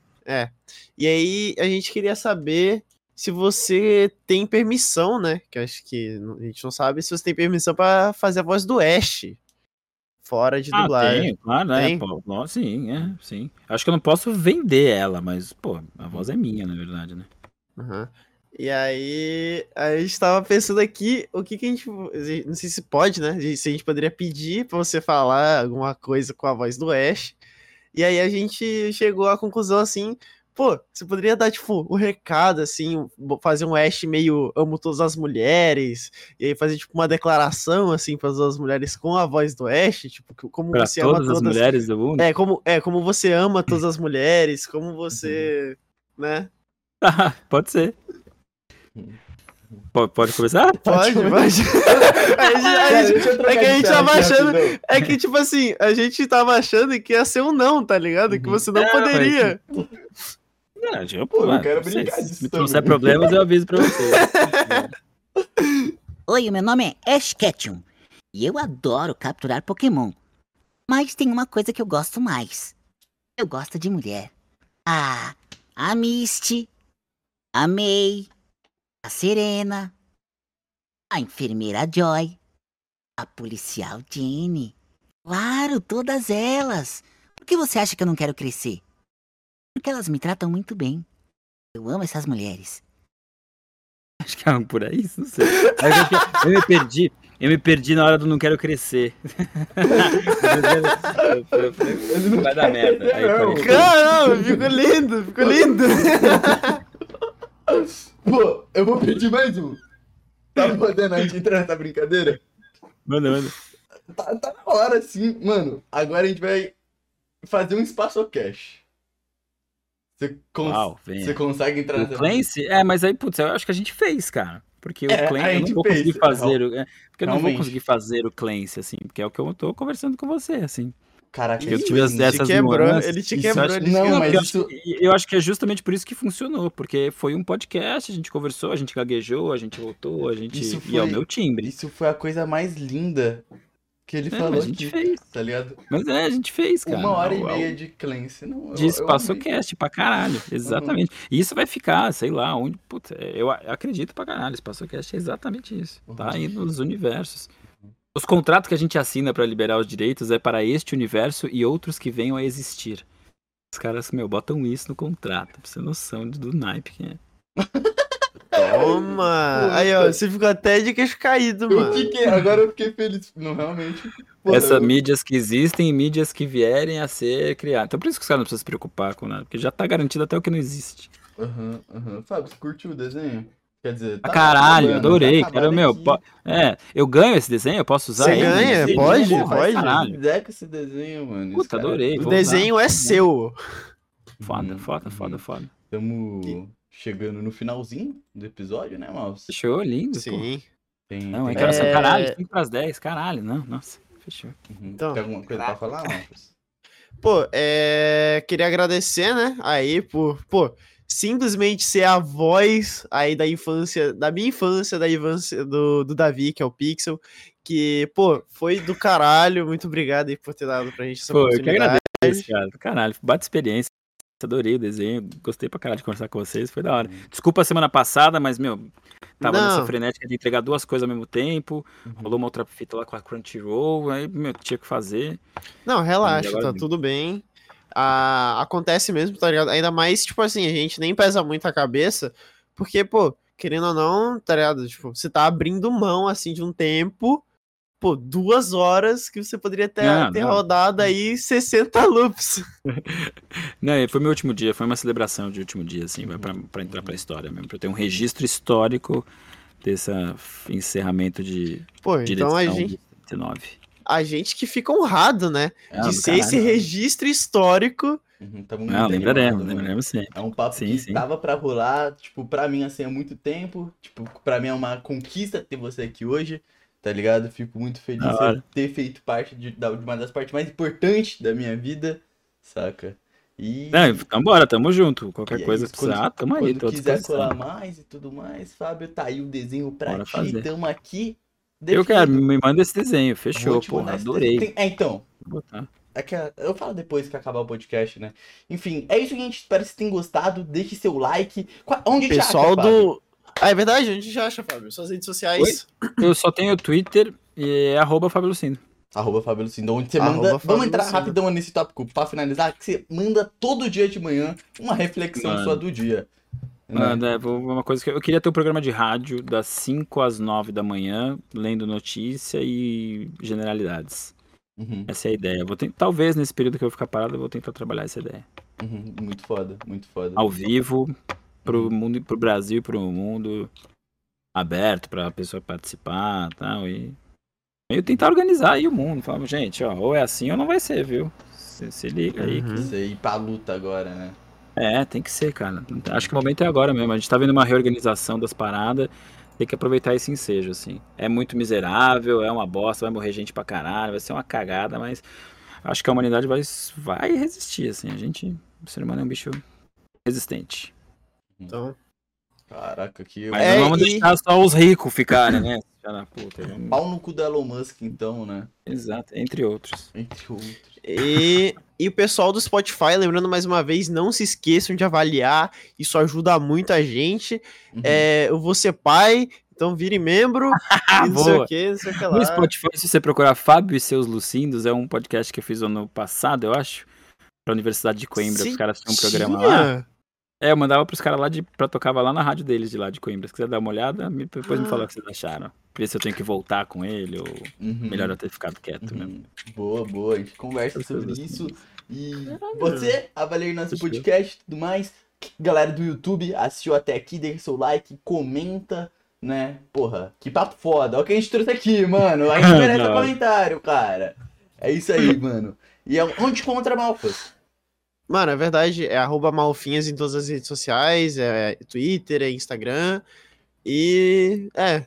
e aí a gente queria saber se você tem permissão, né? Que acho que a gente não sabe se você tem permissão pra fazer a voz do Ash fora de Ah, dublagem. tenho, claro, né? Pô, sim, é, sim. Acho que eu não posso vender ela, mas, pô, a voz é minha, na verdade, né? Aham. E aí, a gente tava pensando aqui o que que a gente. Não sei se pode, né? Se a gente poderia pedir pra você falar alguma coisa com a voz do Ash. E aí a gente chegou à conclusão assim. Pô, você poderia dar, tipo, um recado, assim, fazer um Ash meio amo todas as mulheres, e aí fazer, tipo, uma declaração, assim, para todas as mulheres com a voz do Ash, tipo, como Pra você ama todas as todas. mulheres do mundo. É, como, é, como você ama todas as mulheres, como você. né? pode ser. Pode, pode começar? Pode, pode. A gente- a Cara, gente- deixa eu trocar é que a gente tava achando. É que, tipo assim, a gente tava achando que ia ser um não, tá ligado? Que Uhum. você não É, poderia. Não, eu, Pô, eu quero brincar se disso também. trouxer problemas, eu aviso pra você. Oi, meu nome é Ash Ketchum e eu adoro capturar Pokémon. Mas tem uma coisa que eu gosto mais. Eu gosto de mulher. Ah, a Misty, a May, a Serena, a enfermeira Joy, a policial Jenny. Claro, todas elas. Por que você acha que eu não quero crescer? Porque elas me tratam muito bem. Eu amo essas mulheres. Acho que é algo por aí, não sei. Eu, me perdi. Eu me perdi na hora do não quero crescer. Vai dar merda. Aí, Não. parei. Caramba, ficou lindo, ficou lindo. Pô, eu vou pedir mais um. Tá podendo a gente entrar nessa brincadeira? Manda, manda. Tá, tá na hora, sim. Mano, agora a gente vai fazer um espaço cash. Você, cons Uau, você consegue entrar O Clancy? É, mas aí, putz, eu acho que a gente fez, cara. Porque É, o Clancy, eu gente não vou conseguir fazer. o- é, porque eu não vou conseguir fazer o Clancy, assim. Porque é o que eu tô conversando com você, assim. Caraca, Eu tive as dessas te quebrou, ele te quebrou, acho- ele Não, quebrou. mas eu, isso- acho, que- eu acho que é justamente por isso que funcionou, porque foi um podcast, a gente conversou, a gente gaguejou, a gente voltou, a gente. Isso E é o foi- meu timbre. Isso foi a coisa mais linda que ele É, falou a gente aqui, fez. tá ligado? Mas é, a gente fez, cara. Uma hora e meia de Clancy. Não, eu- De eu espaço amei. cast pra caralho, exatamente. E isso vai ficar, sei lá, onde. Putz, é, eu acredito pra caralho. Espaço cast é exatamente isso. Tá aí nos universos. Os contratos que a gente assina pra liberar os direitos é para este universo e outros que venham a existir. Os caras, meu, botam isso no contrato, pra você ter noção do naipe que é. Toma! Aí, ó, você ficou até de queixo caído, Eu mano. fiquei, agora eu fiquei feliz. Não, realmente. Essas eu- mídias que existem e mídias que vierem a ser criadas. Então por isso que os caras não precisam se preocupar com nada, porque já tá garantido até o que não existe. Aham, aham. Fábio, você curtiu o desenho? Quer dizer, Ah, caralho, acabando, adorei, tá cara, meu, po- é, eu ganho esse desenho, eu posso usar Você ele? ganha, Sim, pode, porra, pode. Caralho, quiser com esse desenho, mano. puta, cara- adorei. O desenho usar. é seu. Foda, Uhum, foda, uhum. foda, foda. Estamos chegando no finalzinho do episódio, né, Maus? Fechou, lindo, pô. Sim. Tem, Não, é tem- que horas são? É. Caralho, 5 pras 10, caralho, não, nossa, fechou. Uhum. Então. Tem alguma coisa pra falar, Maus? Pô, é... queria agradecer, né, aí por, pô, simplesmente ser a voz aí da infância, da minha infância, da infância do, do Davi, que é o Pixel, que, pô, foi do caralho, muito obrigado aí por ter dado pra gente essa Pô, eu que oportunidade. agradeço, cara, do caralho, bate experiência. Adorei o desenho, gostei pra caralho de conversar com vocês, foi da hora. Desculpa a semana passada, mas, meu, tava Não. nessa frenética de entregar duas coisas ao mesmo tempo, Uhum. rolou uma outra fita lá com a Crunchyroll, aí, meu, tinha que fazer. Não, relaxa, agora tá tudo bem. Ah, acontece mesmo, tá ligado? Ainda mais, tipo assim, a gente nem pesa muito a cabeça, porque, pô, querendo ou não, tá ligado? Tipo, você tá abrindo mão, assim, de um tempo, pô, duas horas que você poderia ter, Não, ter não. rodado aí 60 loops. Não, foi meu último dia, foi uma celebração de último dia, assim, vai pra, pra entrar pra história mesmo, pra ter um registro histórico desse encerramento de Pô, direção então a gente, 19. a gente que fica honrado, né? Ah, de ser esse caralho. registro histórico. Uhum, tamo Não, muito lembraremos, lembraremos sim. É um papo Sim, que sim. tava pra rolar, tipo, pra mim, assim, há muito tempo. Tipo, pra mim é uma conquista ter você aqui hoje, tá ligado? Fico muito feliz de hora. ter feito parte de, de uma das partes mais importantes da minha vida, saca? E, Não, então bora, tamo junto. Qualquer é coisa que precisar, quando, tamo aí, quando quiser colar mais e tudo mais, Fábio, tá aí o desenho pra Bora ti, fazer. tamo aqui. Eu quero, me manda esse desenho, fechou, porra, adorei. Tem- É, então, Vou botar. É que eu falo depois que acabar o podcast, né? Enfim, é isso, gente. Espero que vocês tenham gostado. Deixe seu like. Onde te acha, Pessoal Fábio? Ah, é verdade? Onde te acha, Fábio? Suas redes sociais. Eu só tenho Twitter e é arroba Fábio Lucindo. Arroba Fábio Lucindo. Onde você Arroba manda. Fábio Vamos entrar Lucindo. rapidão nesse tópico pra finalizar. Que você manda todo dia de manhã uma reflexão Mano. sua do dia. né? Mano, é vou- uma coisa que eu, queria ter um programa de rádio das 5 às 9 da manhã, lendo notícia e generalidades. Uhum, Essa é a ideia. Eu Vou ten- Talvez nesse período que eu ficar parado, eu vou tentar trabalhar essa ideia. uhum. Muito foda, muito foda. Ao vivo, pro mundo, pro Brasil, pro mundo aberto pra pessoa participar e tal. E eu tentar organizar aí o mundo. Falar, gente, ó, ou é assim ou não vai ser, viu? Se, se liga aí. Uhum. Você ir pra luta agora, né? É, tem que ser, cara. Acho que o momento é agora mesmo. A gente tá vendo uma reorganização das paradas. Tem que aproveitar esse ensejo, assim. É muito miserável, é uma bosta, vai morrer gente pra caralho, vai ser uma cagada, mas acho que a humanidade vai, vai resistir, assim. A gente, o ser humano é um bicho resistente. Então, Caraca, que. Mas É, não vamos e- deixar só os ricos ficarem, né? Da puta. vamos- Pau no cu do Elon Musk, então, né? Exato, entre outros. Entre outros. E, e o pessoal do Spotify, lembrando mais uma vez, não se esqueçam de avaliar, isso ajuda muita gente. Uhum. É, eu vou ser pai, então vire membro, e não sei Boa. o que, não sei o que lá. No Spotify, se você procurar Fábio e seus Lucindos, é um podcast que eu fiz ano passado, eu acho. Pra Universidade de Coimbra. Os caras tinham um programa lá. É, eu mandava pros caras lá de. pra tocava lá na rádio deles de lá de Coimbra. Se quiser dar uma olhada, me- depois me Ah. fala o que vocês acharam. Ver se eu tenho que voltar com ele ou Uhum. melhor eu ter ficado quieto mesmo. Uhum. Boa, boa. A gente conversa Eu sobre isso. E você, avalie nosso Fechou. podcast e tudo mais. Galera do YouTube, assistiu até aqui, deixa seu like, comenta, né? Porra, que papo foda. Olha o que a gente trouxe aqui, mano. A gente merece comentário, cara. É isso aí, mano. E é onde encontra Malfas? Mano, é verdade, é arroba malfinhas em todas as redes sociais, é Twitter, é Instagram, e... é,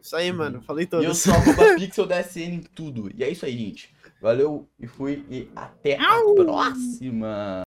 isso aí, mano, falei E eu sou arroba pixel DSN em tudo. E é isso aí, gente. Valeu e fui e até a próxima.